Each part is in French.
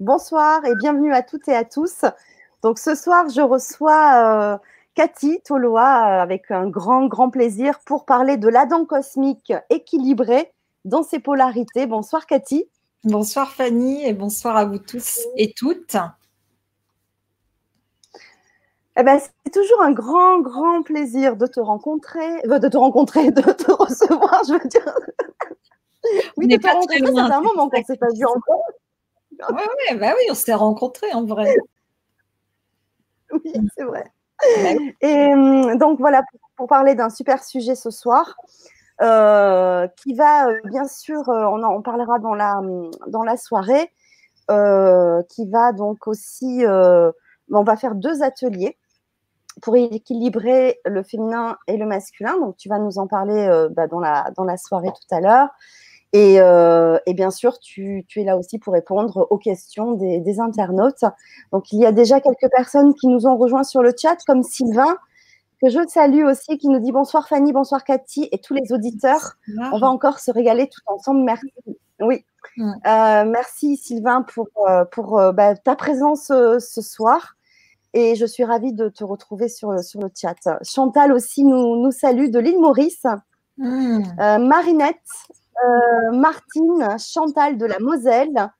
Bonsoir et bienvenue à toutes et à tous. Donc ce soir, je reçois euh, Cathy Toloa euh, avec un grand, grand plaisir pour parler de l'Adam cosmique équilibré dans ses polarités. Bonsoir Cathy. Bonsoir Fanny et bonsoir à vous tous et toutes. Eh ben, c'est toujours un grand, grand plaisir de te rencontrer, euh, de te rencontrer, de te recevoir, je veux dire. oui, de te rencontrer, c'est un moment qu'on ne s'est pas vu encore. Oui, bah oui, on s'est rencontrés en vrai. oui, c'est vrai. Bah Et hum, donc voilà, pour, parler d'un super sujet ce soir, euh, qui va euh, bien sûr, euh, on en parlera dans la, hum, dans la soirée, qui va donc aussi, on va faire deux ateliers pour équilibrer le féminin et le masculin. Donc tu vas nous en parler bah, dans, la, dans la soirée tout à l'heure. Euh, et, bien sûr, tu, es là aussi pour répondre aux questions des, internautes. Donc, il y a déjà quelques personnes qui nous ont rejoints sur le chat, comme Sylvain, que je salue aussi, qui nous dit bonsoir Fanny, bonsoir Cathy et tous les auditeurs. On va encore se régaler tout ensemble. Merci. Oui. Euh, merci Sylvain pour, euh, pour bah, ta présence ce soir. Et je suis ravie de te retrouver sur, sur le chat. Chantal aussi nous, nous salue de l'île Maurice. Hmm. Marinette, Martine Chantal de la Moselle.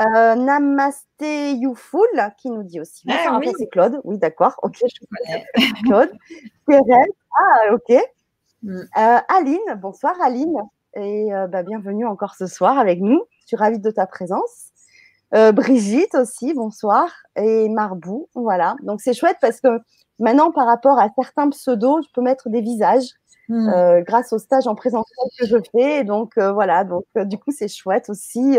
Euh, Namasté Youful qui nous dit aussi. Ah, oui. c'est Claude. Oui, d'accord. Ok, je connais. Claude. Thérèse. Ah, ok. Mm. Euh, Aline. Bonsoir, Aline. Et bah, bienvenue encore ce soir avec nous. Je suis ravie de ta présence. Brigitte aussi, bonsoir. Et Marbou, voilà. Donc c'est chouette parce que maintenant, par rapport à certains pseudos, je peux mettre des visages. Hmm. Euh, grâce au stage en présentiel que je fais. donc euh, voilà, donc euh, du coup c'est chouette aussi.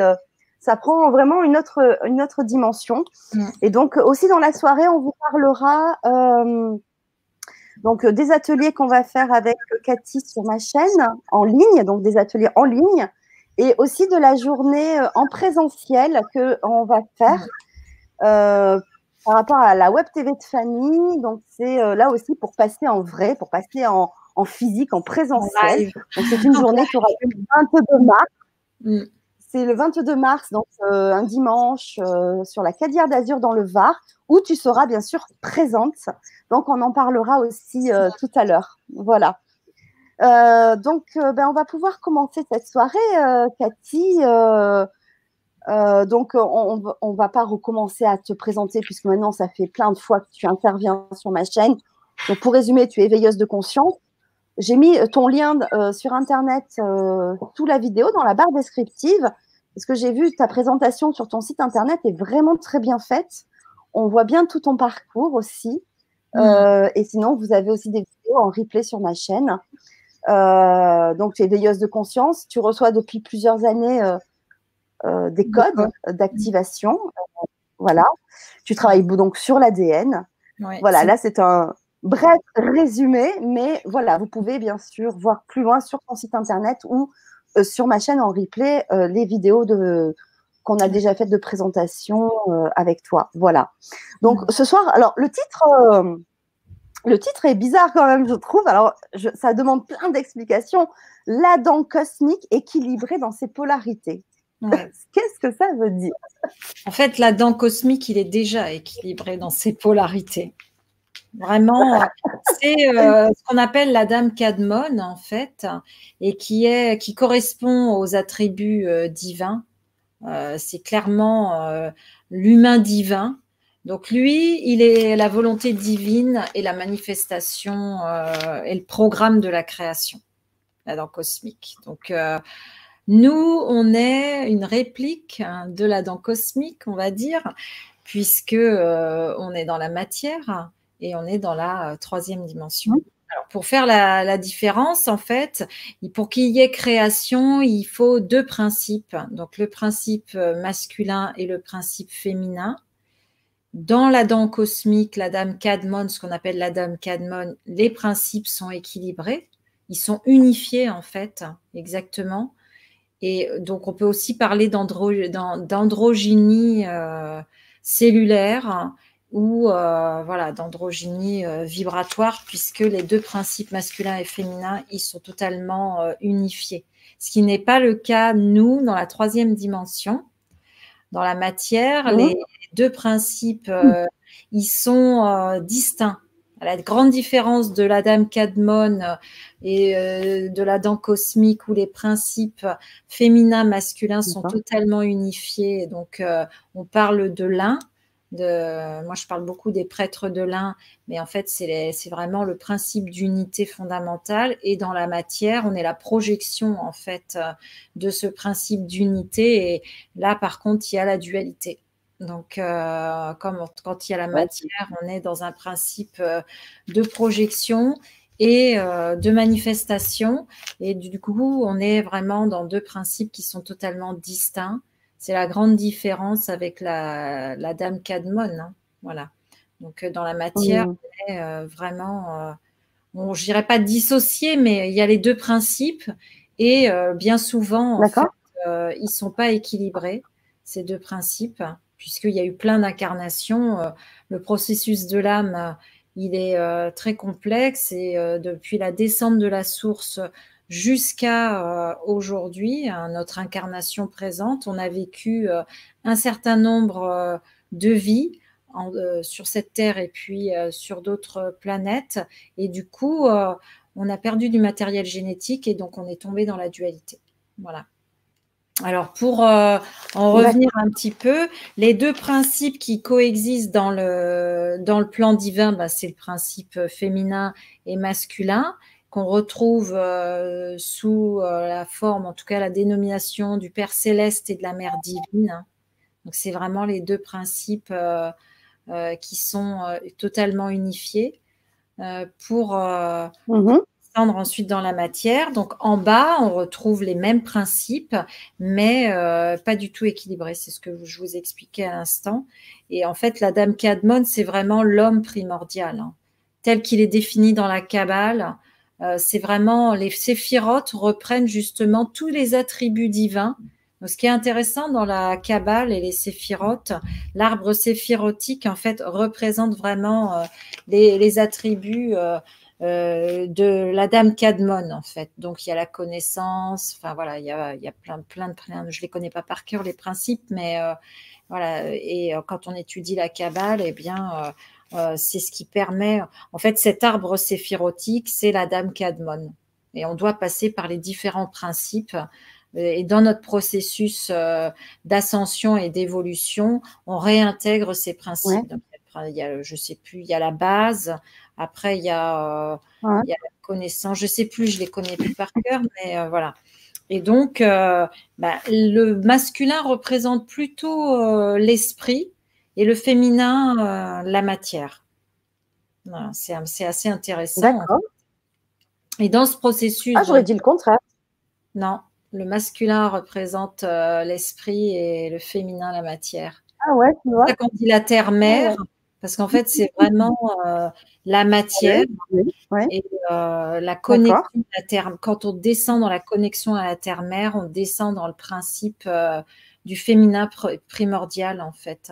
ça prend vraiment une autre, une autre dimension. Hmm. Et donc aussi dans la soirée, on vous parlera donc des ateliers qu'on va faire avec Cathy sur ma chaîne en ligne, donc des ateliers en ligne, et aussi de la journée en présentiel que on va faire. par rapport à la web TV de Fanny, donc c'est là aussi pour passer en vrai, pour passer en, en physique, en présentiel. Donc, c'est une journée qui aura lieu le 22 mars. Mm. C'est le 22 mars, donc euh, un dimanche, euh, sur la Cadière d'Azur dans le Var, où tu seras bien sûr présente. Donc, on en parlera aussi euh, tout à l'heure. Voilà. donc, ben, on va pouvoir commencer cette soirée, Cathy. donc, on ne va pas recommencer à te présenter puisque maintenant, ça fait plein de fois que tu interviens sur ma chaîne. Donc, pour résumer, tu es veilleuse de conscience. J'ai mis euh, ton lien euh, sur Internet euh, sous la vidéo dans la barre descriptive parce que j'ai vu ta présentation sur ton site Internet est vraiment très bien faite. On voit bien tout ton parcours aussi. Mm. et sinon, vous avez aussi des vidéos en replay sur ma chaîne. donc, tu es veilleuse de conscience. Tu reçois depuis plusieurs années des codes d'activation. voilà. Tu travailles donc sur l'ADN. voilà, là, c'est un, Bref, résumé, mais voilà, vous pouvez bien sûr voir plus loin sur ton site internet ou euh, sur ma chaîne en replay euh, les vidéos de qu'on a déjà faites de présentation euh, avec toi. Voilà. Donc ce soir, alors le titre, le titre est bizarre quand même, je trouve. Alors ça demande plein d'explications. La dent cosmique équilibrée dans ses polarités. Qu'est-ce que ça veut dire? En fait, la dent cosmique, il est déjà équilibré dans ses polarités. Vraiment, c'est euh, ce qu'on appelle la dame Cadmon, en fait, et qui, est, qui correspond aux attributs euh, divins. Euh, c'est clairement l'humain divin. Donc lui, il est la volonté divine et la manifestation et le programme de la création, l'Adam cosmique. Donc nous, on est une réplique hein, de l'Adam cosmique, on va dire, puisque on est dans la matière et on est dans la euh, troisième dimension. Alors, pour faire la, différence, en fait, pour qu'il y ait création, il faut deux principes. Donc, le principe euh, masculin et le principe féminin. Dans la dame cosmique, la dame Cadmon, ce qu'on appelle la dame Cadmon, les principes sont équilibrés. Ils sont unifiés, en fait, exactement. Et donc, on peut aussi parler d'androgynie euh, cellulaire ou euh, voilà, d'androgynie euh, vibratoire, puisque les deux principes masculins et féminins, ils sont totalement euh, unifiés. Ce qui n'est pas le cas, nous, dans la troisième dimension. dans la matière, mmh. les deux principes, ils sont distincts la grande différence de la dame Cadmon et de la dent cosmique où les principes féminins, masculins sont totalement unifiés. Donc, on parle de l'un. De, moi, je parle beaucoup des prêtres de l'un, mais en fait, c'est vraiment le principe d'unité fondamentale. Et dans la matière, on est la projection, en fait, de ce principe d'unité. Et là, par contre, il y a la dualité. Donc, euh, comme quand il y a la matière, on est dans un principe euh, de projection et euh, de manifestation. Et du coup, on est vraiment dans deux principes qui sont totalement distincts. C'est la grande différence avec la, Dame Cadmon. Hein. Voilà. Donc, dans la matière, est vraiment, bon, je dirais pas dissocié, mais il y a les deux principes. Et bien souvent, en fait, ils ne sont pas équilibrés, ces deux principes puisqu'il y a eu plein d'incarnations. Euh, le processus de l'âme, euh, il est euh, très complexe et depuis la descente de la source jusqu'à aujourd'hui, hein, notre incarnation présente, on a vécu un certain nombre de vies sur cette Terre et puis sur d'autres planètes. Et du coup, on a perdu du matériel génétique et donc on est tombé dans la dualité. Voilà. Alors, pour euh, en revenir un petit peu, les deux principes qui coexistent dans le, dans le plan divin, bah, c'est le principe féminin et masculin qu'on retrouve euh, sous euh, la forme, en tout cas la dénomination du Père céleste et de la Mère divine. Donc, c'est vraiment les deux principes qui sont totalement unifiés pour, mmh ensuite dans la matière. Donc en bas, on retrouve les mêmes principes, mais euh, pas du tout équilibrés. C'est ce que je vous expliquais à l'instant. Et en fait, la dame Cadmon, c'est vraiment l'homme primordial, hein. tel qu'il est défini dans la Kabbale. Euh, c'est vraiment les séphirotes reprennent justement tous les attributs divins. ce qui est intéressant dans la Kabbale et les séphirotes, l'arbre séphirotique en fait représente vraiment euh, les, les, attributs euh, de la dame Cadmon, en fait. Donc, il y a la connaissance, enfin voilà, il y a, il y a plein, plein de, plein, je les connais pas par cœur, les principes, mais euh, voilà. Et euh, quand on étudie la Kabbale, eh bien, c'est ce qui permet, en fait, cet arbre séphirotique, c'est la dame Cadmon. Et on doit passer par les différents principes. Et dans notre processus d'ascension et d'évolution, on réintègre ces principes. il y a, je sais plus, il y a la base, après, il y, a, euh, il y a la connaissance. Je ne sais plus, je les connais plus par cœur, mais euh, voilà. Et donc, euh, bah, le masculin représente plutôt l'esprit et le féminin la matière. c'est assez intéressant. D'accord. Et dans ce processus. Ah, j'aurais dit le contraire. Non, le masculin représente l'esprit et le féminin la matière. Ah ouais, tu vois. Quand on dit la terre-mère, parce qu'en fait, c'est vraiment euh, la matière et euh, la connexion à la terre. Quand on descend dans la connexion à la terre-mère, on descend dans le principe euh, du féminin primordial, en fait.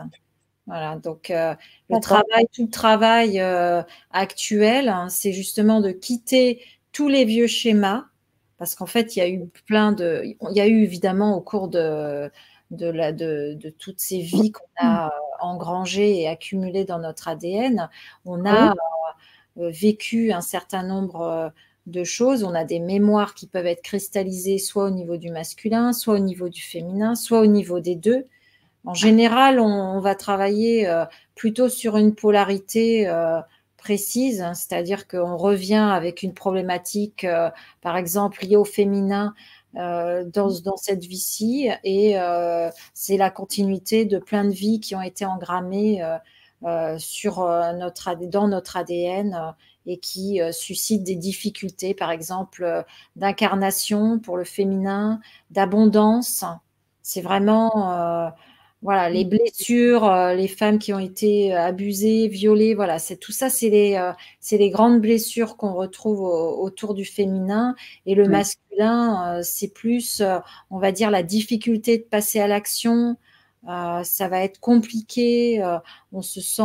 Voilà, donc le travail, tout le travail actuel, hein, c'est justement de quitter tous les vieux schémas, parce qu'en fait, il y a eu plein de, il y a eu évidemment au cours de, de, la, de, de toutes ces vies qu'on a engrangées et accumulées dans notre ADN, on a euh, vécu un certain nombre euh, de choses. On a des mémoires qui peuvent être cristallisées soit au niveau du masculin, soit au niveau du féminin, soit au niveau des deux. En général, on, va travailler euh, plutôt sur une polarité précise, hein, c'est-à-dire qu'on revient avec une problématique, par exemple, liée au féminin, euh, dans, dans, cette vie-ci et euh, c'est la continuité de plein de vies qui ont été engrammées euh, sur notre, dans notre ADN et qui suscitent des difficultés, par exemple d'incarnation pour le féminin, d'abondance. C'est vraiment voilà, les blessures, euh, les femmes qui ont été euh, abusées, violées, voilà, c'est tout ça, c'est les, euh, c'est les grandes blessures qu'on retrouve autour du féminin. Et le masculin, c'est plus, on va dire, la difficulté de passer à l'action. ça va être compliqué. on se sent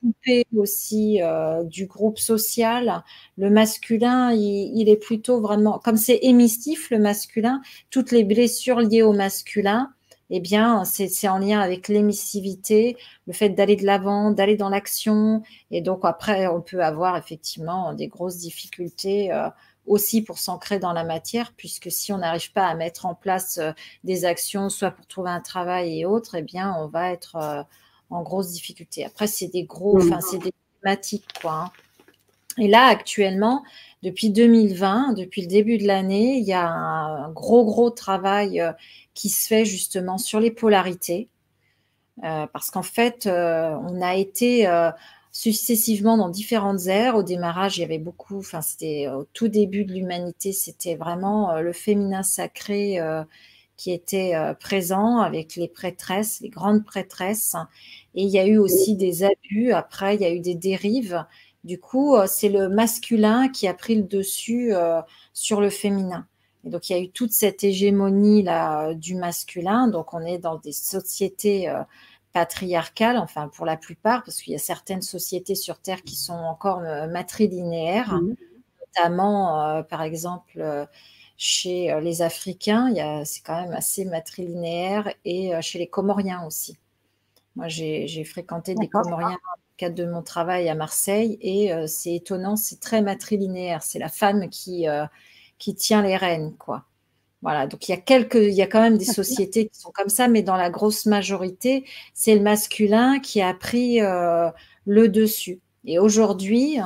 coupé aussi du groupe social. Le masculin, il, il est plutôt vraiment, comme c'est émissif le masculin, toutes les blessures liées au masculin eh bien, c'est en lien avec l'émissivité, le fait d'aller de l'avant, d'aller dans l'action. Et donc, après, on peut avoir effectivement des grosses difficultés euh, aussi pour s'ancrer dans la matière, puisque si on n'arrive pas à mettre en place euh, des actions, soit pour trouver un travail et autres, eh bien, on va être euh, en grosse difficulté. Après, c'est des gros, enfin, c'est des thématiques, quoi. Hein. Et là, actuellement, depuis 2020, depuis le début de l'année, il y a un gros, gros travail euh, qui se fait justement sur les polarités. Euh, parce qu'en fait, euh, on a été successivement dans différentes ères. Au démarrage, il y avait beaucoup, enfin, c'était au tout début de l'humanité, c'était vraiment le féminin sacré qui était présent avec les prêtresses, les grandes prêtresses. Et il y a eu aussi des abus. Après, il y a eu des dérives du coup, euh, c'est le masculin qui a pris le dessus euh, sur le féminin. Et donc, il y a eu toute cette hégémonie là du masculin. Donc, on est dans des sociétés euh, patriarcales, enfin pour la plupart, parce qu'il y a certaines sociétés sur Terre qui sont encore matrilinéaires, mmh. notamment, par exemple, chez les Africains, c'est quand même assez matrilinéaire, et chez les Comoriens aussi. Moi, j'ai fréquenté des Comoriens cadre de mon travail à Marseille. Et euh, c'est étonnant, c'est très matrilinéaire. C'est la femme qui, euh, qui tient les rênes, quoi. Voilà, donc il y a quelques, il y a quand même des sociétés qui sont comme ça, mais dans la grosse majorité, c'est le masculin qui a pris euh, le dessus. Et aujourd'hui,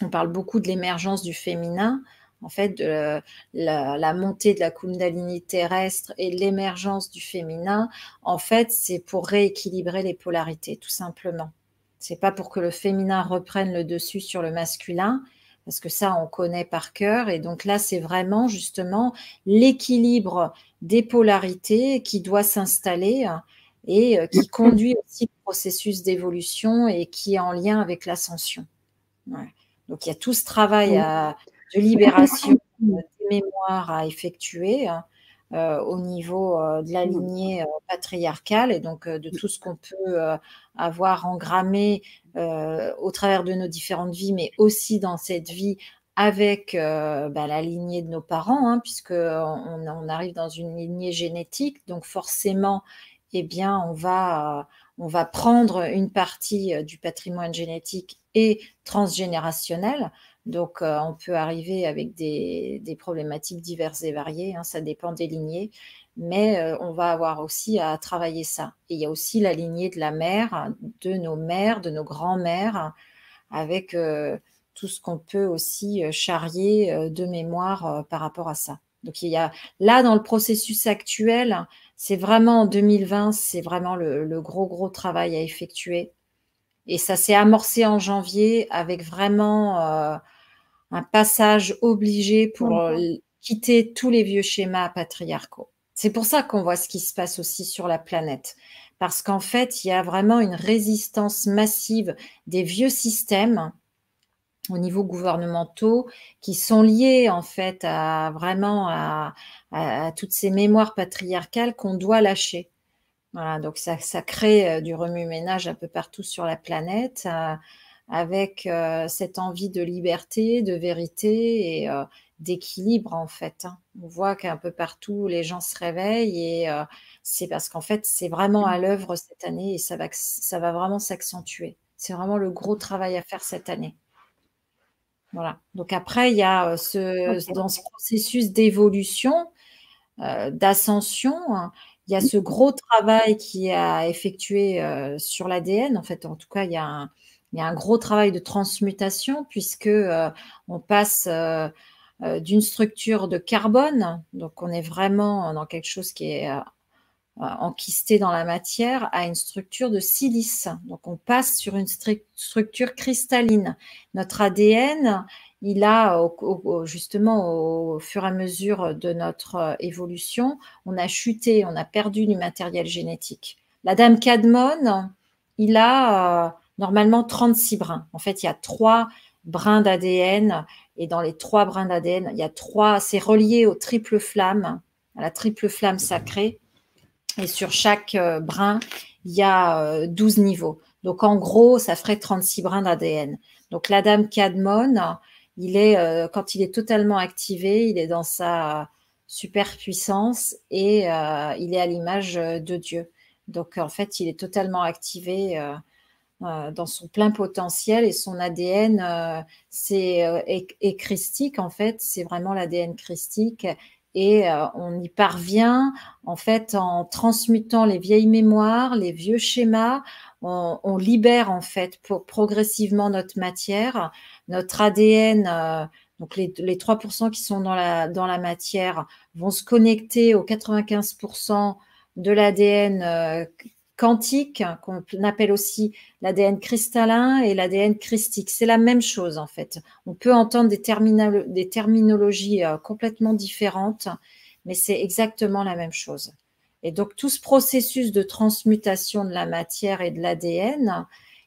on parle beaucoup de l'émergence du féminin, en fait, de la, la, montée de la Kundalini terrestre et l'émergence du féminin. En fait, c'est pour rééquilibrer les polarités, tout simplement. C'est pas pour que le féminin reprenne le dessus sur le masculin, parce que ça, on connaît par cœur. Et donc là, c'est vraiment justement l'équilibre des polarités qui doit s'installer et euh, qui conduit aussi le processus d'évolution et qui est en lien avec l'ascension. Donc il y a tout ce travail de libération des mémoires à effectuer. Hein. Euh, au niveau euh, de la mmh. lignée euh, patriarcale et donc de tout ce qu'on peut avoir engrammé au travers de nos différentes vies, mais aussi dans cette vie avec bah, la lignée de nos parents, hein, puisque on, arrive dans une lignée génétique, donc forcément, eh bien, on va, on va prendre une partie du patrimoine génétique et transgénérationnel. Donc, euh, on peut arriver avec des, problématiques diverses et variées, hein, ça dépend des lignées, mais euh, on va avoir aussi à travailler ça. Et il y a aussi la lignée de la mère, de nos mères, de nos grands-mères, avec euh, tout ce qu'on peut aussi charrier de mémoire par rapport à ça. Donc, il y a là, dans le processus actuel, c'est vraiment en 2020, c'est vraiment le gros, gros travail à effectuer. Et ça s'est amorcé en janvier avec vraiment un passage obligé pour euh, quitter tous les vieux schémas patriarcaux. C'est pour ça qu'on voit ce qui se passe aussi sur la planète. Parce qu'en fait, il y a vraiment une résistance massive des vieux systèmes au niveau gouvernementaux qui sont liés en fait à vraiment à toutes ces mémoires patriarcales qu'on doit lâcher. Voilà, donc ça, ça crée euh, du remue-ménage un peu partout sur la planète, euh, avec euh, cette envie de liberté, de vérité et d'équilibre en fait. Hein. On voit qu'un peu partout les gens se réveillent et c'est parce qu'en fait c'est vraiment à l'œuvre cette année et ça va, ça va vraiment s'accentuer. C'est vraiment le gros travail à faire cette année. Voilà. Donc après, il y a ce, dans ce processus d'évolution, d'ascension, hein, il y a ce gros travail qui a effectué euh, sur l'ADN. En fait, en tout cas, il y, a un, il y a un gros travail de transmutation puisque euh, on passe euh, d'une structure de carbone, donc on est vraiment dans quelque chose qui est enquisté dans la matière, à une structure de silice. Donc on passe sur une structure cristalline. Notre ADN il a justement au fur et à mesure de notre euh, évolution, on a chuté, on a perdu du matériel génétique. La dame Cadmon, il a euh, normalement 36 brins. En fait, il y a trois brins d'ADN et dans les trois brins d'ADN, il y a trois, c'est relié aux triple flamme, à la triple flamme sacrée. Et sur chaque euh, brin, il y a 12 niveaux. Donc en gros, ça ferait 36 brins d'ADN. Donc la dame Cadmon, il est, euh, quand il est totalement activé, il est dans sa superpuissance et il est à l'image de Dieu. Donc en fait, il est totalement activé dans son plein potentiel et son ADN c'est est, christique en fait, c'est vraiment l'ADN christique et on y parvient en fait en transmutant les vieilles mémoires, les vieux schémas, on, libère en fait pour, progressivement notre matière, notre ADN. Euh, donc les, 3% qui sont dans la, dans la matière vont se connecter aux 95% de l'ADN euh, quantique, qu'on appelle aussi l'ADN cristallin et l'ADN christique. C'est la même chose en fait. On peut entendre des, des terminologies euh, complètement différentes, mais c'est exactement la même chose. Et donc tout ce processus de transmutation de la matière et de l'ADN,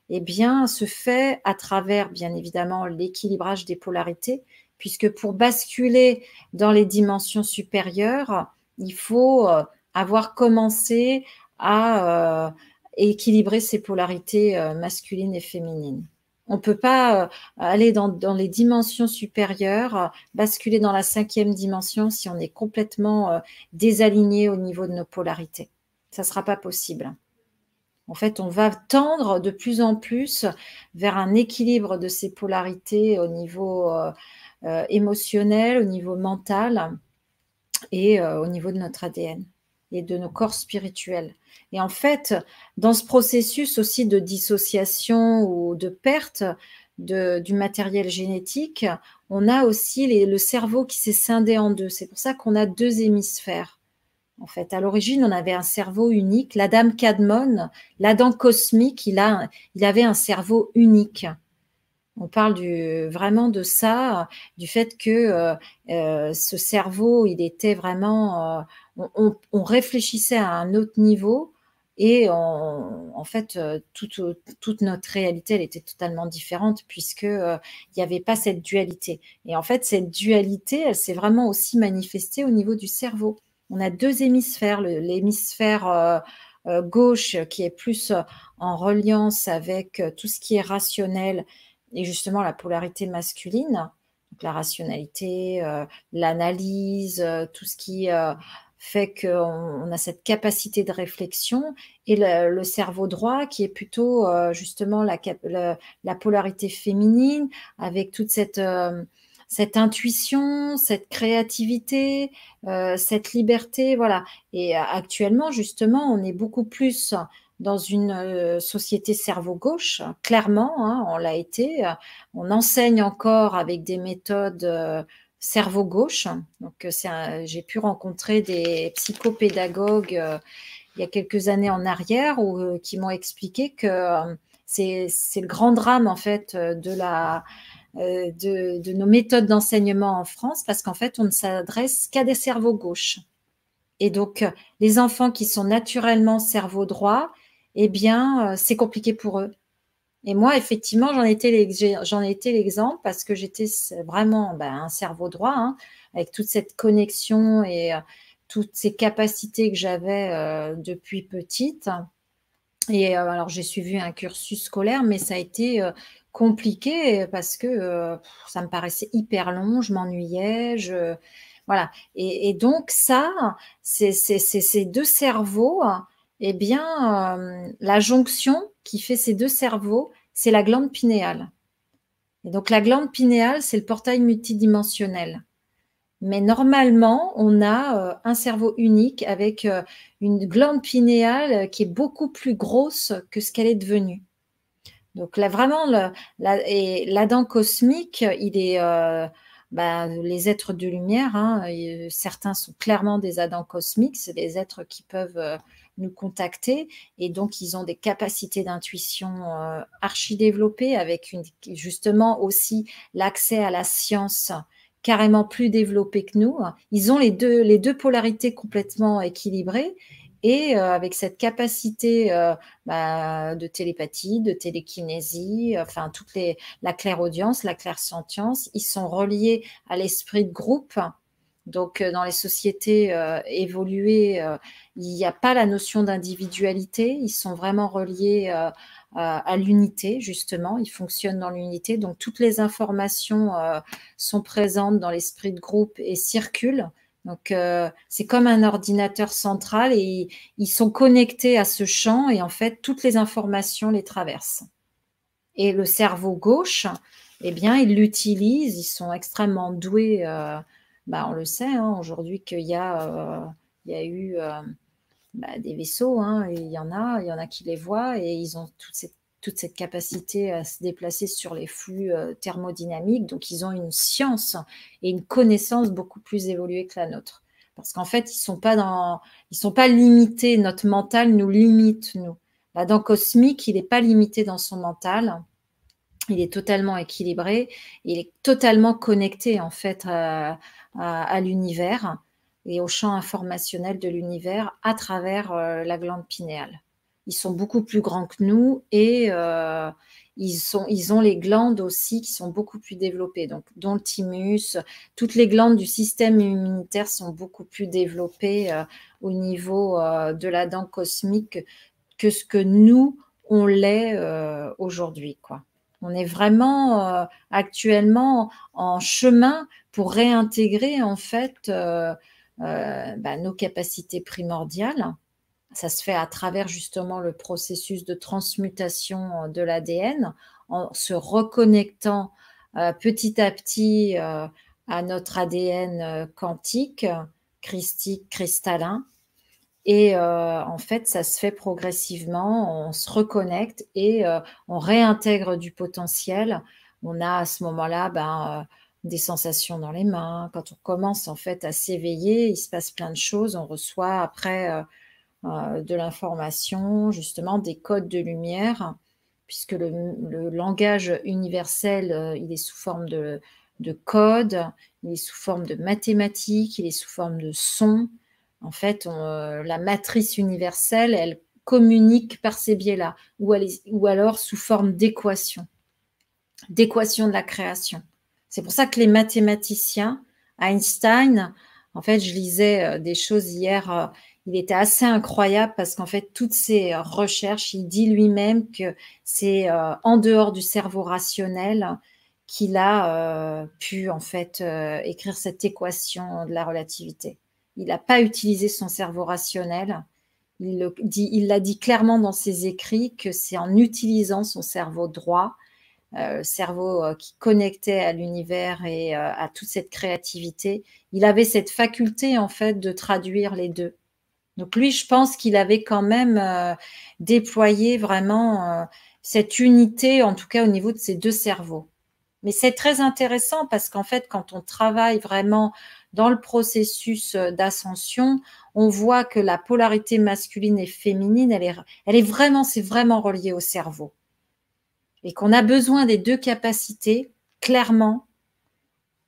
eh bien, se fait à travers, bien évidemment, l'équilibrage des polarités, puisque pour basculer dans les dimensions supérieures, il faut euh, avoir commencé à euh, équilibrer ces polarités euh, masculines et féminines. On ne peut pas euh, aller dans, les dimensions supérieures, basculer dans la cinquième dimension si on est complètement désaligné au niveau de nos polarités. Ça ne sera pas possible. En fait, on va tendre de plus en plus vers un équilibre de ces polarités au niveau émotionnel, au niveau mental et au niveau de notre ADN et de nos corps spirituels. Et en fait, dans ce processus aussi de dissociation ou de perte du matériel génétique, on a aussi le cerveau qui s'est scindé en deux. C'est pour ça qu'on a deux hémisphères. En fait, à l'origine, on avait un cerveau unique. L'Adam Cadmon, l'Adam cosmique, il, a, il avait un cerveau unique. On parle vraiment de ça, du fait que euh, euh, ce cerveau, il était vraiment, euh, on, réfléchissait à un autre niveau et en fait, toute, toute, notre réalité, elle était totalement différente puisque il n'y avait pas cette dualité. Et en fait, cette dualité, elle s'est vraiment aussi manifestée au niveau du cerveau. On a deux hémisphères, l'hémisphère gauche qui est plus en reliance avec tout ce qui est rationnel et justement la polarité masculine, donc la rationalité, euh, l'analyse, euh, tout ce qui euh, fait qu'on a cette capacité de réflexion, et le, cerveau droit qui est plutôt justement la, la, polarité féminine, avec toute cette cette intuition, cette créativité, cette liberté, voilà. Et actuellement, justement, on est beaucoup plus dans une euh, société cerveau-gauche, clairement, hein, on l'a été. On enseigne encore avec des méthodes euh, cerveau-gauche. Donc, euh, j'ai pu rencontrer des psychopédagogues il y a quelques années en arrière qui m'ont expliqué que c'est le grand drame en fait de, de nos méthodes d'enseignement en France parce qu'en fait on ne s'adresse qu'à des cerveaux gauches. Et donc les enfants qui sont naturellement cerveau droit, eh bien, euh, c'est compliqué pour eux. Et moi, effectivement, j'en étais l'exemple parce que j'étais vraiment ben, un cerveau droit, hein, avec toute cette connexion et euh, toutes ces capacités que j'avais euh, depuis petite. Et alors, j'ai suivi un cursus scolaire, mais ça a été compliqué parce que ça me paraissait hyper long, je m'ennuyais, je voilà. Et, et donc ça, c'est ces deux cerveaux eh bien, euh, la jonction qui fait ces deux cerveaux, c'est la glande pinéale. Et donc, la glande pinéale, c'est le portail multidimensionnel. Mais normalement, on a euh, un cerveau unique avec euh, une glande pinéale qui est beaucoup plus grosse que ce qu'elle est devenue. Donc là, vraiment, l'Adam cosmique, il est bah, les êtres de lumière. Hein, certains sont clairement des Adams cosmiques, c'est des êtres qui peuvent nous contacter. Et donc, ils ont des capacités d'intuition euh, archi développées avec une, justement aussi l'accès à la science carrément plus développé que nous. Ils ont les deux, les deux polarités complètement équilibrées et euh, avec cette capacité euh, bah, de télépathie, de télékinésie, enfin toute les, la claire-audience, la clair-sentience, ils sont reliés à l'esprit de groupe donc, euh, dans les sociétés euh, évoluées, euh, il n'y a pas la notion d'individualité. Ils sont vraiment reliés à l'unité, justement. Ils fonctionnent dans l'unité. Donc, toutes les informations sont présentes dans l'esprit de groupe et circulent. Donc, c'est comme un ordinateur central et ils sont connectés à ce champ et en fait, toutes les informations les traversent. Et le cerveau gauche, eh bien, ils l'utilisent, ils sont extrêmement doués. Bah, on le sait hein, aujourd'hui qu'il y, a, il y a eu bah, des vaisseaux, hein, il y en a, il y en a qui les voient et ils ont toute cette, toute cette capacité à se déplacer sur les flux euh, thermodynamiques. Donc, ils ont une science et une connaissance beaucoup plus évoluée que la nôtre. Parce qu'en fait, ils sont pas dans, ils sont pas limités. Notre mental nous limite, nous. L'Adam cosmique, il n'est pas limité dans son mental. Il est totalement équilibré. Il est totalement connecté, en fait, à, l'univers et au champ informationnel de l'univers à travers euh, la glande pinéale. Ils sont beaucoup plus grands que nous et euh, ils, ont les glandes aussi qui sont beaucoup plus développées, donc dont le thymus, toutes les glandes du système immunitaire sont beaucoup plus développées euh, au niveau de la dent cosmique que ce que nous on l'est aujourd'hui. On est vraiment actuellement en chemin pour réintégrer en fait euh, bah, nos capacités primordiales. Ça se fait à travers justement le processus de transmutation euh, de l'ADN, en se reconnectant euh, petit à petit à notre ADN quantique, christique, cristallin. Et en fait, ça se fait progressivement, on se reconnecte et on réintègre du potentiel. On a à ce moment-là ben, des sensations dans les mains. Quand on commence en fait à s'éveiller, il se passe plein de choses. On reçoit après euh, euh, de l'information, justement des codes de lumière, puisque le, langage universel, euh, il est sous forme de, de code, il est sous forme de mathématiques, il est sous forme de son. En fait, la matrice universelle, elle communique par ces biais-là, ou, alors sous forme d'équation, d'équation de la création. C'est pour ça que les mathématiciens, Einstein, en fait, je lisais euh, des choses hier, euh, il était assez incroyable parce qu'en fait, toutes ces recherches, il dit lui-même que c'est euh, en dehors du cerveau rationnel qu'il a pu en fait écrire cette équation de la relativité. Il n'a pas utilisé son cerveau rationnel. Il l'a dit, dit clairement dans ses écrits que c'est en utilisant son cerveau droit euh, cerveau euh, qui connectait à l'univers et euh, à toute cette créativité, il avait cette faculté en fait de traduire les deux. Donc lui, je pense qu'il avait quand même déployé vraiment cette unité, en tout cas au niveau de ses deux cerveaux. Mais c'est très intéressant parce qu'en fait, quand on travaille vraiment dans le processus d'ascension, on voit que la polarité masculine et féminine, elle est, elle est vraiment, c'est vraiment relié au cerveau et qu'on a besoin des deux capacités, clairement,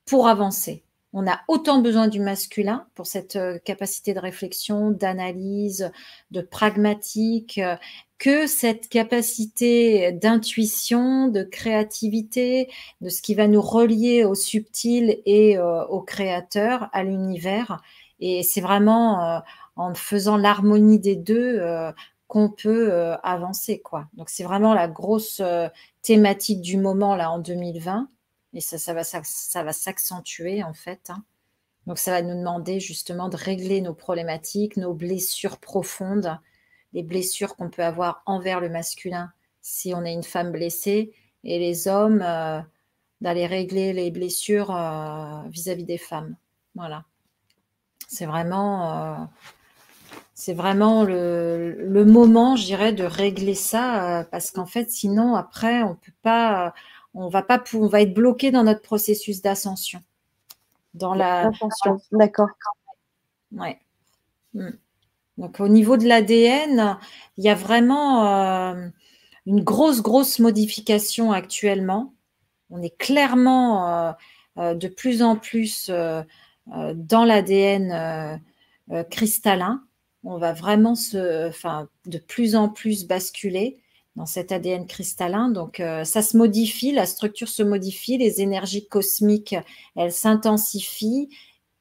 pour avancer. On a autant besoin du masculin pour cette euh, capacité de réflexion, d'analyse, de pragmatique, euh, que cette capacité d'intuition, de créativité, de ce qui va nous relier au subtil et euh, au créateur, à l'univers. Et c'est vraiment en faisant l'harmonie des deux qu'on peut avancer. quoi. Donc c'est vraiment la grosse thématique du moment là en 2020 et ça, ça va, ça, va s'accentuer en fait. Hein. Donc ça va nous demander justement de régler nos problématiques, nos blessures profondes, les blessures qu'on peut avoir envers le masculin si on est une femme blessée et les hommes euh, d'aller régler les blessures vis-à-vis des femmes. Voilà. C'est vraiment c'est vraiment le, moment, je dirais, de régler ça, euh, parce qu'en fait, sinon, après, on peut pas, on va pas, on va être bloqué dans notre processus d'ascension. Dans la. D'accord. Ouais. Hmm. Donc, au niveau de l'ADN, il y a vraiment euh, une grosse, grosse modification actuellement. On est clairement euh, de plus en plus dans l'ADN cristallin on va vraiment se, enfin, de plus en plus basculer dans cet ADN cristallin. Donc, euh, ça se modifie, la structure se modifie, les énergies cosmiques, elles s'intensifient.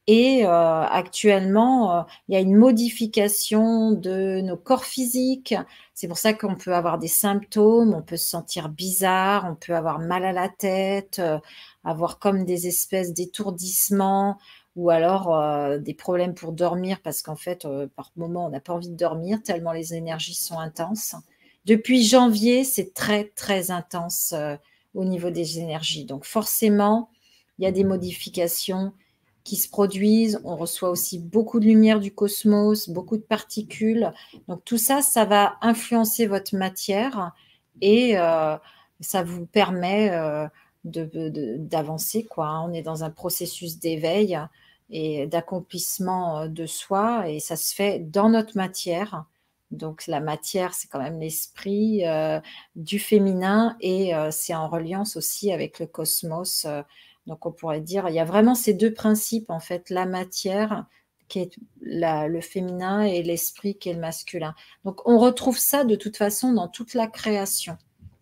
Et euh, actuellement, euh, il y a une modification de nos corps physiques. C'est pour ça qu'on peut avoir des symptômes, on peut se sentir bizarre, on peut avoir mal à la tête, avoir comme des espèces d'étourdissements, ou alors des problèmes pour dormir parce qu'en fait, par moment, on n'a pas envie de dormir tellement les énergies sont intenses. Depuis janvier, c'est très, très intense au niveau des énergies. Donc forcément, il y a des modifications qui se produisent. On reçoit aussi beaucoup de lumière du cosmos, beaucoup de particules. Donc tout ça, ça va influencer votre matière et euh, ça vous permet euh, d'avancer. quoi. On est dans un processus d'éveil et d'accomplissement euh, de soi et ça se fait dans notre matière. Donc la matière, c'est quand même l'esprit du féminin et c'est en reliance aussi avec le cosmos donc on pourrait dire, il y a vraiment ces deux principes, en fait, la matière qui est le féminin et l'esprit qui est le masculin. Donc on retrouve ça de toute façon dans toute la création.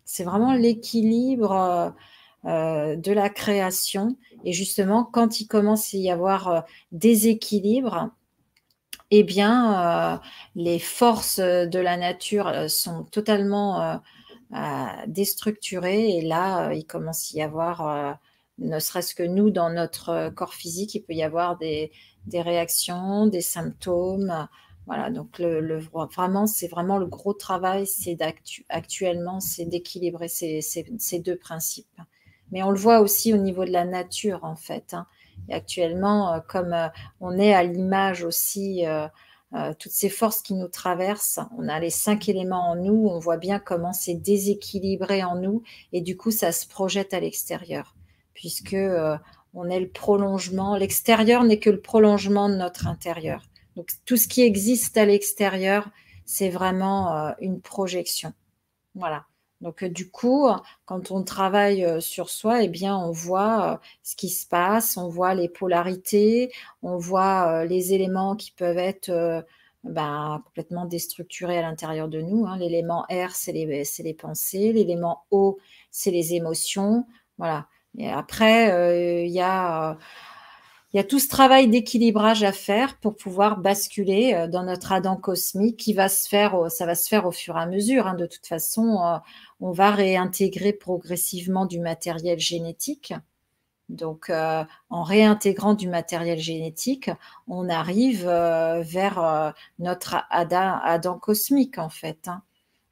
C'est vraiment l'équilibre euh, euh, de la création. Et justement, quand il commence à y avoir euh, déséquilibre, eh bien, les forces de la nature sont totalement déstructurées. Et là, il commence à y avoir ne serait-ce que nous, dans notre euh, corps physique, il peut y avoir des, réactions, des symptômes. Voilà, donc vraiment, c'est vraiment le gros travail, c'est actuellement, c'est d'équilibrer ces, deux principes. Mais on le voit aussi au niveau de la nature, en fait. Hein. Et actuellement, euh, comme euh, on est à l'image aussi, toutes ces forces qui nous traversent, on a les cinq éléments en nous, on voit bien comment c'est déséquilibré en nous, et du coup, ça se projette à l'extérieur puisque euh, on est le prolongement. L'extérieur n'est que le prolongement de notre intérieur. Donc tout ce qui existe à l'extérieur, c'est vraiment euh, une projection. Voilà. Donc euh, du coup, quand on travaille sur soi, eh bien on voit ce qui se passe, on voit les polarités, on voit les éléments qui peuvent être ben, complètement déstructurés à l'intérieur de nous. Hein. L'élément R, c'est les, les pensées. L'élément O, c'est les émotions. Voilà. Et après, euh, il y a il y a tout ce travail d'équilibrage à faire pour pouvoir basculer euh, dans notre Adam cosmique qui va se faire, ça va se faire au fur et à mesure. Hein. De toute façon, euh, on va réintégrer progressivement du matériel génétique. Donc, en réintégrant du matériel génétique, on arrive vers notre Adam, cosmique, en fait. Hein.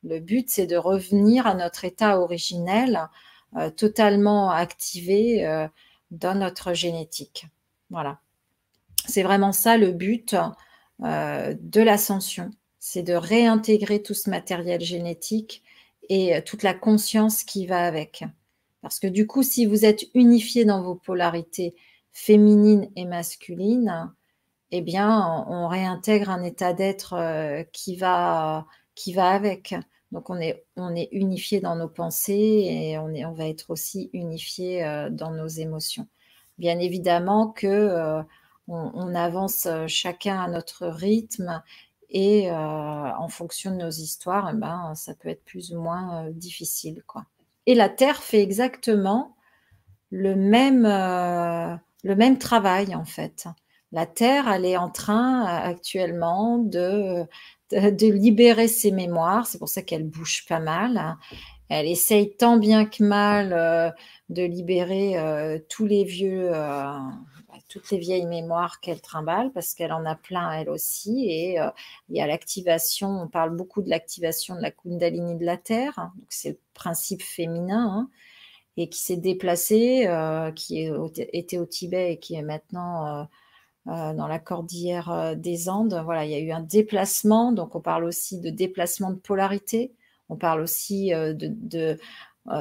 Le but, c'est de revenir à notre état originel euh, totalement activé euh, dans notre génétique. Voilà. C'est vraiment ça le but euh, de l'ascension, c'est de réintégrer tout ce matériel génétique et toute la conscience qui va avec. Parce que du coup, si vous êtes unifié dans vos polarités féminines et masculines, eh bien, on réintègre un état d'être qui, va, qui va avec. Donc on est, unifié dans nos pensées et on, on va être aussi unifié euh, dans nos émotions. Bien évidemment que euh, on, avance euh, chacun à notre rythme et en fonction de nos histoires, eh ben, ça peut être plus ou moins difficile. Quoi. Et la Terre fait exactement le même, le même travail en fait. La Terre, elle est en train actuellement de de libérer ses mémoires. C'est pour ça qu'elle bouge pas mal. Elle essaye tant bien que mal euh, de libérer euh, tous les vieux, euh, toutes les vieilles mémoires qu'elle trimballe parce qu'elle en a plein elle aussi. Et il y a l'activation, on parle beaucoup de l'activation de la Kundalini de la Terre. c'est le principe féminin. Hein, et qui s'est déplacé, qui était au Tibet et qui est maintenant dans la cordillère des Andes. Voilà, il y a eu un déplacement, donc on parle aussi de déplacement de polarité. On parle aussi euh, de,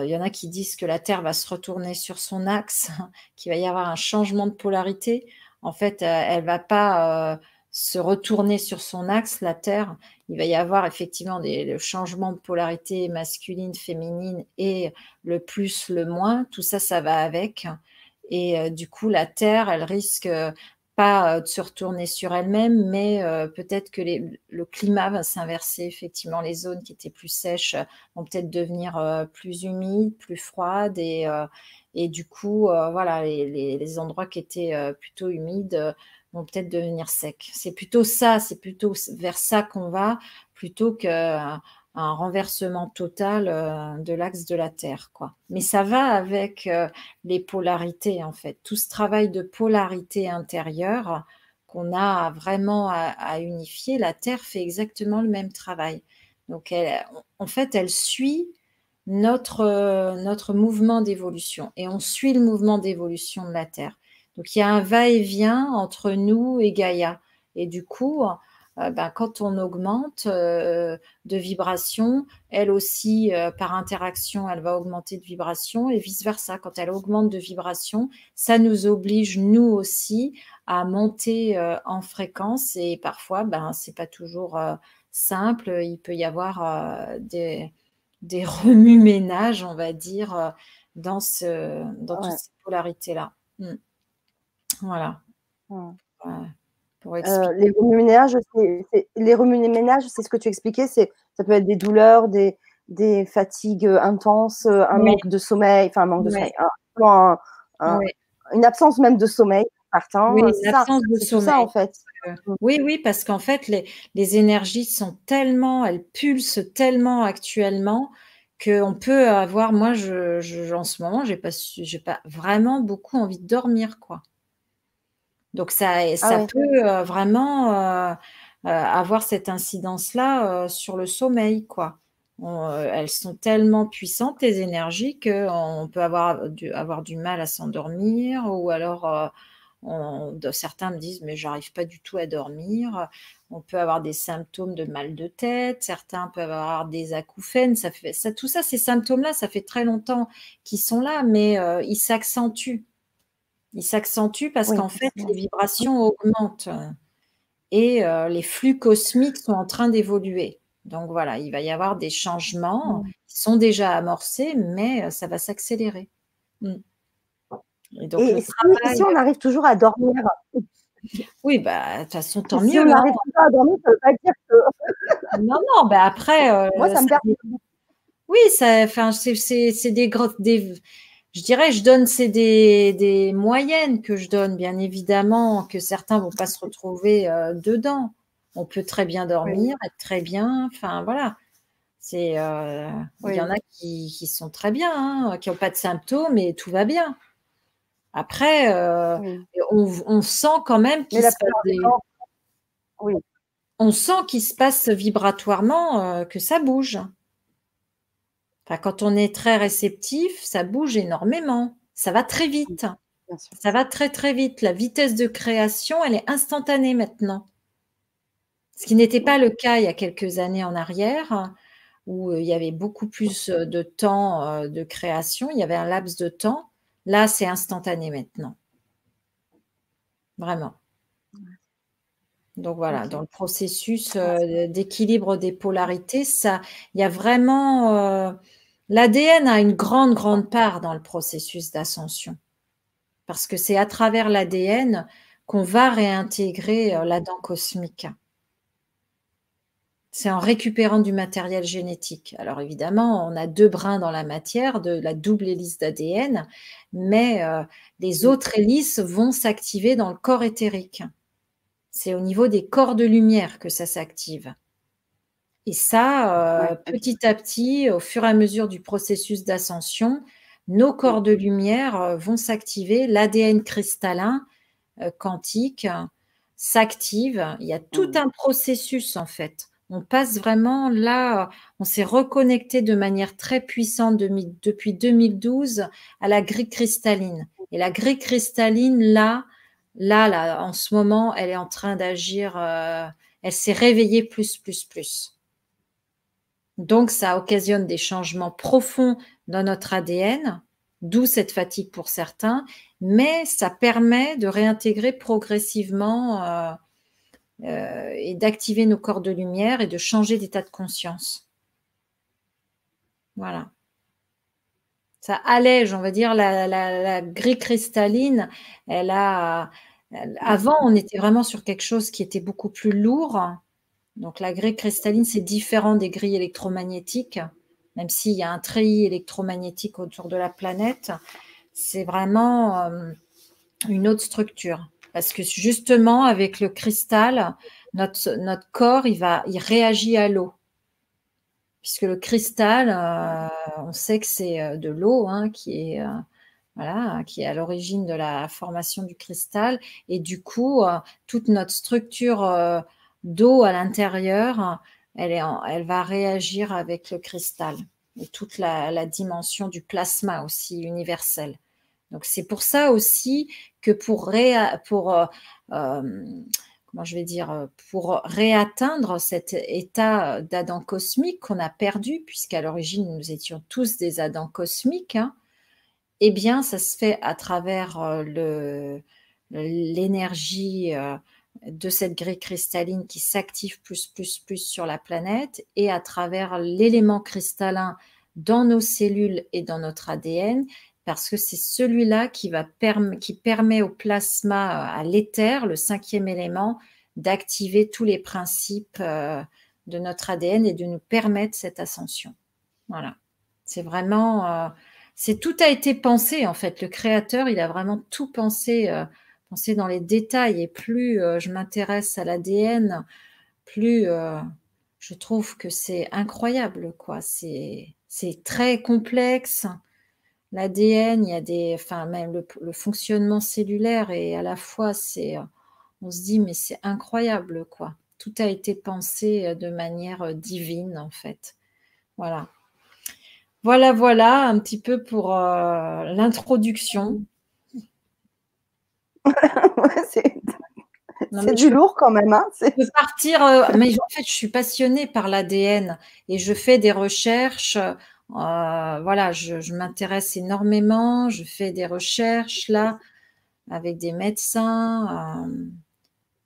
il y en a qui disent que la Terre va se retourner sur son axe, qu'il va y avoir un changement de polarité. En fait, elle va pas se retourner sur son axe, la Terre. Il va y avoir effectivement des changements de polarité masculine, féminine et le plus, le moins. Tout ça, ça va avec. Et du coup, la Terre, elle risque pas de se retourner sur elle-même, mais peut-être que le climat va s'inverser. Effectivement, les zones qui étaient plus sèches vont peut-être devenir plus humides, plus froides, et, et du coup, voilà, les, les, endroits qui étaient plutôt humides vont peut-être devenir secs. C'est plutôt ça, c'est plutôt vers ça qu'on va, plutôt que un renversement total euh, de l'axe de la Terre. Quoi. Mais ça va avec euh, les polarités, en fait. Tout ce travail de polarité intérieure qu'on a vraiment à, unifier, la Terre fait exactement le même travail. Donc, en fait, elle suit notre, notre mouvement d'évolution et on suit le mouvement d'évolution de la Terre. Donc, il y a un va-et-vient entre nous et Gaïa. Et du coup, euh, ben, quand on augmente euh, de vibration, elle aussi, euh, par interaction, elle va augmenter de vibration et vice-versa. Quand elle augmente de vibration, ça nous oblige, nous aussi, à monter en fréquence et parfois, ben, ce n'est pas toujours simple. Il peut y avoir des, des remue-ménages, on va dire, dans, ce, dans toutes ces polarités-là. Mmh. Voilà. Euh, les les remue-ménages, c'est ce que tu expliquais, c'est ça peut être des douleurs, des, des fatigues intenses, un manque de sommeil, enfin un manque de sommeil, une absence même de sommeil. Oui, de sommeil. Ça, en fait. oui, oui, parce qu'en fait, les, les, énergies sont tellement, elles pulsent tellement actuellement qu'on peut avoir. Moi, je, je, en ce moment, j'ai pas, j'ai pas vraiment beaucoup envie de dormir, quoi. Donc ça, ah peut euh, vraiment euh, euh, avoir cette incidence-là sur le sommeil, quoi. elles sont tellement puissantes, les énergies, qu'on peut avoir du, avoir du mal à s'endormir, ou alors certains me disent mais j'arrive pas du tout à dormir. On peut avoir des symptômes de mal de tête, certains peuvent avoir des acouphènes. Ça fait, ça, tout ça, ces symptômes-là, ça fait très longtemps qu'ils sont là, mais ils s'accentuent il s'accentue parce qu'en fait, les vibrations augmentent et euh, les flux cosmiques sont en train d'évoluer. Donc voilà, il va y avoir des changements qui sont déjà amorcés, mais euh, ça va s'accélérer. Mmh. Et, donc, si, on arrive toujours à dormir? Oui, bah, de toute façon, tant mieux. Si on n'arrive hein. pas à dormir, ça ne veut pas dire que. non, non, bah après. Euh, Moi, ça, me permet. Oui, c'est des grosses. Des je dirais, je donne, c'est des, moyennes que je donne, bien évidemment, que certains vont pas se retrouver euh, dedans. On peut très bien dormir, être très bien, enfin voilà. C'est, euh, il y en a qui, sont très bien, hein, qui n'ont pas de symptômes et tout va bien. Après, euh, on, sent quand même qu'il se passe On sent qu'il se passe vibratoirement que ça bouge quand on est très réceptif, ça bouge énormément. Ça va très vite. Ça va très très vite. La vitesse de création, elle est instantanée maintenant. Ce qui n'était pas le cas il y a quelques années en arrière, où euh, il y avait beaucoup plus euh, de temps euh, de création, il y avait un laps de temps. Là, c'est instantané maintenant. Vraiment. Donc voilà, dans le processus d'équilibre des polarités, ça, il y a vraiment L'ADN a une grande, grande part dans le processus d'ascension. Parce que c'est à travers l'ADN qu'on va réintégrer euh, la dent cosmique. C'est en récupérant du matériel génétique. Alors évidemment, on a deux brins dans la matière de la double hélice d'ADN, mais euh, les autres hélices vont s'activer dans le corps éthérique. C'est au niveau des corps de lumière que ça s'active. Et ça, euh, petit à petit, au fur et à mesure du processus d'ascension, nos corps de lumière euh, vont s'activer, l'ADN cristallin euh, quantique s'active. Il y a tout mmh. un processus en fait. On passe vraiment là, on s'est reconnecté de manière très puissante depuis 2012 à la grille cristalline. Et la grille cristalline, là, là, en ce moment, elle est en train d'agir, elle s'est réveillée plus, plus, plus. Donc, ça occasionne des changements profonds dans notre ADN, d'où cette fatigue pour certains, mais ça permet de réintégrer progressivement euh, euh, et d'activer nos corps de lumière et de changer d'état de conscience. Voilà. Ça allège, on va dire, la, grille cristalline. Elle a, avant, on était vraiment sur quelque chose qui était beaucoup plus lourd donc la grille cristalline, c'est différent des grilles électromagnétiques, même s'il y a un treillis électromagnétique autour de la planète. C'est vraiment euh, une autre structure. Parce que justement, avec le cristal, notre, corps, il, réagit à l'eau. puisque le cristal, on sait que c'est de l'eau hein, qui est voilà, qui est à l'origine de la formation du cristal. Et du coup, toute notre structure d'eau à l'intérieur, elle, va réagir avec le cristal et toute la, dimension du plasma aussi universel. Donc c'est pour ça aussi que pour, pour euh, euh, comment je vais dire, euh, pour réatteindre cet état d'Adam cosmique qu'on a perdu, puisqu'à l'origine nous étions tous des Adams cosmiques, hein, eh bien ça se fait à travers l'énergie de cette grille cristalline qui s'active plus, plus, plus sur la planète et à travers l'élément cristallin dans nos cellules et dans notre ADN, parce que c'est celui-là qui, qui permet au plasma, euh, à l'éther, le cinquième élément, d'activer tous les principes euh, de notre ADN et de nous permettre cette ascension. Voilà. C'est vraiment, euh, c'est tout a été pensé en fait. Le créateur, il a vraiment tout pensé penser dans les détails et plus euh, je m'intéresse à l'ADN, plus euh, je trouve que c'est incroyable, quoi. C'est, très complexe. L'ADN, il y a des, enfin même le, fonctionnement cellulaire et à la fois c'est, on se dit mais c'est incroyable, quoi. Tout a été pensé de manière divine en fait. Voilà. Voilà, voilà, un petit peu pour euh, l'introduction. c'est du lourd quand même. Hein de partir, euh, mais en fait, je suis passionnée par l'ADN et je fais des recherches. Euh, voilà, je, m'intéresse énormément. Je fais des recherches là avec des médecins.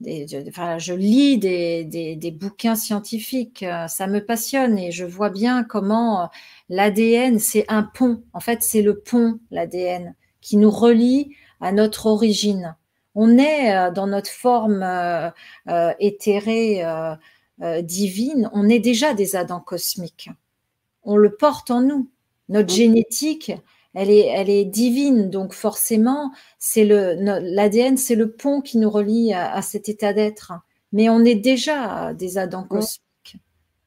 Euh, je, lis des, des, bouquins scientifiques. ça me passionne et je vois bien comment l'ADN, c'est un pont. En fait, c'est le pont, l'ADN, qui nous relie à notre origine. On est euh, dans notre forme euh, euh, éthérée divine, on est déjà des Adams cosmiques. On le porte en nous. Notre génétique, elle est, elle est divine, donc forcément, c'est le l'ADN, c'est le pont qui nous relie à, cet état d'être. Mais on est déjà des Adams cosmiques,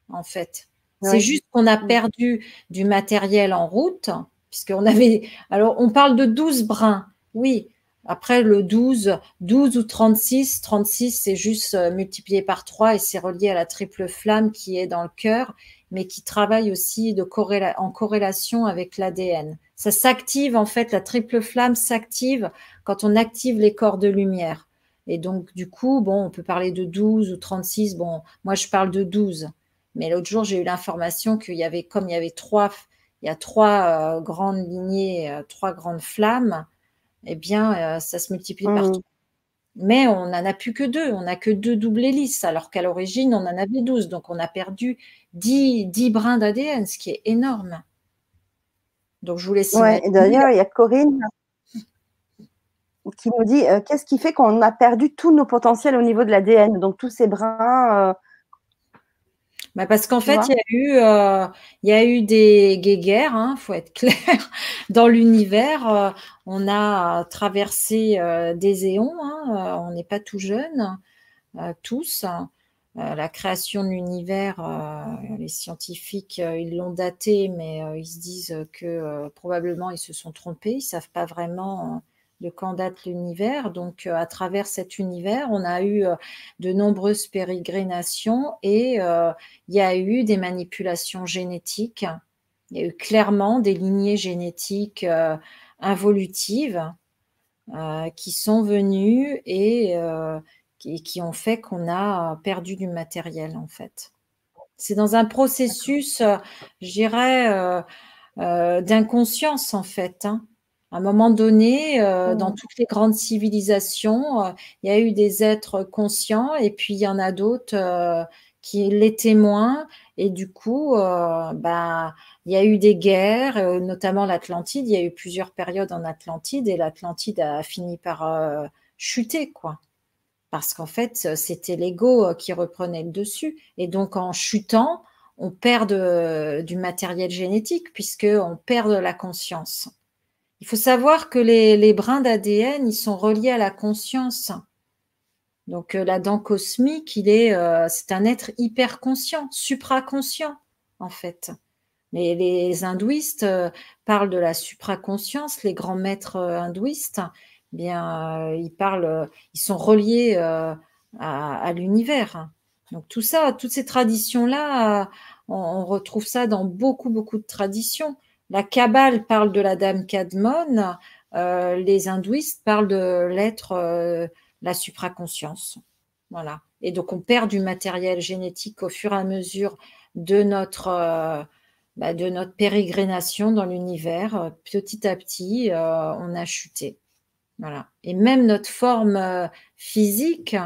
en fait. C'est juste qu'on a perdu du matériel en route, puisqu'on avait. Alors, on parle de 12 brins. Oui, après le 12, 12 ou 36, 36 c'est juste euh, multiplié par 3 et c'est relié à la triple flamme qui est dans le cœur, mais qui travaille aussi de en corrélation avec l'ADN. Ça s'active en fait, la triple flamme s'active quand on active les corps de lumière. Et donc du coup, bon, on peut parler de 12 ou 36, bon, moi je parle de 12. Mais l'autre jour, j'ai eu l'information qu'il y avait, comme il y avait trois, il y a trois euh, grandes lignées, euh, trois grandes flammes, eh bien, euh, ça se multiplie par mmh. Mais on n'en a plus que deux, on n'a que deux doubles hélices, alors qu'à l'origine, on en avait douze. Donc, on a perdu dix, brins d'ADN, ce qui est énorme. Donc, je vous laisse. Ouais, d'ailleurs, il y a Corinne qui nous dit euh, qu'est-ce qui fait qu'on a perdu tous nos potentiels au niveau de l'ADN Donc, tous ces brins. Euh, bah, parce qu'en fait, il y, a eu, euh, il y a eu des guéguerres, il hein, faut être clair, dans l'univers. On a traversé des éons, hein, on n'est pas tout jeune, tous. La création de l'univers, les scientifiques, ils l'ont daté, mais ils se disent que probablement ils se sont trompés, ils ne savent pas vraiment de quand date l'univers. Donc, euh, à travers cet univers, on a eu euh, de nombreuses pérégrinations et euh, il y a eu des manipulations génétiques. Il y a eu clairement des lignées génétiques involutives qui sont venues et qui, ont fait qu'on a perdu du matériel, en fait. C'est dans un processus, je dirais, d'inconscience, en fait. Hein. À un moment donné, euh, dans mmh. toutes les grandes civilisations, euh, il y a eu des êtres conscients et puis il y en a d'autres euh, qui l'étaient moins. Et du coup, bah, il y a eu des guerres, notamment l'Atlantide. Il y a eu plusieurs périodes en Atlantide et l'Atlantide a fini par chuter, quoi. Parce qu'en fait, c'était l'ego qui reprenait le dessus. Et donc, en chutant, on perd du matériel génétique puisqu'on perd de la conscience. Il faut savoir que les, brins d'ADN, ils sont reliés à la conscience. Donc euh, l'Adam cosmique, il est, euh, c'est un être hyper conscient, supraconscient. en fait. Mais les hindouistes euh, parlent de la supraconscience, les grands maîtres euh, hindouistes, bien, ils parlent, ils sont reliés à, l'univers. Donc tout ça, toutes ces traditions-là, on, retrouve ça dans beaucoup, beaucoup de traditions. La Kabbale parle de la dame Kadmon, les hindouistes parlent de l'être, la supraconscience. Voilà. Et donc, on perd du matériel génétique au fur et à mesure de notre, euh, bah, de notre pérégrination dans l'univers. Petit à petit, euh, on a chuté. Voilà. Et même notre forme euh, physique,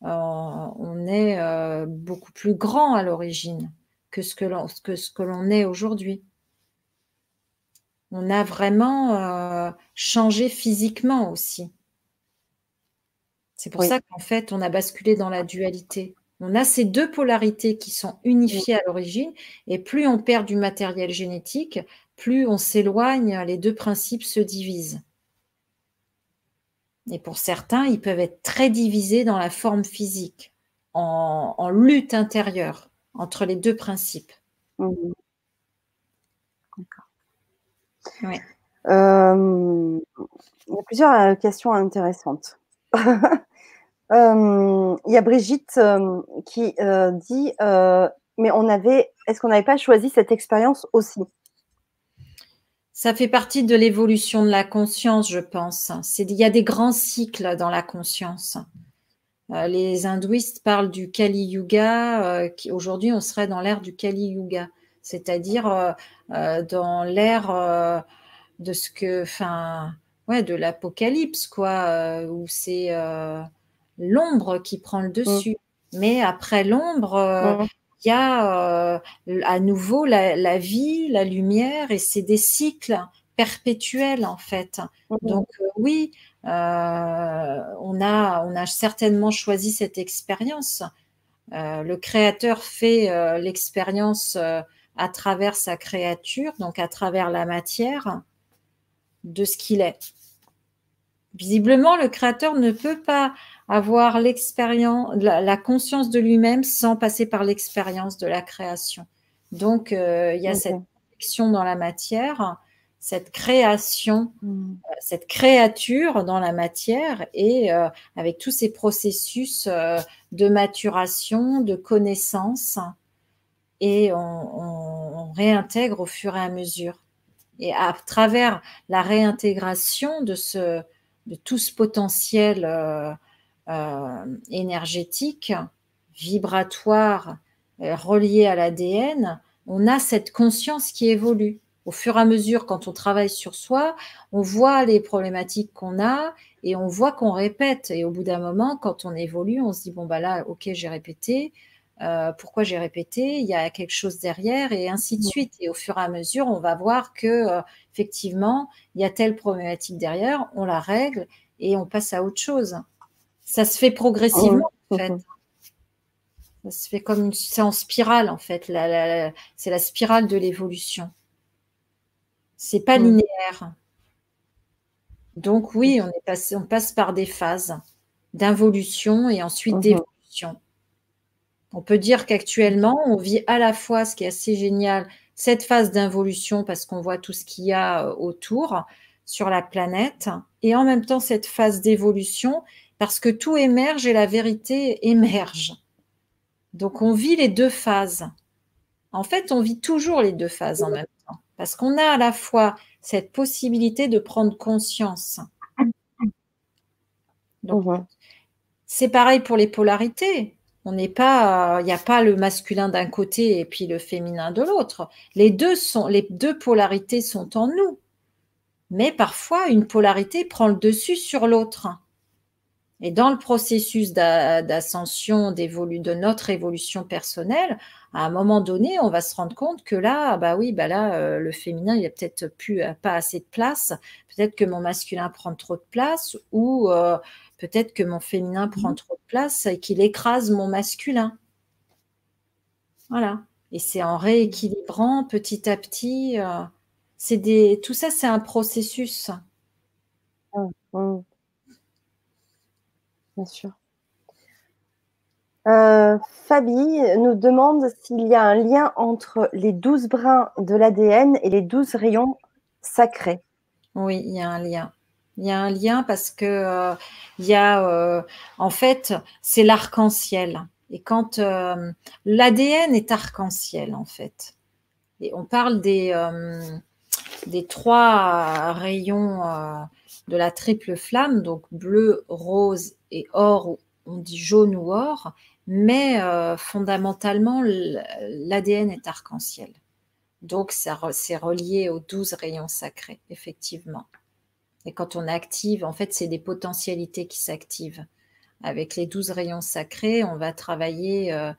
on est beaucoup plus grand à l'origine que ce que l'on est aujourd'hui. On a vraiment changé physiquement aussi. C'est pour ça qu'en fait, on a basculé dans la dualité. On a ces deux polarités qui sont unifiées à l'origine, et plus on perd du matériel génétique, plus on s'éloigne, les deux principes se divisent. Et pour certains, ils peuvent être très divisés dans la forme physique, en, lutte intérieure entre les deux principes. Mmh. D'accord. Euh, il y a plusieurs euh, questions intéressantes. Euh, il y a Brigitte euh, qui dit Mais on avait, est-ce qu'on n'avait pas choisi cette expérience aussi? Ça fait partie de l'évolution de la conscience, je pense. Il y a des grands cycles dans la conscience. les hindouistes parlent du Kali Yuga. Aujourd'hui, on serait dans l'ère du Kali Yuga, c'est-à-dire dans l'ère de ce que, enfin, ouais, de l'apocalypse, quoi, où c'est l'ombre qui prend le dessus. Mm. Mais après l'ombre, euh, mm. Il y a euh, à nouveau la, vie, la lumière, et c'est des cycles perpétuels en fait. Mm. Donc euh, oui, on, a, on a certainement choisi cette expérience. le créateur fait l'expérience à travers sa créature, donc à travers la matière de ce qu'il est. Visiblement, le créateur ne peut pas avoir l'expérience, la, conscience de lui-même sans passer par l'expérience de la création. Donc, euh, il y a cette connexion dans la matière, cette création, mm. euh, cette créature dans la matière et euh, avec tous ces processus de maturation, de connaissance, et on, réintègre au fur et à mesure. Et à travers la réintégration de, ce, de tout ce potentiel euh, énergétique, vibratoire, euh, relié à l'ADN, on a cette conscience qui évolue. Au fur et à mesure, quand on travaille sur soi, on voit les problématiques qu'on a et on voit qu'on répète. Et au bout d'un moment, quand on évolue, on se dit, bon, bah là, ok, j'ai répété. Euh, pourquoi j'ai répété? Il y a quelque chose derrière et ainsi de suite. Et au fur et à mesure, on va voir que effectivement, il y a telle problématique derrière, on la règle et on passe à autre chose. Ça se fait progressivement, en fait. Ça se fait comme une... C'est en spirale, en fait. C'est la spirale de l'évolution. C'est pas linéaire. Donc oui, on, est passé, on passe par des phases d'involution et ensuite mhm. d'évolution. On peut dire qu'actuellement, on vit à la fois, ce qui est assez génial, cette phase d'involution parce qu'on voit tout ce qu'il y a euh, autour sur la planète, et en même temps cette phase d'évolution parce que tout émerge et la vérité émerge. Donc on vit les deux phases. En fait, on vit toujours les deux phases en même temps, parce qu'on a à la fois cette possibilité de prendre conscience. c'est pareil pour les polarités. N'est pas, il n'y a pas le masculin d'un côté et puis le féminin de l'autre. Les deux polarités sont en nous. Mais parfois, une polarité prend le dessus sur l'autre. Et dans le processus d'ascension de notre évolution personnelle, à un moment donné, on va se rendre compte que là, bah oui, bah là, euh, le féminin, il a peut-être plus euh, pas assez de place. Peut-être que mon masculin prend trop de place, ou euh, peut-être que mon féminin prend mmh. trop de place et qu'il écrase mon masculin. Voilà. Et c'est en rééquilibrant petit à petit. c'est des, tout ça, c'est un processus. Mmh, mmh bien sûr. Euh, Fabi nous demande s'il y a un lien entre les douze brins de l'ADN et les douze rayons sacrés. Oui, il y a un lien. Il y a un lien parce que euh, il y a, euh, en fait, c'est l'arc-en-ciel. Et quand l'ADN est arc-en-ciel, en fait, et on parle des, des trois rayons de la triple flamme, donc bleu, rose et or, on dit jaune ou or, mais euh, fondamentalement, l'ADN est arc-en-ciel. Donc, c'est relié aux douze rayons sacrés, effectivement. Et quand on active, en fait, c'est des potentialités qui s'activent. Avec les douze rayons sacrés, on va travailler euh,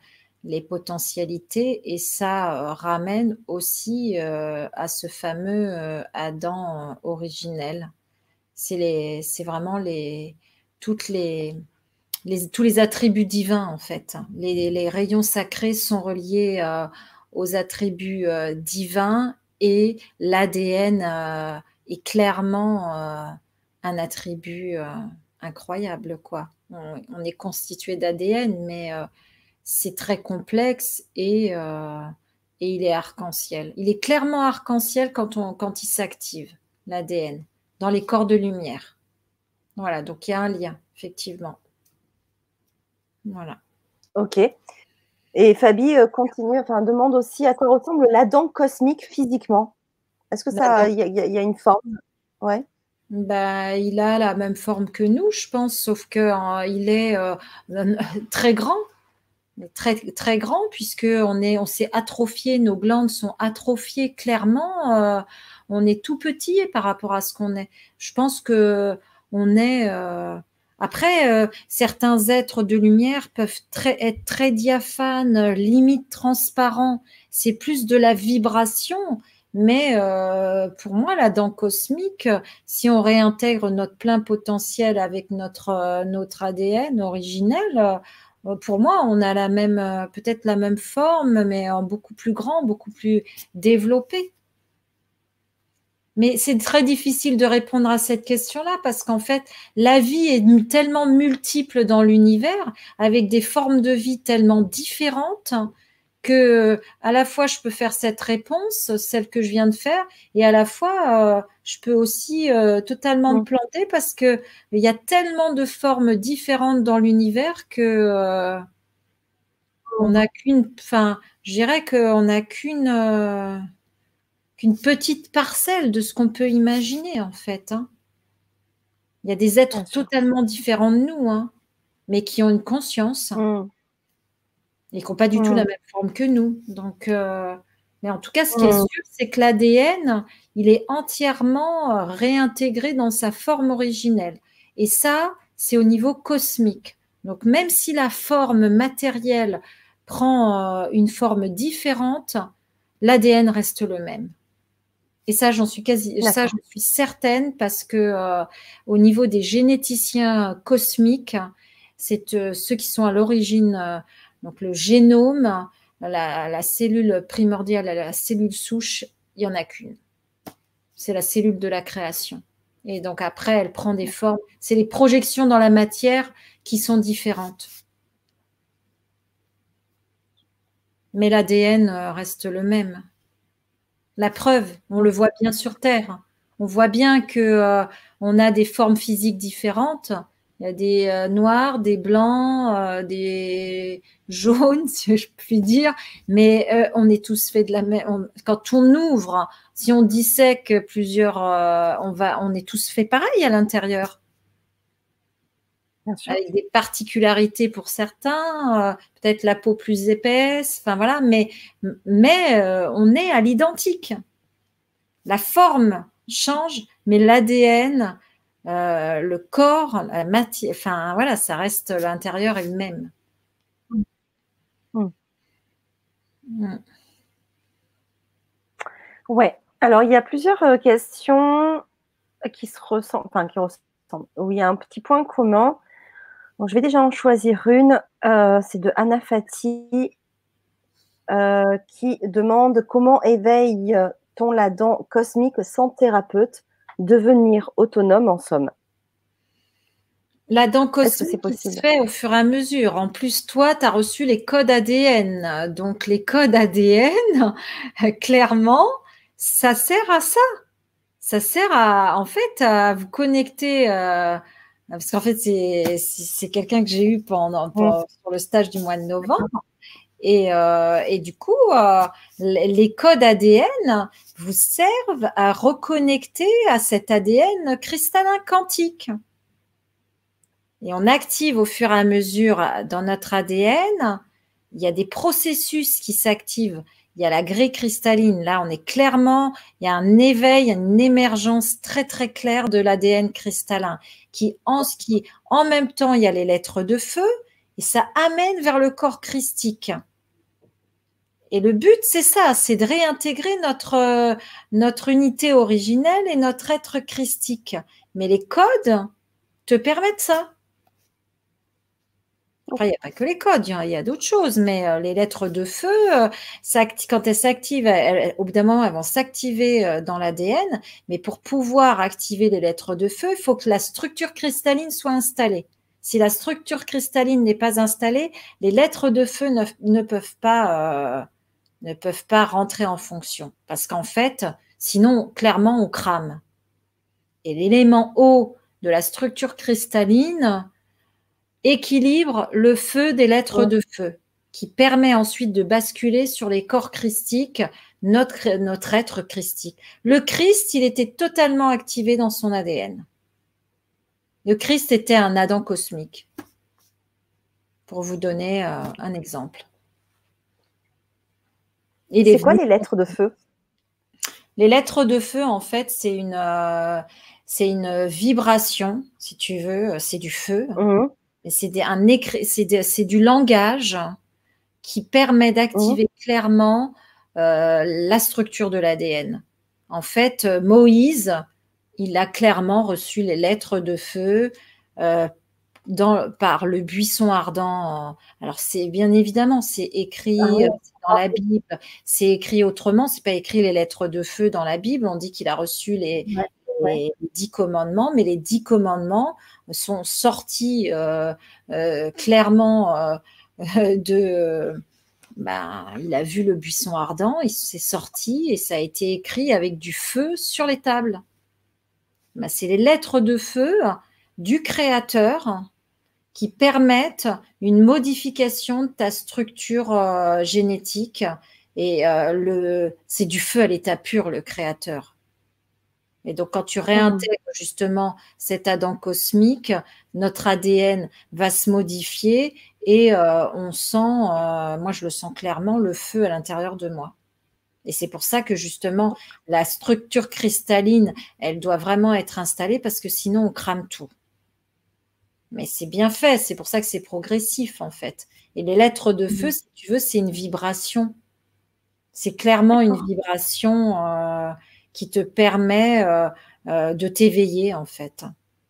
les potentialités et ça euh, ramène aussi à ce fameux Adam originel. C'est vraiment les, toutes les, tous les attributs divins, en fait. Les, rayons sacrés sont reliés euh, aux attributs euh, divins et l'ADN euh, est clairement un attribut incroyable, quoi. On, est constitué d'ADN, mais c'est très complexe et, et il est arc-en-ciel. Il est clairement arc-en-ciel quand, on, quand il s'active, l'ADN, dans les corps de lumière. Voilà, donc il y a un lien, effectivement. Voilà. Ok. Et Fabi euh, continue, enfin demande aussi à quoi ressemble l'Adam cosmique physiquement. Est-ce que ça, il y, a une forme? Ouais. Bah, il a la même forme que nous, je pense, sauf que euh, il est euh, très grand, très très grand, puisque on est, on s'est atrophié, nos glandes sont atrophiées clairement. on est tout petit par rapport à ce qu'on est. Je pense que on est après, euh, certains êtres de lumière peuvent être très diaphanes, limite transparents. C'est plus de la vibration. Mais euh, pour moi, la dent cosmique, si on réintègre notre plein potentiel avec notre, euh, notre ADN originel, pour moi, on a la même, peut-être la même forme, mais en beaucoup plus grand, beaucoup plus développé. Mais c'est très difficile de répondre à cette question-là parce qu'en fait, la vie est tellement multiple dans l'univers, avec des formes de vie tellement différentes que à la fois je peux faire cette réponse, celle que je viens de faire, et à la fois euh, je peux aussi euh, totalement me planter parce que il y a tellement de formes différentes dans l'univers que euh, on n'a qu'une, enfin, je dirais qu'on n'a qu'une qu'une petite parcelle de ce qu'on peut imaginer en fait. Hein. Il y a des êtres totalement différents de nous, hein, mais qui ont une conscience mmh. Et qui n'ont pas du tout la mmh. même forme que nous. Donc, euh, mais en tout cas, ce qui est mmh. sûr, c'est que l'ADN, il est entièrement euh, réintégré dans sa forme originelle. Et ça, c'est au niveau cosmique. Donc, même si la forme matérielle prend euh, une forme différente, l'ADN reste le même. Et ça, j'en suis quasi, ça, je suis certaine parce que euh, au niveau des généticiens cosmiques, c'est euh, ceux qui sont à l'origine, donc le génome, la, cellule primordiale, la cellule souche, il y en a qu'une. C'est la cellule de la création. Et donc après, elle prend des formes. C'est les projections dans la matière qui sont différentes. Mais l'ADN reste le même. La preuve, on le voit bien sur Terre. On voit bien que euh, on a des formes physiques différentes. Il y a des euh, noirs, des blancs, euh, des jaunes, si je puis dire, mais on est tous faits de la même. quand on ouvre, si on dissèque plusieurs, on va, on est tous faits pareil à l'intérieur avec des particularités pour certains, euh, peut-être la peau plus épaisse, enfin voilà, mais, mais euh, on est à l'identique. La forme change, mais l'ADN, euh, le corps, la matière, enfin voilà, ça reste l'intérieur est le même. Mm. Mm. Ouais. Alors il y a plusieurs questions qui se ressemblent, enfin qui ressemblent, où il y a un petit point commun je vais déjà en choisir une. Euh, c'est de Anna Fati euh, qui demande comment éveille-t-on la dent cosmique sans thérapeute? Devenir autonome en somme. La dent cosmique se fait au fur et à mesure. En plus, toi, tu as reçu les codes ADN. Donc, les codes ADN, clairement, ça sert à ça. Ça sert à, en fait, à vous connecter. Euh, parce qu'en fait, c'est quelqu'un que j'ai eu pendant, pour le stage du mois de novembre. Et, euh, et du coup, euh, les codes ADN vous servent à reconnecter à cet ADN cristallin quantique. Et on active au fur et à mesure dans notre ADN, il y a des processus qui s'activent. Il y a la grille cristalline. Là, on est clairement, il y a un éveil, une émergence très très claire de l'ADN cristallin qui en, qui, en même temps, il y a les lettres de feu et ça amène vers le corps christique. Et le but, c'est ça, c'est de réintégrer notre, notre unité originelle et notre être christique. Mais les codes te permettent ça. Il n'y a pas que les codes, il y a, d'autres choses, mais euh, les lettres de feu, euh, quand elles s'activent, au bout d'un moment, elles vont s'activer euh, dans l'ADN, mais pour pouvoir activer les lettres de feu, il faut que la structure cristalline soit installée. Si la structure cristalline n'est pas installée, les lettres de feu ne, peuvent, pas, ne peuvent pas rentrer en fonction. Parce qu'en fait, sinon, clairement, on crame. Et l'élément haut de la structure cristalline, équilibre le feu des lettres de feu, qui permet ensuite de basculer sur les corps christiques, notre, notre être christique. Le Christ, il était totalement activé dans son ADN. Le Christ était un Adam cosmique, pour vous donner euh, un exemple. C'est quoi les lettres de feu? Les lettres de feu, en fait, c'est une, euh, c'est une vibration, si tu veux, c'est du feu. Mmh c'est du langage qui permet d'activer mmh. clairement euh, la structure de l'ADN. En fait, euh, Moïse, il a clairement reçu les lettres de feu euh, dans, par le buisson ardent. Alors, c'est bien évidemment, c'est écrit ah dans la Bible, c'est écrit autrement, c'est pas écrit les lettres de feu dans la Bible. On dit qu'il a reçu les, les, dix commandements, mais les dix commandements sont sortis euh, euh, clairement euh, de. Ben, il a vu le buisson ardent, il s'est sorti et ça a été écrit avec du feu sur les tables. Ben, c'est les lettres de feu du Créateur qui permettent une modification de ta structure génétique. Et le, c'est du feu à l'état pur, le Créateur. Et donc, quand tu mmh. réintègres justement cet Adam cosmique, notre ADN va se modifier et euh, on sent, euh, moi je le sens clairement, le feu à l'intérieur de moi. Et c'est pour ça que justement, la structure cristalline, elle doit vraiment être installée parce que sinon on crame tout. Mais c'est bien fait, c'est pour ça que c'est progressif en fait. Et les lettres de feu, mmh. si tu veux, c'est une vibration. C'est clairement une vibration. Euh, qui te permet euh, euh, de t'éveiller en fait.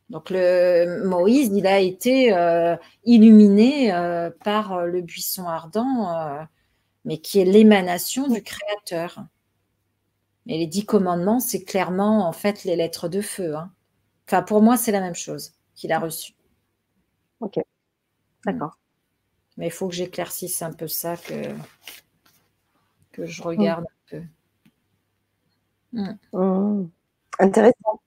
Donc le Moïse, il a été euh, illuminé par le buisson ardent, mais qui est l'émanation du Créateur. Et les dix commandements, c'est clairement en fait les lettres de feu. Hein. Enfin, pour moi, c'est la même chose qu'il a reçu. Ok, d'accord. Mais il faut que j'éclaircisse un peu ça, que, que je regarde un peu. Mm. Mm. Intéressant.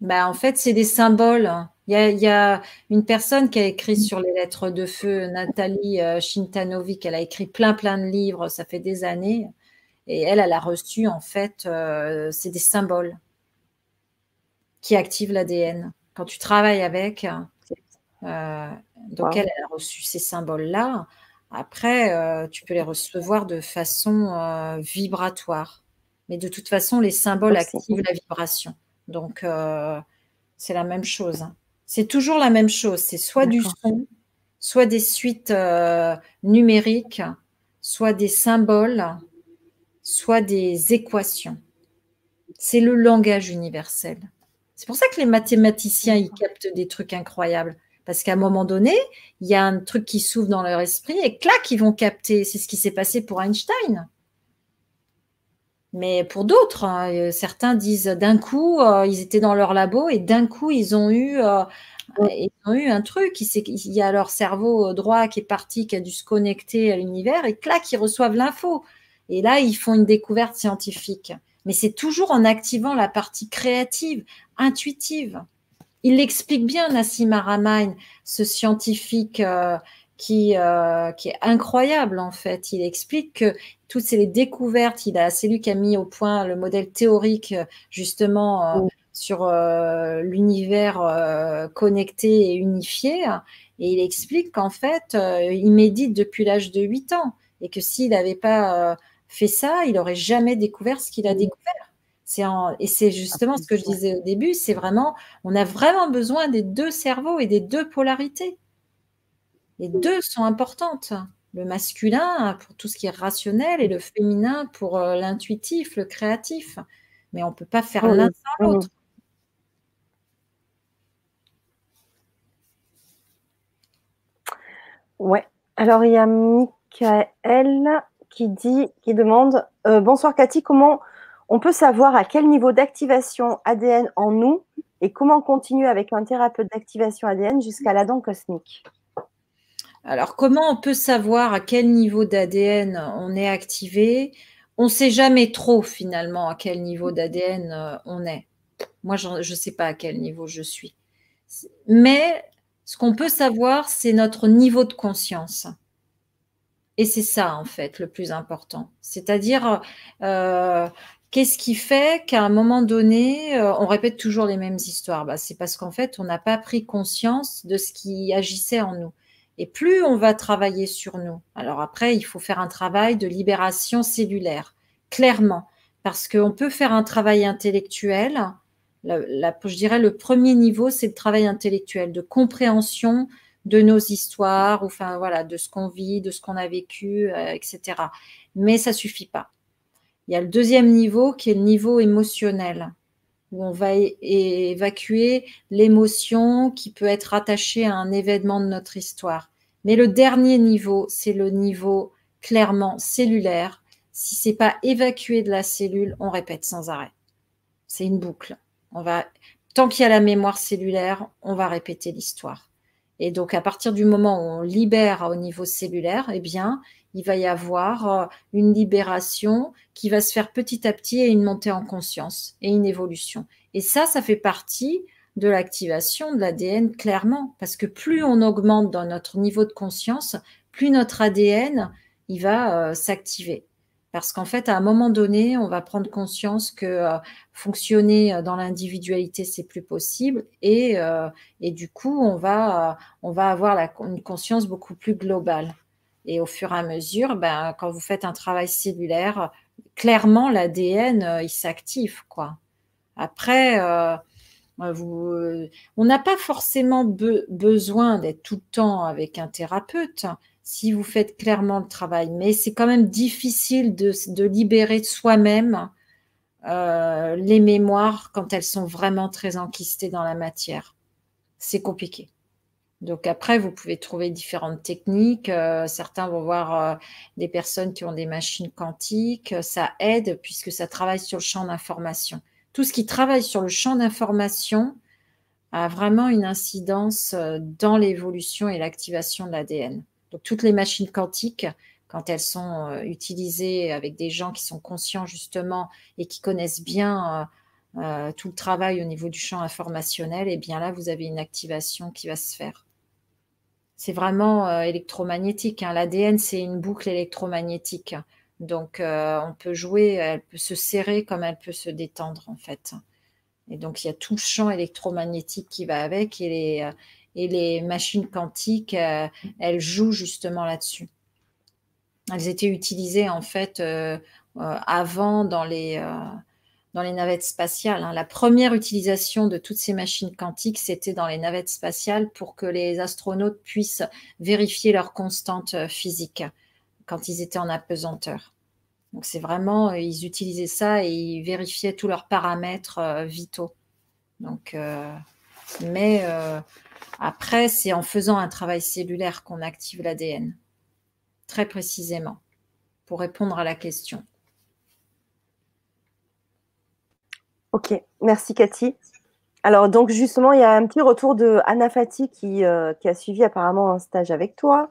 Bah, en fait, c'est des symboles. Il y, a, une personne qui a écrit sur les lettres de feu, Nathalie euh, Shintanovic. Elle a écrit plein, plein de livres, ça fait des années. Et elle, elle a reçu, en fait, euh, c'est des symboles qui activent l'ADN. Quand tu travailles avec, euh, donc elle, elle, a reçu ces symboles-là. Après, tu peux les recevoir de façon vibratoire. Mais de toute façon, les symboles activent la vibration. Donc, euh, c'est la même chose. Hein. C'est toujours la même chose. C'est soit du son, soit des suites euh, numériques, soit des symboles, soit des équations. C'est le langage universel. C'est pour ça que les mathématiciens, ils captent des trucs incroyables. Parce qu'à un moment donné, il y a un truc qui s'ouvre dans leur esprit et clac, ils vont capter. C'est ce qui s'est passé pour Einstein. Mais pour d'autres, hein, certains disent d'un coup, ils étaient dans leur labo et d'un coup, ils ont eu, ils ont eu un truc. Il y a leur cerveau droit qui est parti, qui a dû se connecter à l'univers et clac, ils reçoivent l'info. Et là, ils font une découverte scientifique. Mais c'est toujours en activant la partie créative, intuitive. Il l'explique bien, Nassim Aramain, ce scientifique euh, qui, euh, qui est incroyable en fait. Il explique que toutes ces découvertes, il a, c'est lui qui a mis au point le modèle théorique justement euh, sur l'univers connecté et unifié. Et il explique qu'en fait, il médite depuis l'âge de 8 ans et que s'il n'avait pas fait ça, il n'aurait jamais découvert ce qu'il a découvert. Et c'est justement ce que je disais au début, c'est vraiment, on a vraiment besoin des deux cerveaux et des deux polarités. Les deux sont importantes. Le masculin pour tout ce qui est rationnel et le féminin pour euh, l'intuitif, le créatif. Mais on ne peut pas faire l'un sans l'autre. Ouais. Alors il y a Michael qui dit, qui demande euh, Bonsoir Cathy, comment on peut savoir à quel niveau d'activation ADN en nous et comment continuer avec un thérapeute d'activation ADN jusqu'à la dent cosmique Alors, comment on peut savoir à quel niveau d'ADN on est activé? On ne sait jamais trop finalement à quel niveau d'ADN euh, on est. Moi, je ne sais pas à quel niveau je suis. Mais ce qu'on peut savoir, c'est notre niveau de conscience. Et c'est ça, en fait, le plus important. C'est-à-dire, euh, qu'est-ce qui fait qu'à un moment donné, euh, on répète toujours les mêmes histoires? Bah, C'est parce qu'en fait, on n'a pas pris conscience de ce qui agissait en nous. Et plus on va travailler sur nous, alors après, il faut faire un travail de libération cellulaire, clairement, parce qu'on peut faire un travail intellectuel. je dirais le premier niveau, c'est le travail intellectuel, de compréhension de nos histoires, voilà, de ce qu'on vit, de ce qu'on a vécu, euh, etc. Mais ça suffit pas. Il y a le deuxième niveau qui est le niveau émotionnel, où on va évacuer l'émotion qui peut être attachée à un événement de notre histoire. Mais le dernier niveau, c'est le niveau clairement cellulaire. Si c'est pas évacué de la cellule, on répète sans arrêt. C'est une boucle. On va, tant qu'il y a la mémoire cellulaire, on va répéter l'histoire. Et donc, à partir du moment où on libère au niveau cellulaire, eh bien, il va y avoir euh, une libération qui va se faire petit à petit et une montée en conscience et une évolution. Et ça, ça fait partie de l'activation de l'ADN clairement, parce que plus on augmente dans notre niveau de conscience, plus notre ADN il va euh, s'activer. Parce qu'en fait, à un moment donné, on va prendre conscience que euh, fonctionner dans l'individualité, c'est plus possible. Et, et, du coup, on va, on va avoir une conscience beaucoup plus globale. Et au fur et à mesure, ben, quand vous faites un travail cellulaire, clairement, l'ADN, il s'active. quoi. Après, vous, on n'a pas forcément besoin d'être tout le temps avec un thérapeute si vous faites clairement le travail. Mais c'est quand même difficile de, libérer de soi-même euh, les mémoires quand elles sont vraiment très enquistées dans la matière. C'est compliqué. Donc après, vous pouvez trouver différentes techniques. Euh, certains vont voir euh, des personnes qui ont des machines quantiques. Ça aide puisque ça travaille sur le champ d'information. Tout ce qui travaille sur le champ d'information a vraiment une incidence dans l'évolution et l'activation de l'ADN. Donc toutes les machines quantiques, quand elles sont euh, utilisées avec des gens qui sont conscients justement et qui connaissent bien euh, euh, tout le travail au niveau du champ informationnel, eh bien là, vous avez une activation qui va se faire. C'est vraiment électromagnétique. Hein. L'ADN, c'est une boucle électromagnétique. Donc, on peut jouer, elle peut se serrer comme elle peut se détendre, en fait. Et donc, il y a tout le champ électromagnétique qui va avec et les, les machines quantiques, euh, elles jouent justement là-dessus. Elles étaient utilisées en fait euh, euh, avant dans les, dans les navettes spatiales. Hein. La première utilisation de toutes ces machines quantiques, c'était dans les navettes spatiales pour que les astronautes puissent vérifier leurs constantes physiques quand ils étaient en apesanteur. Donc c'est vraiment, ils utilisaient ça et ils vérifiaient tous leurs paramètres vitaux. Donc, mais après, c'est en faisant un travail cellulaire qu'on active l'ADN, très précisément, pour répondre à la question. Ok, merci Cathy. Alors, donc justement, il y a un petit retour de Anna Fati qui, euh, qui a suivi apparemment un stage avec toi,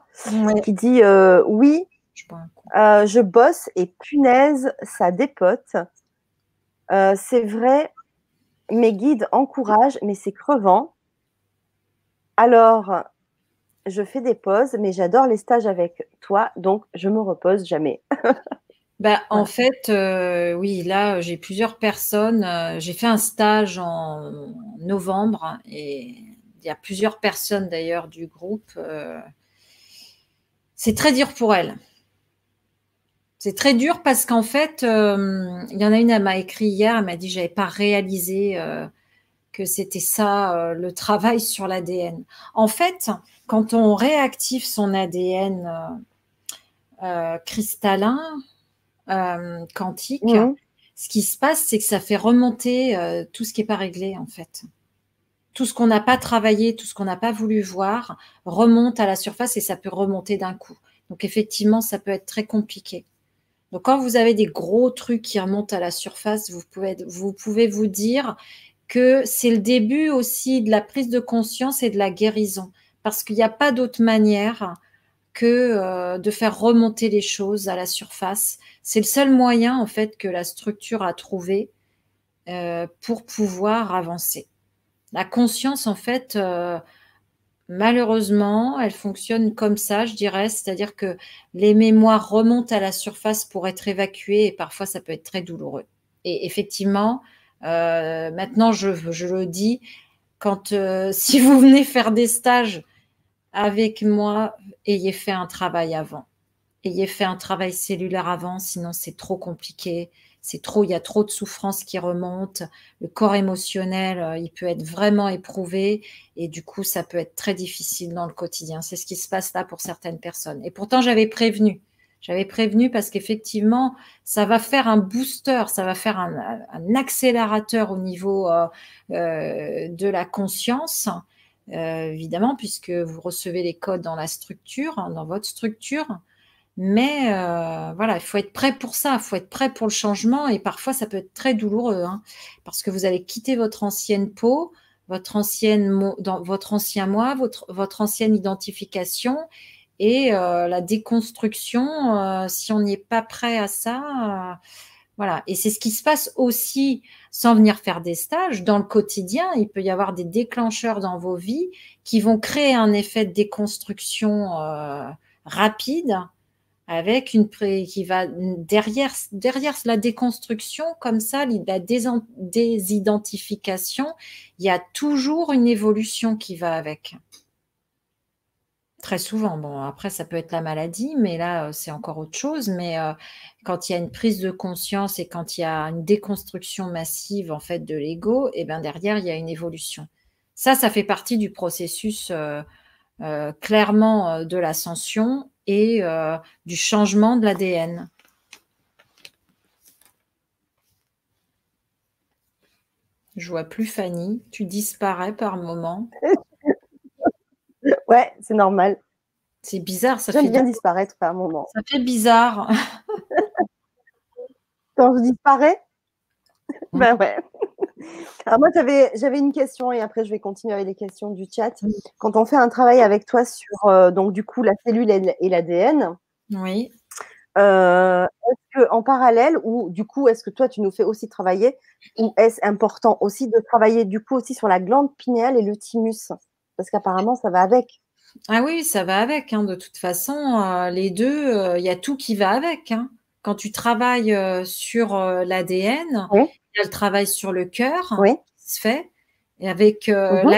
qui dit euh, Oui, euh, je bosse et punaise, ça dépote. c'est vrai, mes guides encouragent, mais c'est crevant. Alors, je fais des pauses, mais j'adore les stages avec toi, donc je me repose jamais. Bah, en fait, euh, oui, là, j'ai plusieurs personnes. Euh, j'ai fait un stage en novembre et il y a plusieurs personnes d'ailleurs du groupe. Euh, c'est très dur pour elles. C'est très dur parce qu'en fait, il y en a une, elle m'a écrit hier, elle m'a dit j'avais pas réalisé que c'était ça le travail sur l'ADN. En fait, quand on réactive son ADN cristallin, euh, quantique, ce qui se passe, c'est que ça fait remonter euh, tout ce qui n'est pas réglé, en fait. Tout ce qu'on n'a pas travaillé, tout ce qu'on n'a pas voulu voir, remonte à la surface et ça peut remonter d'un coup. Donc, effectivement, ça peut être très compliqué. Donc, quand vous avez des gros trucs qui remontent à la surface, vous pouvez vous, pouvez vous dire que c'est le début aussi de la prise de conscience et de la guérison. Parce qu'il n'y a pas d'autre manière que euh, de faire remonter les choses à la surface. C'est le seul moyen en fait que la structure a trouvé euh, pour pouvoir avancer. La conscience en fait, euh, malheureusement, elle fonctionne comme ça, je dirais, c'est-à-dire que les mémoires remontent à la surface pour être évacuées et parfois ça peut être très douloureux. Et effectivement, maintenant je, je, le dis, quand si vous venez faire des stages avec moi, ayez fait un travail avant. Ayez fait un travail cellulaire avant, sinon c'est trop compliqué. C'est trop, il y a trop de souffrances qui remontent. Le corps émotionnel, euh, il peut être vraiment éprouvé et du coup, ça peut être très difficile dans le quotidien. C'est ce qui se passe là pour certaines personnes. Et pourtant, j'avais prévenu. J'avais prévenu parce qu'effectivement, ça va faire un booster, ça va faire un, accélérateur au niveau euh, euh, de la conscience euh, évidemment, puisque vous recevez les codes dans la structure, hein, dans votre structure. Mais euh, voilà, il faut être prêt pour ça, il faut être prêt pour le changement et parfois ça peut être très douloureux hein, parce que vous allez quitter votre ancienne peau, votre, ancienne, dans votre ancien moi, votre, votre ancienne identification et euh, la déconstruction, si on n'est pas prêt à ça, voilà. Et c'est ce qui se passe aussi sans venir faire des stages. Dans le quotidien, il peut y avoir des déclencheurs dans vos vies qui vont créer un effet de déconstruction euh, rapide avec une qui va derrière derrière la déconstruction comme ça la désidentification il y a toujours une évolution qui va avec Très souvent. Bon, après, ça peut être la maladie, mais là, euh, c'est encore autre chose. Mais euh, quand il y a une prise de conscience et quand il y a une déconstruction massive, en fait, de l'ego, et eh ben derrière, il y a une évolution. Ça, ça fait partie du processus euh, clairement de l'ascension et du changement de l'ADN. Je vois plus Fanny. Tu disparais par moment. Ouais, c'est normal. C'est bizarre, ça fait bien disparaître par moment. Ça fait bizarre. Quand je disparais Ben ouais. Alors moi, j'avais une question et après, je vais continuer avec les questions du chat. Quand on fait un travail avec toi sur, euh, donc du coup, la cellule et l'ADN, oui. Euh, est-ce qu'en parallèle, ou du coup, est-ce que toi, tu nous fais aussi travailler, ou est-ce important aussi de travailler du coup aussi sur la glande pinéale et le thymus? Parce qu'apparemment, ça va avec. Ah oui, ça va avec. Hein. De toute façon, euh, les deux, euh, il y a tout qui va avec. Hein. Quand tu travailles euh, sur l'ADN, il y a le travail sur le cœur qui se fait, et avec mmh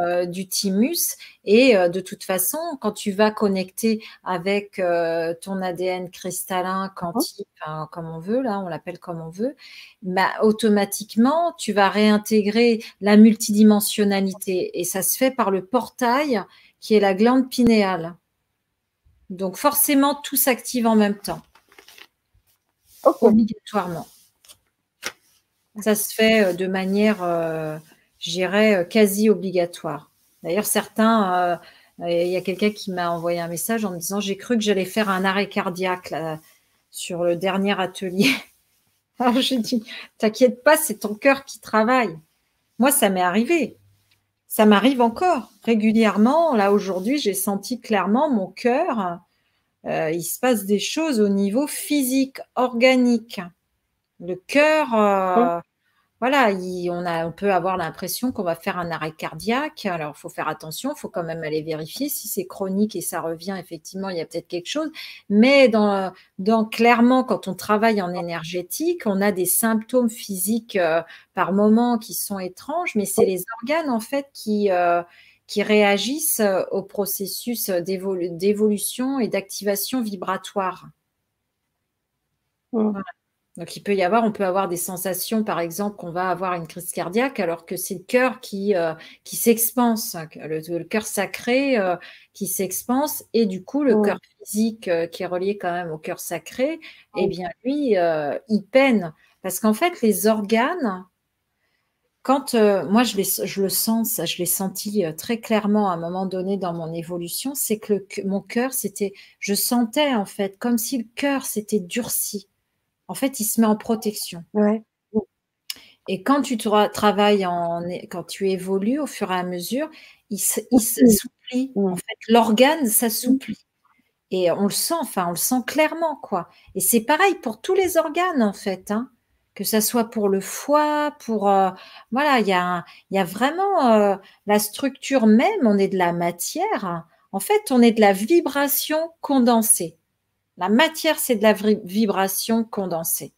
euh, du thymus. Et euh, de toute façon, quand tu vas connecter avec euh, ton ADN cristallin, quantique, comme on veut, là, on l'appelle comme on veut, bah, automatiquement, tu vas réintégrer la multidimensionnalité. Et ça se fait par le portail qui est la glande pinéale. Donc forcément, tout s'active en même temps. Obligatoirement. Ça se fait de manière j'irais euh, quasi obligatoire. D'ailleurs, certains, euh, il y a quelqu'un qui m'a envoyé un message en me disant j'ai cru que j'allais faire un arrêt cardiaque sur le dernier atelier. Alors j'ai dit, t'inquiète pas, c'est ton cœur qui travaille. Moi, ça m'est arrivé. Ça m'arrive encore régulièrement. Là, aujourd'hui, j'ai senti clairement mon cœur. Euh, il se passe des choses au niveau physique, organique. Le cœur, euh, voilà, on, a, on peut avoir l'impression qu'on va faire un arrêt cardiaque. Alors, il faut faire attention, il faut quand même aller vérifier si c'est chronique et ça revient. Effectivement, il y a peut-être quelque chose. Mais dans, dans, clairement, quand on travaille en énergétique, on a des symptômes physiques euh, par moment qui sont étranges, mais c'est les organes en fait qui euh, qui réagissent euh, au processus d'évolution et d'activation vibratoire. Mmh. Donc il peut y avoir, on peut avoir des sensations, par exemple, qu'on va avoir une crise cardiaque, alors que c'est le cœur qui, euh, qui s'expanse, le, cœur sacré euh, qui s'expanse, et du coup le cœur physique euh, qui est relié quand même au cœur sacré, eh bien lui, il peine. Parce qu'en fait, les organes, quand moi je, je, le sens, je l'ai senti très clairement à un moment donné dans mon évolution, c'est que mon cœur, c'était, je sentais en fait comme si le cœur s'était durci en fait, il se met en protection. Et quand tu travailles, en, quand tu évolues au fur et à mesure, il, s'assouplit. En fait, l'organe s'assouplit. Et on le sent, enfin, on le sent clairement, quoi. Et c'est pareil pour tous les organes, en fait. Hein. que ça soit pour le foie, pour euh, voilà, il y a, y a vraiment euh, la structure même. On est de la matière. En fait, on est de la vibration condensée. La matière, c'est de la vibration condensée.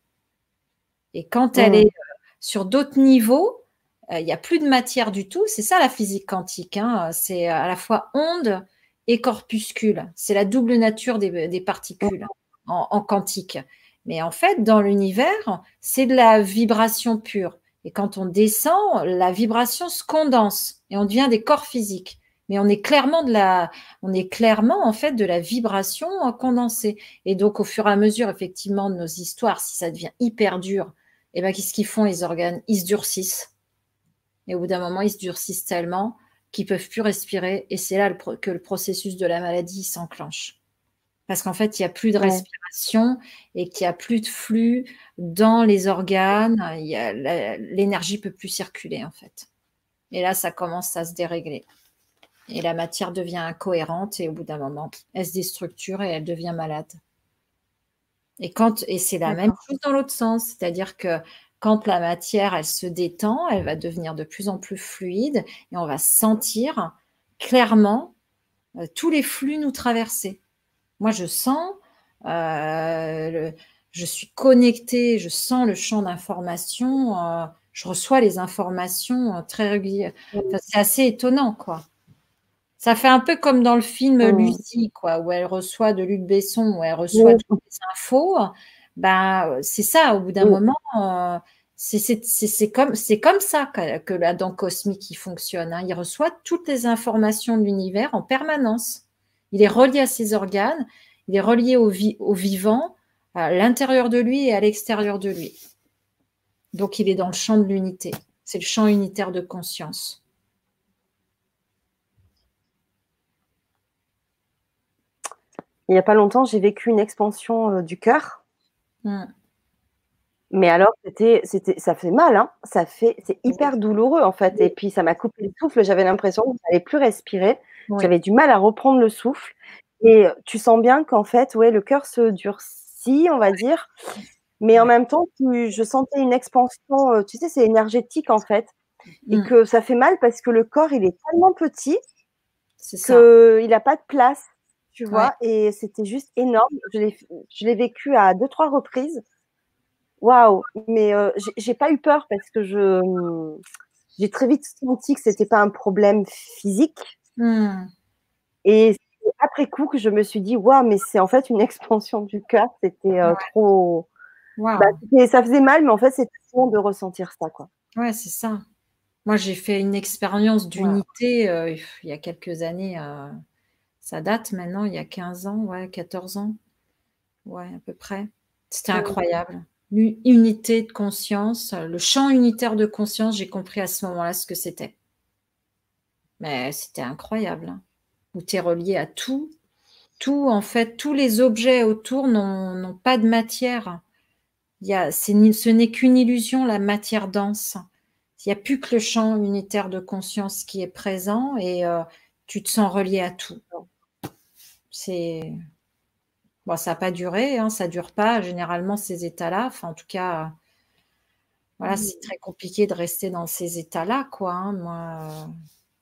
Et quand elle est euh, sur d'autres niveaux, euh, il n'y a plus de matière du tout. C'est ça la physique quantique. Hein. C'est à la fois onde et corpuscule. C'est la double nature des, particules en, quantique. Mais en fait, dans l'univers, c'est de la vibration pure. Et quand on descend, la vibration se condense et on devient des corps physiques mais on est clairement de la, on est clairement en fait de la vibration condensée. Et donc au fur et à mesure effectivement de nos histoires, si ça devient hyper dur, et eh ben qu'est-ce qu'ils font les organes? Ils se durcissent. Et au bout d'un moment, ils se durcissent tellement qu'ils peuvent plus respirer. Et c'est là que le processus de la maladie s'enclenche. Parce qu'en fait, il n'y a plus de respiration et qu'il n'y a plus de flux dans les organes. L'énergie peut plus circuler, en fait. Et là, ça commence à se dérégler. Et la matière devient incohérente et au bout d'un moment, elle se déstructure et elle devient malade. Et, quand, et c'est la même chose dans l'autre sens, c'est-à-dire que quand la matière, elle se détend, elle va devenir de plus en plus fluide et on va sentir clairement euh, tous les flux nous traverser. Moi, je sens, euh, je suis connectée, je sens le champ d'information, euh, je reçois les informations très régulièrement. c'est assez étonnant, quoi. Ça fait un peu comme dans le film mmh. Lucie, quoi, où elle reçoit de Luc Besson, où elle reçoit toutes les infos. Ben, c'est ça, au bout d'un moment, euh, c'est comme, comme ça que, que, la dent cosmique fonctionne. Hein. Il reçoit toutes les informations de l'univers en permanence. Il est relié à ses organes, il est relié au, au vivant, à l'intérieur de lui et à l'extérieur de lui. Donc il est dans le champ de l'unité. C'est le champ unitaire de conscience. Il n'y a pas longtemps, j'ai vécu une expansion euh, du cœur. Hmm. Mais alors, c'était, c'était, ça fait mal, hein. Ça fait, c'est hyper douloureux en fait. Et puis, ça m'a coupé le souffle. J'avais l'impression que je n'allais plus respirer. J'avais du mal à reprendre le souffle. Et tu sens bien qu'en fait, ouais, le cœur se durcit, on va dire. Mais en même temps, je sentais une expansion. Euh, tu sais, c'est énergétique en fait, et hmm. que ça fait mal parce que le corps, il est tellement petit qu'il n'a pas de place tu vois, et c'était juste énorme. Je l'ai vécu à deux, trois reprises. Waouh, mais euh, j'ai pas eu peur parce que je j'ai très vite senti que c'était pas un problème physique. Mmh. Et après coup que je me suis dit, waouh, mais c'est en fait une expansion du cœur. C'était euh, trop. Bah, ça faisait mal, mais en fait, c'était bon de ressentir ça, quoi. Ouais, c'est ça. Moi, j'ai fait une expérience d'unité euh, il y a quelques années ça date maintenant, il y a 15 ans, ouais, 14 ans. Ouais, à peu près. C'était incroyable. Unité de conscience, le champ unitaire de conscience, j'ai compris à ce moment-là ce que c'était. Mais c'était incroyable. Hein. Où tu es relié à tout. Tout, en fait, tous les objets autour n'ont pas de matière. il y a, ce n'est qu'une illusion, la matière dense. Il n'y a plus que le champ unitaire de conscience qui est présent et euh, tu te sens relié à tout. C'est bon, ça n'a pas duré, hein, ça dure pas généralement ces états-là. Enfin, en tout cas, voilà, c'est très compliqué de rester dans ces états-là, quoi. Hein. Moi,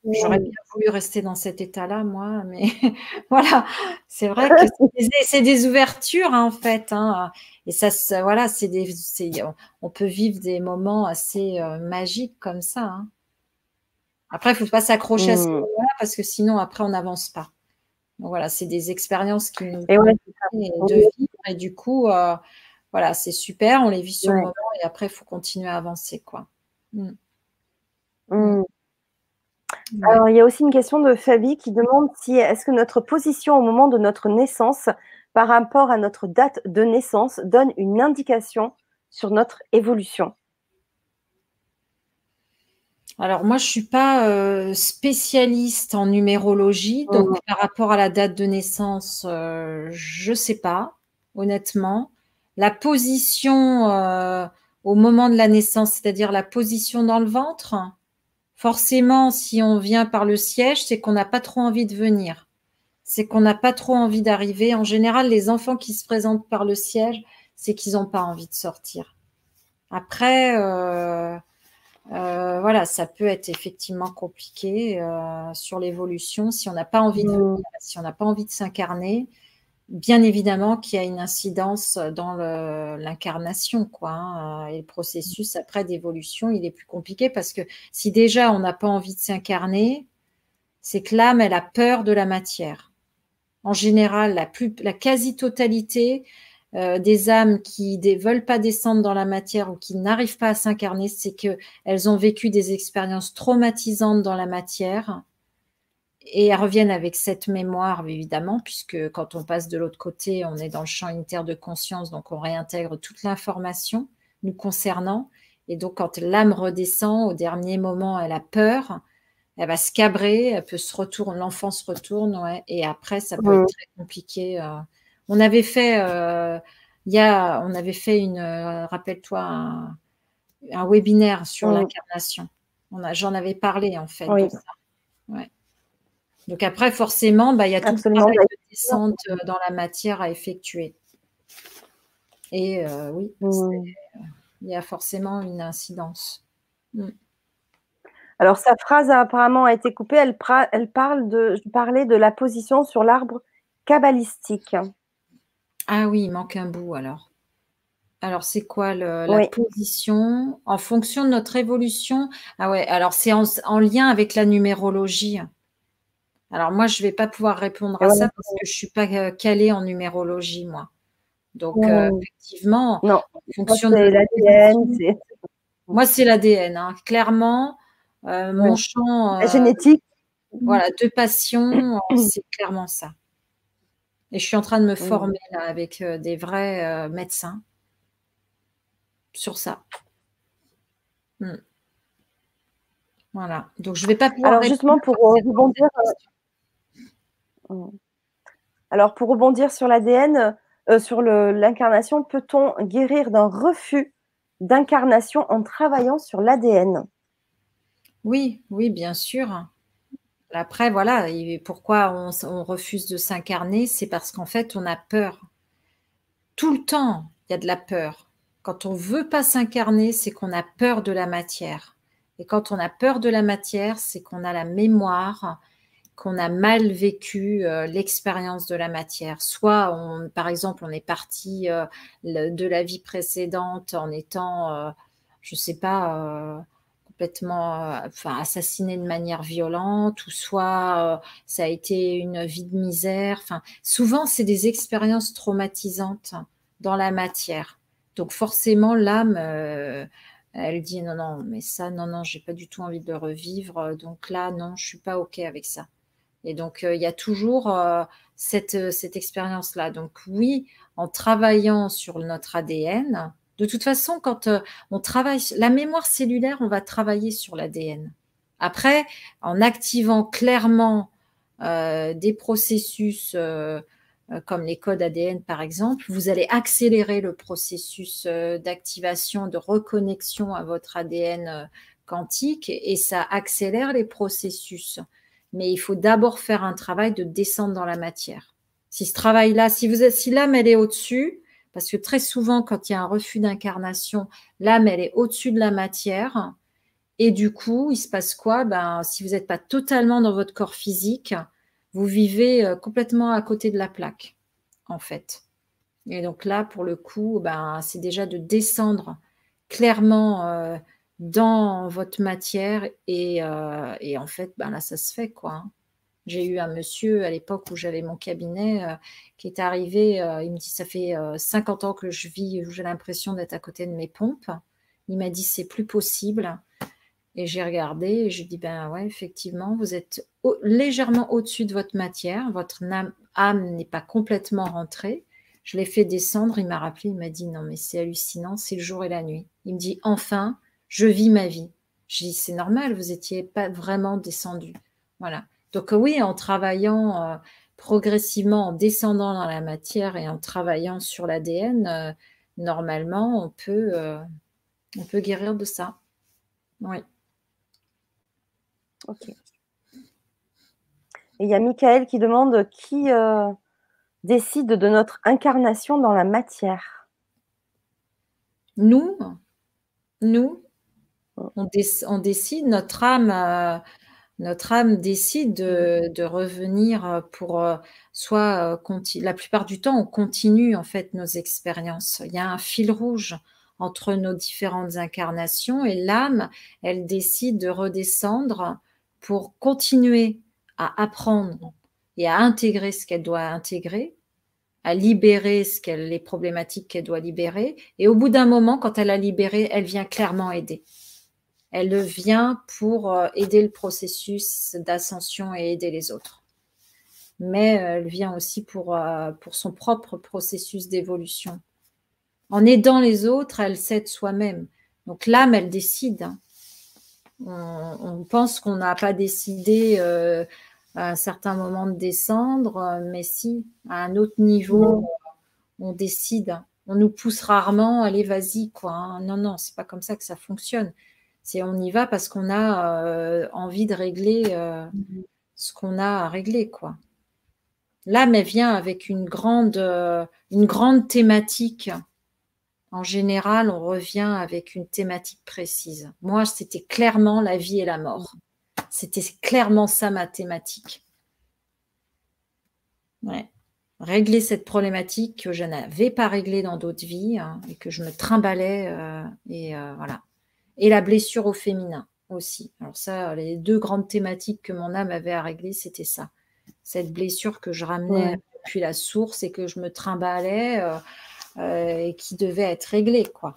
J'aurais bien voulu rester dans cet état-là, moi, mais voilà, c'est vrai que c'est des, ouvertures, hein, en fait. Hein. Et ça, voilà, c'est des, on peut vivre des moments assez euh, magiques comme ça. Après, il ne faut pas s'accrocher à ce mmh. moment-là parce que sinon, après, on n'avance pas. Voilà, c'est des expériences qui nous et de vivre. Et du coup, euh, voilà, c'est super, on les vit sur le moment et après, il faut continuer à avancer, quoi. Mmh. Mmh. Alors, il y a aussi une question de Fabi qui demande si est-ce que notre position au moment de notre naissance par rapport à notre date de naissance donne une indication sur notre évolution? Alors moi, je ne suis pas euh, spécialiste en numérologie, donc mmh. par rapport à la date de naissance, euh, je ne sais pas, honnêtement. La position euh, au moment de la naissance, c'est-à-dire la position dans le ventre, Forcément, si on vient par le siège, c'est qu'on n'a pas trop envie de venir. C'est qu'on n'a pas trop envie d'arriver. En général, les enfants qui se présentent par le siège, c'est qu'ils n'ont pas envie de sortir. Après, euh, voilà, ça peut être effectivement compliqué euh, sur l'évolution si on n'a pas envie de venir, si on n'a pas envie de s'incarner bien évidemment qu'il y a une incidence dans l'incarnation, quoi. Hein, et le processus après d'évolution, il est plus compliqué parce que si déjà on n'a pas envie de s'incarner, c'est que l'âme, elle a peur de la matière. En général, la, la quasi-totalité euh, des âmes qui ne veulent pas descendre dans la matière ou qui n'arrivent pas à s'incarner, c'est qu'elles ont vécu des expériences traumatisantes dans la matière et elles reviennent avec cette mémoire, évidemment, puisque quand on passe de l'autre côté, on est dans le champ unitaire de conscience, donc on réintègre toute l'information nous concernant. Et donc, quand l'âme redescend, au dernier moment, elle a peur, elle va se cabrer, elle peut se retourner, l'enfant se retourne, ouais, et après, ça peut être très compliqué. Euh. On avait fait, euh, il y a, on avait fait une, euh, rappelle-toi, un, webinaire sur l'incarnation. J'en avais parlé, en fait, de ça. Ouais. Donc après, forcément, bah, il y a tout le travail de descente euh, dans la matière à effectuer. Et euh, oui, mmh. il y a forcément une incidence. Mmh. Alors, sa phrase apparemment a été coupée. Elle, elle parle de, je parlais de la position sur l'arbre kabbalistique. Ah oui, il manque un bout alors. Alors, c'est quoi la position? En fonction de notre évolution? Ah ouais, alors c'est en, lien avec la numérologie. Alors moi, je ne vais pas pouvoir répondre à ça parce que je ne suis pas euh, calée en numérologie, moi. Donc, euh, effectivement, non. en fonction de l'ADN, moi, c'est l'ADN. Hein. Clairement, euh, mon champ. La génétique? Voilà, de passion, c'est clairement ça. Et je suis en train de me former là, avec des vrais médecins sur ça. Hmm. Voilà. Donc, je ne vais pas pouvoir. Alors, justement, pour rebondir. Alors, pour rebondir sur l'ADN, euh, sur l'incarnation, peut-on guérir d'un refus d'incarnation en travaillant sur l'ADN Oui, oui, bien sûr. Après, voilà, pourquoi on, refuse de s'incarner C'est parce qu'en fait, on a peur. Tout le temps, il y a de la peur. Quand on veut pas s'incarner, c'est qu'on a peur de la matière. Et quand on a peur de la matière, c'est qu'on a la mémoire qu'on a mal vécu euh, l'expérience de la matière. Soit, par exemple, on est parti euh, de la vie précédente en étant, euh, je ne sais pas, complètement enfin, assassiné de manière violente, ou soit ça a été une vie de misère. Enfin, souvent, c'est des expériences traumatisantes dans la matière. Donc forcément, l'âme, elle dit non, non, mais ça, non, non, j'ai pas du tout envie de le revivre. Donc là, non, je suis pas OK avec ça. Et donc, euh, il y a toujours euh, cette, euh, cette expérience-là. Donc, oui, en travaillant sur notre ADN, de toute façon, quand on travaille, la mémoire cellulaire, on va travailler sur l'ADN. Après, en activant clairement des processus euh, comme les codes ADN par exemple, vous allez accélérer le processus euh, d'activation, de reconnexion à votre ADN euh, quantique et ça accélère les processus. Mais il faut d'abord faire un travail de descendre dans la matière. Si ce travail-là, si, si l'âme elle est au-dessus, parce que très souvent quand il y a un refus d'incarnation, l'âme elle est au-dessus de la matière. Et du coup, il se passe quoi? Ben, Si vous n'êtes pas totalement dans votre corps physique, vous vivez euh, complètement à côté de la plaque, en fait. Et donc là, pour le coup, ben, c'est déjà de descendre clairement euh, dans votre matière et, euh, et, en fait, ben là, ça se fait quoi. J'ai eu un monsieur à l'époque où j'avais mon cabinet qui est arrivé, il me dit ça fait 50 ans que je vis, j'ai l'impression d'être à côté de mes pompes. Il m'a dit c'est plus possible. Et j'ai regardé et je dis, ben ouais, effectivement, vous êtes légèrement au-dessus de votre matière, votre âme, n'est pas complètement rentrée. Je l'ai fait descendre, il m'a rappelé, il m'a dit, non mais c'est hallucinant, c'est le jour et la nuit. Il me dit, enfin, je vis ma vie. Je dis, c'est normal, vous n'étiez pas vraiment descendu. Voilà. Donc oui, en travaillant euh, progressivement, en descendant dans la matière et en travaillant sur l'ADN, euh, normalement, on peut, euh, on peut guérir de ça. Oui. Ok. Et il y a Michael qui demande qui décide de notre incarnation dans la matière? Nous, nous, on, décide, notre âme, notre âme décide de, revenir pour euh, soit la plupart du temps, on continue en fait nos expériences. Il y a un fil rouge entre nos différentes incarnations et l'âme, elle décide de redescendre pour continuer à apprendre et à intégrer ce qu'elle doit intégrer, à libérer ce qu'elle, les problématiques qu'elle doit libérer. Et au bout d'un moment, quand elle a libéré, elle vient clairement aider. Elle vient pour euh, aider le processus d'ascension et aider les autres. Mais euh, elle vient aussi pour, euh, pour son propre processus d'évolution. En aidant les autres, elle s'aide soi-même. Donc l'âme, elle décide. Hein on, pense qu'on n'a pas décidé euh, à un certain moment de descendre, mais si, à un autre niveau, on décide. On nous pousse rarement, allez, vas-y, quoi. Hein. Non, non, c'est pas comme ça que ça fonctionne. C'est on y va parce qu'on a euh, envie de régler euh, ce qu'on a à régler, quoi. L'âme, elle vient avec une grande, une grande thématique en général, on revient avec une thématique précise. Moi, c'était clairement la vie et la mort. C'était clairement ça ma thématique. Régler cette problématique que je n'avais pas réglée dans d'autres vies hein, et que je me trimballais euh, et euh, voilà. Et la blessure au féminin aussi. Alors ça, les deux grandes thématiques que mon âme avait à régler, c'était ça. Cette blessure que je ramenais depuis la source et que je me trimballais. Euh, euh, et qui devait être réglée, quoi.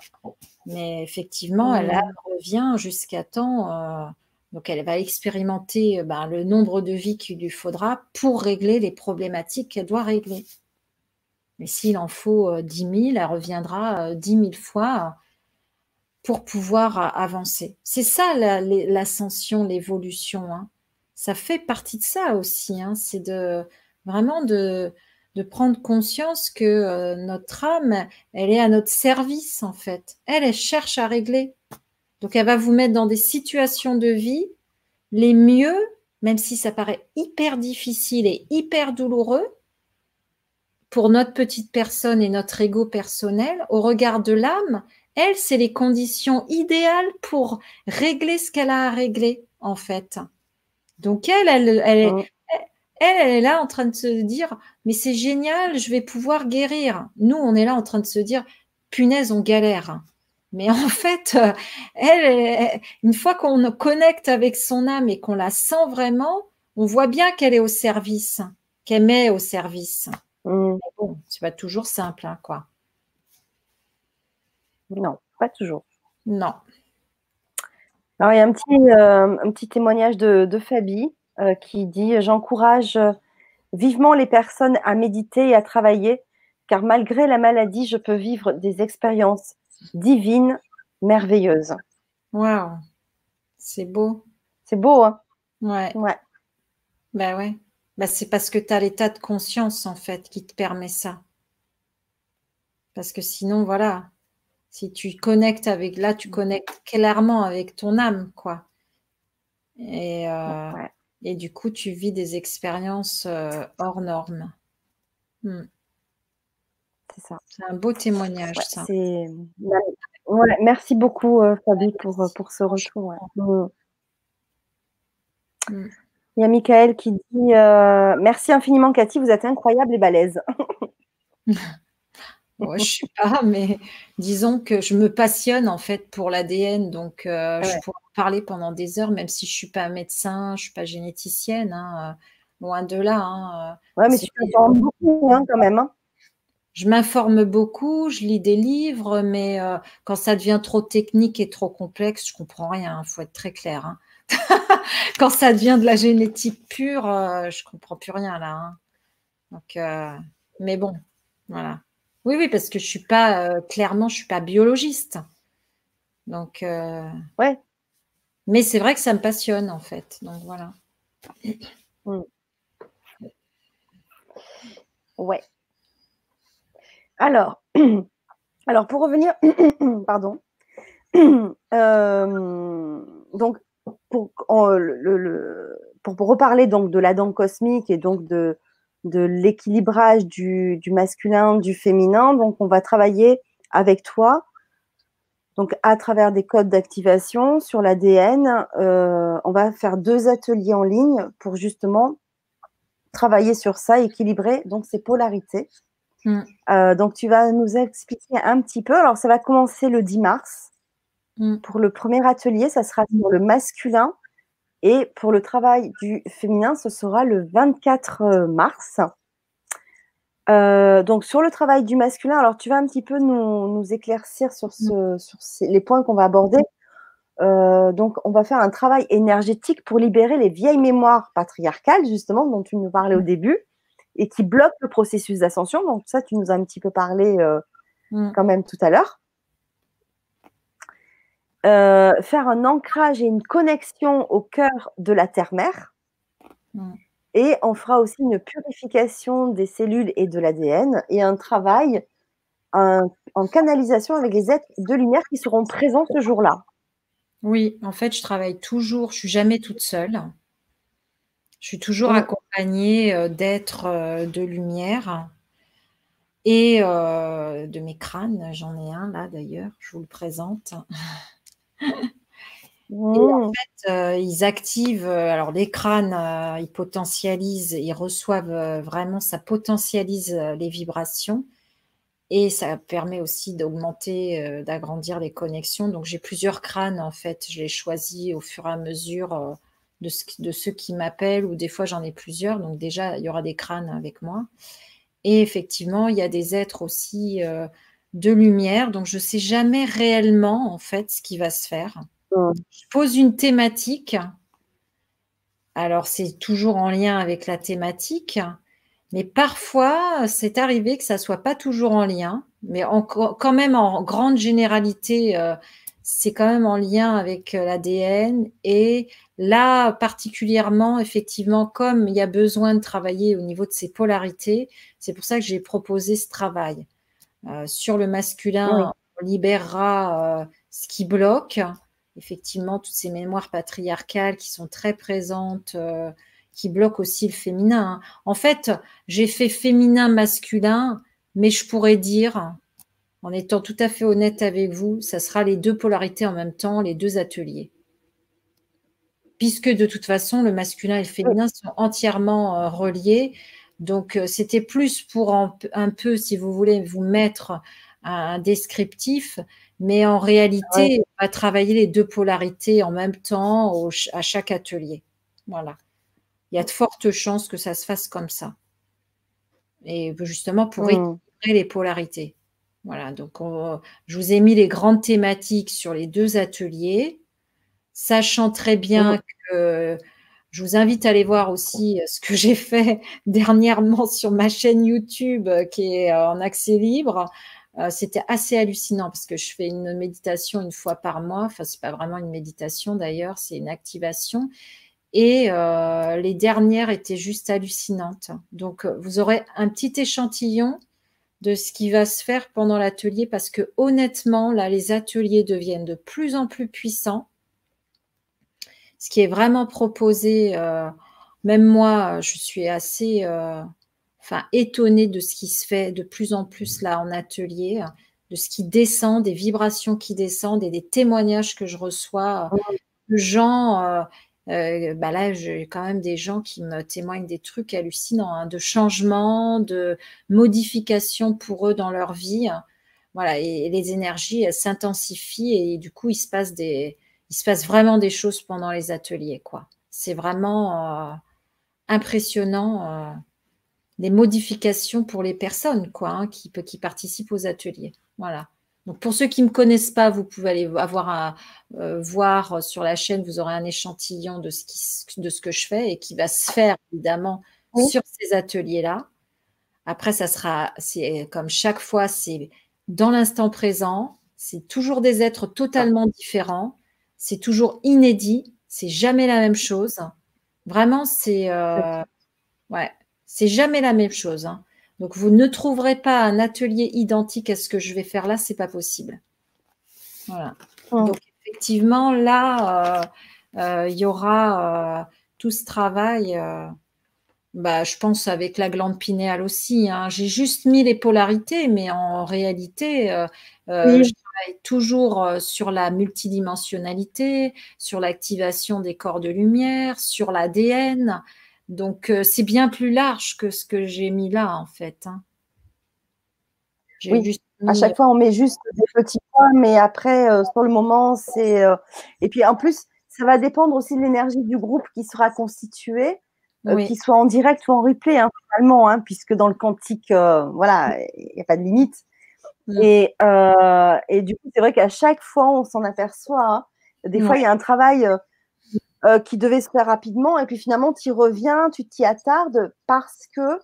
Mais effectivement, elle, revient jusqu'à temps. Euh, donc, elle va expérimenter ben, le nombre de vies qu'il lui faudra pour régler les problématiques qu'elle doit régler. Mais s'il en faut 10 000, elle reviendra 10 000 fois pour pouvoir avancer. C'est ça l'ascension, l'évolution. Hein. Ça fait partie de ça aussi. Hein. C'est de vraiment de, de prendre conscience que euh, notre âme, elle est à notre service en fait. Elle, elle cherche à régler. Donc elle va vous mettre dans des situations de vie les mieux, même si ça paraît hyper difficile et hyper douloureux pour notre petite personne et notre ego personnel, au regard de l'âme, elle, c'est les conditions idéales pour régler ce qu'elle a à régler, en fait. Donc elle, elle, elle, oh elle, est là en train de se dire, mais c'est génial, je vais pouvoir guérir. Nous, on est là en train de se dire, punaise, on galère. Mais en fait, elle, une fois qu'on connecte avec son âme et qu'on la sent vraiment, on voit bien qu'elle est au service, qu'elle met au service. Mmh. Bon, c'est pas toujours simple, hein, quoi. Non, pas toujours. Non. Alors, il y a un petit, euh, un petit témoignage de, de Fabi. Euh, qui dit J'encourage euh, vivement les personnes à méditer et à travailler, car malgré la maladie, je peux vivre des expériences divines, merveilleuses. Waouh, c'est beau. C'est beau, hein? Ouais. Ouais. Ben ouais. bah, c'est parce que tu as l'état de conscience, en fait, qui te permet ça. Parce que sinon, voilà, si tu connectes avec, là, tu connectes clairement avec ton âme, quoi. Et, euh, et du coup, tu vis des expériences euh, hors normes. Hmm. C'est ça. C'est un beau témoignage, ça. merci beaucoup, euh, Fabi, pour, pour ce retour. Hmm. Il y a Michael qui dit euh, Merci infiniment, Cathy, vous êtes incroyable et balèze. Je je sais pas, mais disons que je me passionne en fait pour l'ADN, donc euh, je pourrais en parler pendant des heures, même si je suis pas médecin, je suis pas généticienne, hein, euh, loin de là. Hein, ouais, mais tu t'informes beaucoup hein, quand même. Je m'informe beaucoup, je lis des livres, mais quand ça devient trop technique et trop complexe, je comprends rien. Il faut être très clair. quand ça devient de la génétique pure, je je comprends plus rien là. Donc, mais bon, voilà. Oui, oui, parce que je suis pas, euh, clairement, je suis pas biologiste. Donc, euh, ouais. Mais c'est vrai que ça me passionne, en fait. Donc, voilà. Mm. Ouais. Alors, alors pour revenir, pardon. Euh, donc, pour, le, pour, pour, reparler donc de la dent cosmique et donc de, de l'équilibrage du, masculin, du féminin. Donc, on va travailler avec toi, donc à travers des codes d'activation sur l'ADN. Euh, on va faire deux ateliers en ligne pour justement travailler sur ça, équilibrer donc ces polarités. Mm. Euh, donc, tu vas nous expliquer un petit peu. Alors, ça va commencer le 10 mars. Mm. Pour le premier atelier, ça sera sur le masculin et pour le travail du féminin, ce sera le 24 euh, mars. Euh, donc sur le travail du masculin, alors tu vas un petit peu nous, éclaircir sur, ce, sur les points qu'on va aborder. Euh, donc on va faire un travail énergétique pour libérer les vieilles mémoires patriarcales, justement, dont tu nous parlais au début, et qui bloquent le processus d'ascension. Donc ça, tu nous as un petit peu parlé mm. quand même tout à l'heure. Euh, faire un ancrage et une connexion au cœur de la terre-mère. Mm. Et on fera aussi une purification des cellules et de l'ADN et un travail en canalisation avec les êtres de lumière qui seront présents ce jour-là. Oui, en fait, je travaille toujours, je suis jamais toute seule. Je suis toujours accompagnée euh, d'êtres euh, de lumière et de mes crânes. J'en ai un là d'ailleurs, je vous le présente. Et en fait, euh, ils activent, euh, alors les crânes, euh, ils potentialisent, ils reçoivent vraiment, ça potentialise les vibrations et ça permet aussi d'augmenter, d'agrandir les connexions. Donc j'ai plusieurs crânes en fait, je les choisis au fur et à mesure de, de ceux qui m'appellent ou des fois j'en ai plusieurs. Donc déjà, il y aura des crânes avec moi. Et effectivement, il y a des êtres aussi de lumière, donc je ne sais jamais réellement en fait ce qui va se faire. Je pose une thématique. Alors c'est toujours en lien avec la thématique, mais parfois c'est arrivé que ça soit pas toujours en lien, mais quand même en grande généralité, euh, c'est quand même en lien avec euh, l'ADN. Et là particulièrement, effectivement, comme il y a besoin de travailler au niveau de ces polarités, c'est pour ça que j'ai proposé ce travail. Euh, sur le masculin, on libérera euh, ce qui bloque. Effectivement, toutes ces mémoires patriarcales qui sont très présentes, euh, qui bloquent aussi le féminin. Hein. En fait, j'ai fait féminin-masculin, mais je pourrais dire, en étant tout à fait honnête avec vous, ça sera les deux polarités en même temps, les deux ateliers. Puisque de toute façon, le masculin et le féminin sont entièrement reliés. Donc, euh, c'était plus pour un, peu, si vous voulez, vous mettre un, descriptif, mais en réalité, on va travailler les deux polarités en même temps à chaque atelier. Voilà. Il y a de fortes chances que ça se fasse comme ça. Et justement, pour mmh. équilibrer les polarités. Voilà, donc je vous ai mis les grandes thématiques sur les deux ateliers, sachant très bien mmh. que je vous invite à aller voir aussi euh, ce que j'ai fait dernièrement sur ma chaîne YouTube euh, qui est euh, en accès libre. C'était assez hallucinant parce que je fais une méditation une fois par mois. Enfin, c'est pas vraiment une méditation d'ailleurs, c'est une activation. Et les dernières étaient juste hallucinantes. Donc, vous aurez un petit échantillon de ce qui va se faire pendant l'atelier parce que honnêtement, là, les ateliers deviennent de plus en plus puissants. Ce qui est vraiment proposé, même moi, je suis assez enfin, étonnée de ce qui se fait de plus en plus là en atelier, de ce qui descend, des vibrations qui descendent et des témoignages que je reçois de gens. Euh, euh, bah là, j'ai quand même des gens qui me témoignent des trucs hallucinants, hein, de changements, de modifications pour eux dans leur vie. Voilà, et, les énergies s'intensifient et du coup, il se passe des, il se passe vraiment des choses pendant les ateliers, quoi. C'est vraiment euh, impressionnant des modifications pour les personnes quoi, hein, qui, qui participent aux ateliers. Voilà. Donc pour ceux qui ne me connaissent pas, vous pouvez aller avoir euh, voir sur la chaîne, vous aurez un échantillon de ce, qui, de ce que je fais et qui va se faire évidemment sur ces ateliers-là. Après, ça sera, c'est comme chaque fois, c'est dans l'instant présent, c'est toujours des êtres totalement différents, c'est toujours inédit, c'est jamais la même chose. Vraiment, c'est euh, ouais, c'est jamais la même chose. Hein. Donc, vous ne trouverez pas un atelier identique à ce que je vais faire là, c'est pas possible. Voilà. Donc, effectivement, là, euh, euh, il y aura tout ce travail. Bah, je pense avec la glande pinéale aussi. Hein. J'ai juste mis les polarités, mais en réalité, je travaille toujours sur la multidimensionnalité, sur l'activation des corps de lumière, sur l'ADN. Donc, euh, c'est bien plus large que ce que j'ai mis là, en fait. Hein. Oui, à chaque fois, on met juste des petits points, mais après, euh, sur le moment, c'est. Euh, et puis, en plus, ça va dépendre aussi de l'énergie du groupe qui sera constitué, qu'il soit en direct ou en replay, hein, finalement, hein, puisque dans le quantique, voilà, il n'y a pas de limite. Mm. Et, et, du coup, c'est vrai qu'à chaque fois, on s'en aperçoit. Des fois, il y a un travail euh, qui devait se faire rapidement. Et puis finalement, tu y reviens, tu t'y attardes parce que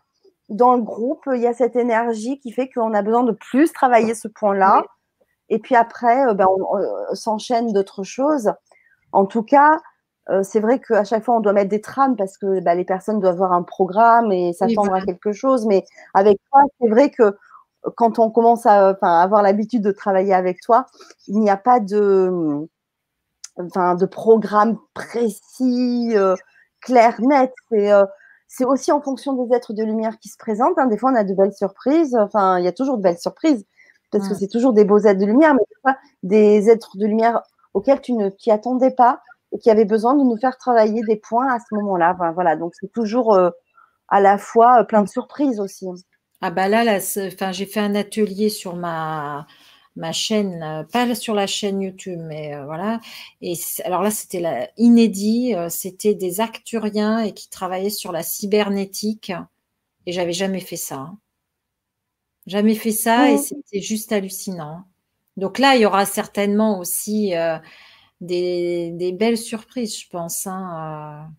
dans le groupe, il y a cette énergie qui fait qu'on a besoin de plus travailler ce point-là. Et puis après, euh, ben, on, euh, s'enchaîne d'autres choses. En tout cas, c'est vrai qu'à chaque fois, on doit mettre des trames parce que ben, les personnes doivent avoir un programme et s'attendre à quelque chose. Mais avec toi, c'est vrai que quand on commence à avoir l'habitude de travailler avec toi, il n'y a pas de programmes précis, euh, clairs, nets. Euh, c'est aussi en fonction des êtres de lumière qui se présentent. Hein. Des fois, on a de belles surprises. Enfin, il y a toujours de belles surprises parce que c'est toujours des beaux êtres de lumière, mais des fois, des êtres de lumière auxquels tu ne t'y attendais pas et qui avaient besoin de nous faire travailler des points à ce moment-là. voilà, donc c'est toujours euh, à la fois plein de surprises aussi. Ah bah là, là enfin, j'ai fait un atelier sur ma ma chaîne, euh, pas sur la chaîne YouTube, mais euh, voilà. Et alors là, c'était inédit, euh, c'était des acturiens et qui travaillaient sur la cybernétique. Et j'avais jamais fait ça. Hein. Jamais fait ça et c'était juste hallucinant. Donc là, il y aura certainement aussi des, belles surprises, je pense. Hein,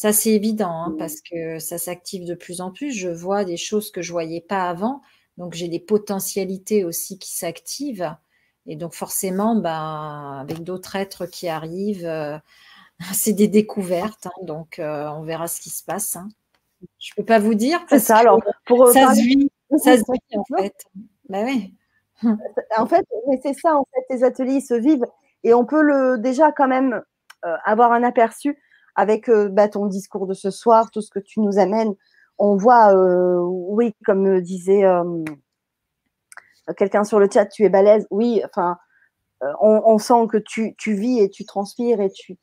ça, c'est évident hein, parce que ça s'active de plus en plus. Je vois des choses que je voyais pas avant. Donc j'ai des potentialités aussi qui s'activent. Et donc forcément, ben, avec d'autres êtres qui arrivent, euh, c'est des découvertes. Hein. donc euh, on verra ce qui se passe. Hein. Je ne peux pas vous dire. C'est ça. Alors, pour euh, ça se vit, ça se vit en fait. Ben oui. En fait, c'est ça. En fait, les ateliers se vivent et on peut le déjà quand même avoir un aperçu avec bah, ton discours de ce soir, tout ce que tu nous amènes on voit, euh, oui, comme disait euh, quelqu'un sur le chat, tu es balèze. Oui, enfin, euh, on, sent que tu, vis et tu transpires et tu,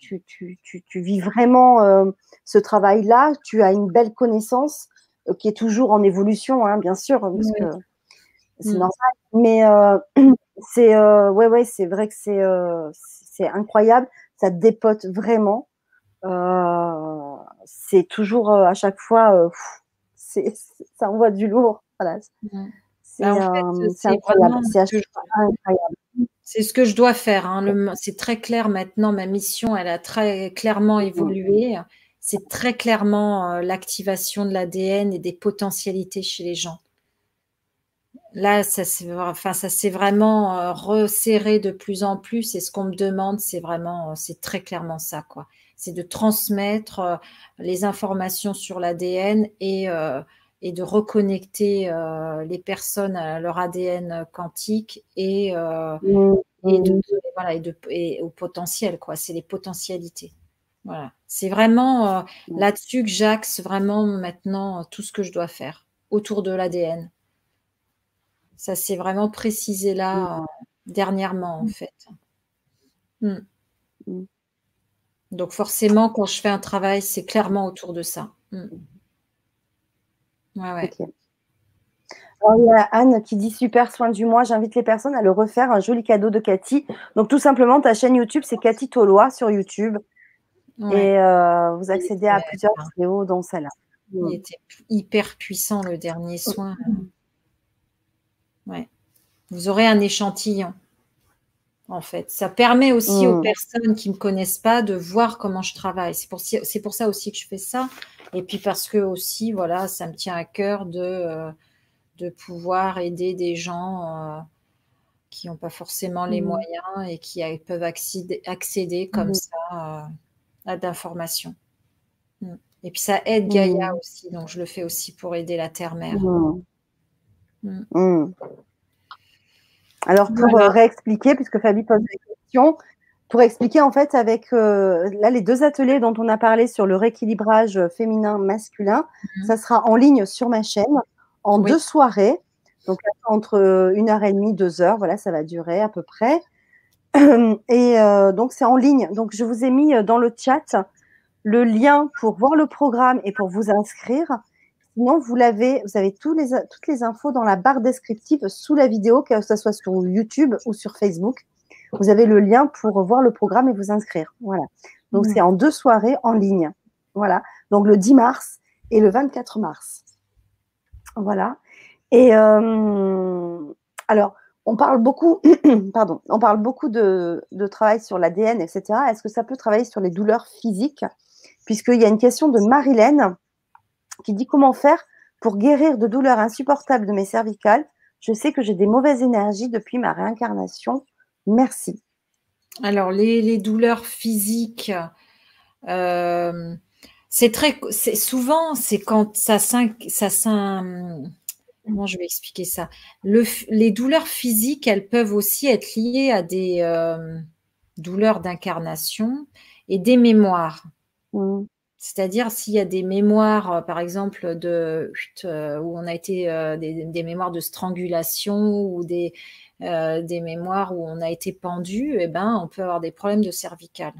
vis vraiment ce travail-là. Tu as une belle connaissance qui est toujours en évolution, hein, bien sûr, parce que c'est mm. normal. Mais c'est ouais, ouais, c'est vrai que c'est c'est incroyable. Ça dépote vraiment. C'est toujours à chaque fois ça envoie du lourd. Voilà. C'est incroyable. C'est ce que je dois faire. Hein. C'est très clair maintenant. Ma mission, elle a très clairement évolué. C'est très clairement euh, l'activation de l'ADN et des potentialités chez les gens. Là, ça s'est enfin, vraiment euh, resserré de plus en plus. Et ce qu'on me demande, c'est vraiment, euh, c'est très clairement ça, quoi. C'est de transmettre euh, les informations sur l'ADN et, euh, et de reconnecter euh, les personnes à leur ADN quantique et, mmh. et, de, voilà, et, de, et au potentiel, quoi. C'est les potentialités. Voilà. C'est vraiment mmh. là-dessus que j'axe vraiment maintenant tout ce que je dois faire autour de l'ADN. Ça s'est vraiment précisé là mmh. dernièrement, en fait. Donc forcément, quand je fais un travail, c'est clairement autour de ça. Mm. Ouais, il y a Anne qui dit super soin du mois. J'invite les personnes à le refaire. Un joli cadeau de Cathy. Donc, tout simplement, ta chaîne YouTube, c'est Cathy Tolois sur YouTube. Et euh, vous accédez à plusieurs vidéos, dont celle-là. Il mm. était hyper puissant, le dernier soin. Mm. Ouais. Vous aurez un échantillon en fait. Ça permet aussi aux mmh. personnes qui ne me connaissent pas de voir comment je travaille. C'est pour, c'est pour ça aussi que je fais ça. Et puis parce que aussi, voilà, ça me tient à cœur de, euh, de pouvoir aider des gens euh, qui n'ont pas forcément les mmh. moyens et qui peuvent accéder, accéder comme mmh. ça euh, à d'informations. Et puis ça aide Gaïa aussi, donc je le fais aussi pour aider la Terre-Mère. Alors, pour euh, réexpliquer, puisque Fabi pose des questions, pour expliquer en fait avec euh, là les deux ateliers dont on a parlé sur le rééquilibrage féminin-masculin, mhm. ça sera en ligne sur ma chaîne en deux soirées, donc entre euh, une heure et demie, deux heures, voilà, ça va durer à peu près. Et donc c'est en ligne. Donc je vous ai mis dans le chat le lien pour voir le programme et pour vous inscrire. Sinon, vous l'avez, vous avez tous les, toutes les infos dans la barre descriptive sous la vidéo, que ce soit sur YouTube ou sur Facebook. Vous avez le lien pour voir le programme et vous inscrire. Voilà. Donc, mmh. c'est en deux soirées en ligne. Voilà. Donc, le 10 mars et le 24 mars. Voilà. Et euh, alors, on parle beaucoup, pardon, on parle beaucoup de, de travail sur l'ADN, etc. Est-ce que ça peut travailler sur les douleurs physiques? Puisqu'il y a une question de Marilène qui dit comment faire pour guérir de douleurs insupportables de mes cervicales. Je sais que j'ai des mauvaises énergies depuis ma réincarnation. Merci. Alors, les, douleurs physiques, euh, c'est très, souvent, c'est quand ça, ça, comment je vais expliquer ça? Les douleurs physiques, elles peuvent aussi être liées à des euh, douleurs d'incarnation et des mémoires. Mmh. C'est-à-dire s'il y a des mémoires, euh, par exemple, de, euh, où on a été euh, des, mémoires de strangulation ou des, mémoires où on a été pendu, eh ben, on peut avoir des problèmes de cervicales.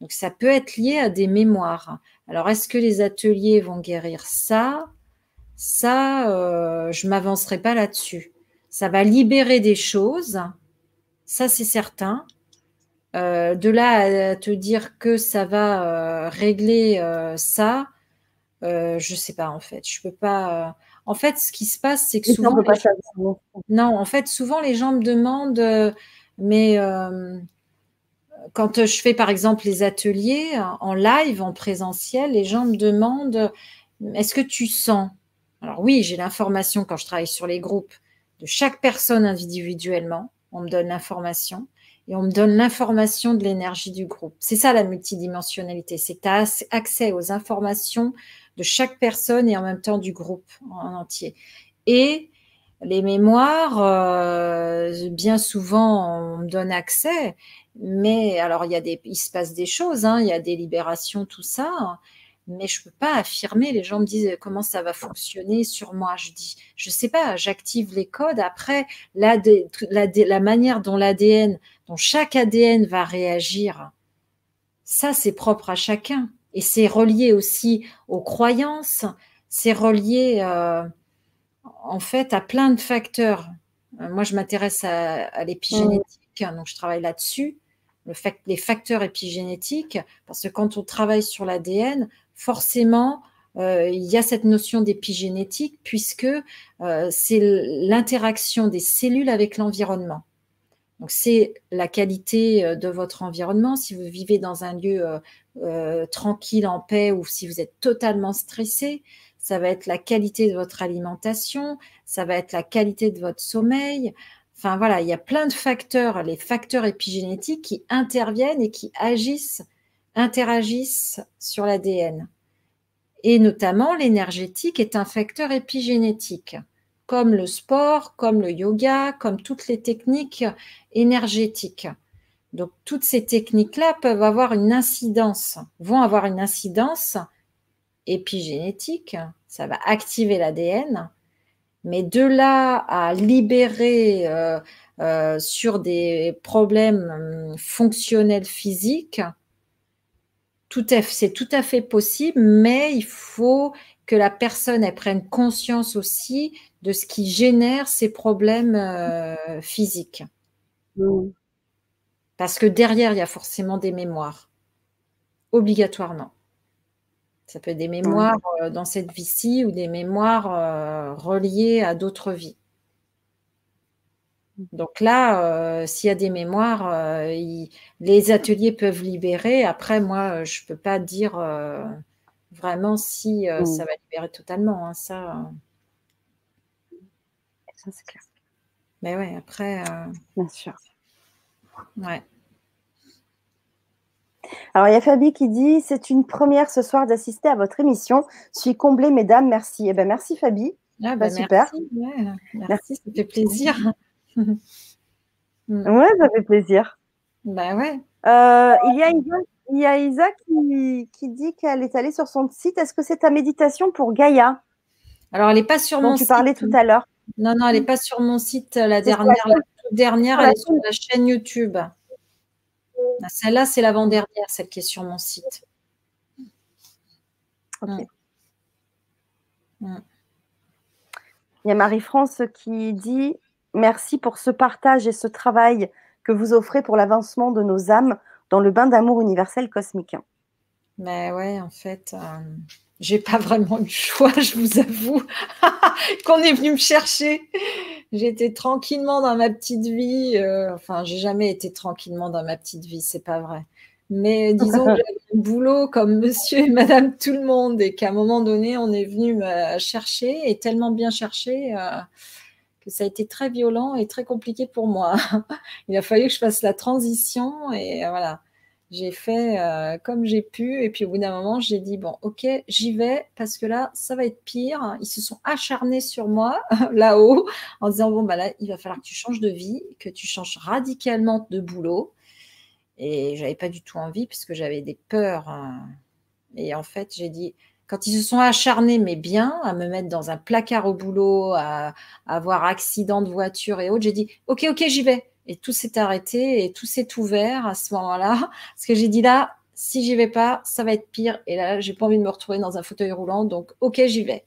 Donc ça peut être lié à des mémoires. Alors est-ce que les ateliers vont guérir ça? Ça, je ne m'avancerai pas là-dessus. Ça va libérer des choses, ça c'est certain. Euh, de là à te dire que ça va euh, régler euh, ça, je sais pas en fait. Je peux pas. En fait, ce qui se passe, c'est que souvent, non, en fait, souvent les gens me demandent, mais quand je fais par exemple les ateliers en live, en présentiel, les gens me demandent, est-ce que tu sens? Alors oui, j'ai l'information quand je travaille sur les groupes de chaque personne individuellement. On me donne l'information et on me donne l'information de l'énergie du groupe. C'est ça la multidimensionnalité, c'est que tu as accès aux informations de chaque personne et en même temps du groupe en entier. Et les mémoires, euh, bien souvent, on me donne accès, mais alors il y a des, il se passe des choses, hein, il y a des libérations, tout ça, mais je ne peux pas affirmer. Les gens me disent comment ça va fonctionner sur moi. Je dis, je ne sais pas, j'active les codes. Après, la, la, manière dont l'ADN, dont chaque ADN va réagir, ça, c'est propre à chacun. Et c'est relié aussi aux croyances, c'est relié euh, en fait à plein de facteurs. Euh, moi, je m'intéresse à, l'épigénétique, hein, donc je travaille là-dessus. Les facteurs épigénétiques, parce que quand on travaille sur l'ADN, forcément, euh, il y a cette notion d'épigénétique puisque euh, c'est l'interaction des cellules avec l'environnement. Donc c'est la qualité euh, de votre environnement. Si vous vivez dans un lieu tranquille, en paix, ou si vous êtes totalement stressé, ça va être la qualité de votre alimentation, ça va être la qualité de votre sommeil. Enfin voilà, il y a plein de facteurs, les facteurs épigénétiques qui interviennent et qui agissent interagissent sur l'ADN. Et notamment, l'énergétique est un facteur épigénétique, comme le sport, comme le yoga, comme toutes les techniques énergétiques. Donc, toutes ces techniques-là peuvent avoir une incidence, vont avoir une incidence épigénétique, ça va activer l'ADN, mais de là à libérer euh, euh, sur des problèmes hum, fonctionnels physiques, c'est tout à fait possible, mais il faut que la personne prenne conscience aussi de ce qui génère ces problèmes euh, physiques. Mmh. Parce que derrière, il y a forcément des mémoires, obligatoirement. Ça peut être des mémoires euh, dans cette vie-ci ou des mémoires euh, reliées à d'autres vies. Donc là, euh, s'il y a des mémoires, les ateliers peuvent libérer. Après, moi, je ne peux pas dire vraiment si ça mmh. va libérer totalement. Hein, ça, ça c'est clair. Mais ouais, après. Bien sûr. Ouais. Alors, il y a Fabi qui dit C'est une première ce soir d'assister à votre émission. Je suis comblée, mesdames. Merci. Eh ben, merci, Fabi. Ah, bah, super. Merci, ça fait plaisir. ouais, ça fait plaisir. Bah ouais. Euh, il, y a Isa, il y a Isa qui, qui dit qu'elle est allée sur son site. Est-ce que c'est ta méditation pour Gaïa? Alors, elle n'est pas sur mon site. tu parlais tout à l'heure. Non, non, elle n'est pas sur mon site. La dernière, la dernière, elle est sur la chaîne YouTube. Ah, celle-là, c'est l'avant-dernière, celle qui est sur mon site. Ok. Mm. Il y a Marie-France qui dit Merci pour ce partage et ce travail que vous offrez pour l'avancement de nos âmes dans le bain d'amour universel cosmique. Mais ouais, en fait, euh, j'ai pas vraiment eu le choix, je vous avoue, qu'on est venu me chercher. J'étais tranquillement dans ma petite vie. Euh, enfin, j'ai jamais été tranquillement dans ma petite vie, c'est pas vrai. Mais disons que j'avais un boulot comme monsieur et madame tout le monde et qu'à un moment donné, on est venu me chercher et tellement bien chercher euh, ça a été très violent et très compliqué pour moi. Il a fallu que je fasse la transition et voilà j'ai fait euh, comme j'ai pu. Et puis au bout d'un moment, j'ai dit, bon, ok, j'y vais parce que là, ça va être pire. Ils se sont acharnés sur moi là-haut en disant, bon, bah là, il va falloir que tu changes de vie, que tu changes radicalement de boulot. Et j'avais pas du tout envie puisque j'avais des peurs. Hein. Et en fait, j'ai dit, quand ils se sont acharnés, mais bien, à me mettre dans un placard au boulot, à, à avoir accident de voiture et autres, j'ai dit, ok, ok, j'y vais et tout s'est arrêté et tout s'est ouvert à ce moment-là. Parce que j'ai dit là, si j'y vais pas, ça va être pire. Et là, j'ai pas envie de me retrouver dans un fauteuil roulant. Donc, ok, j'y vais.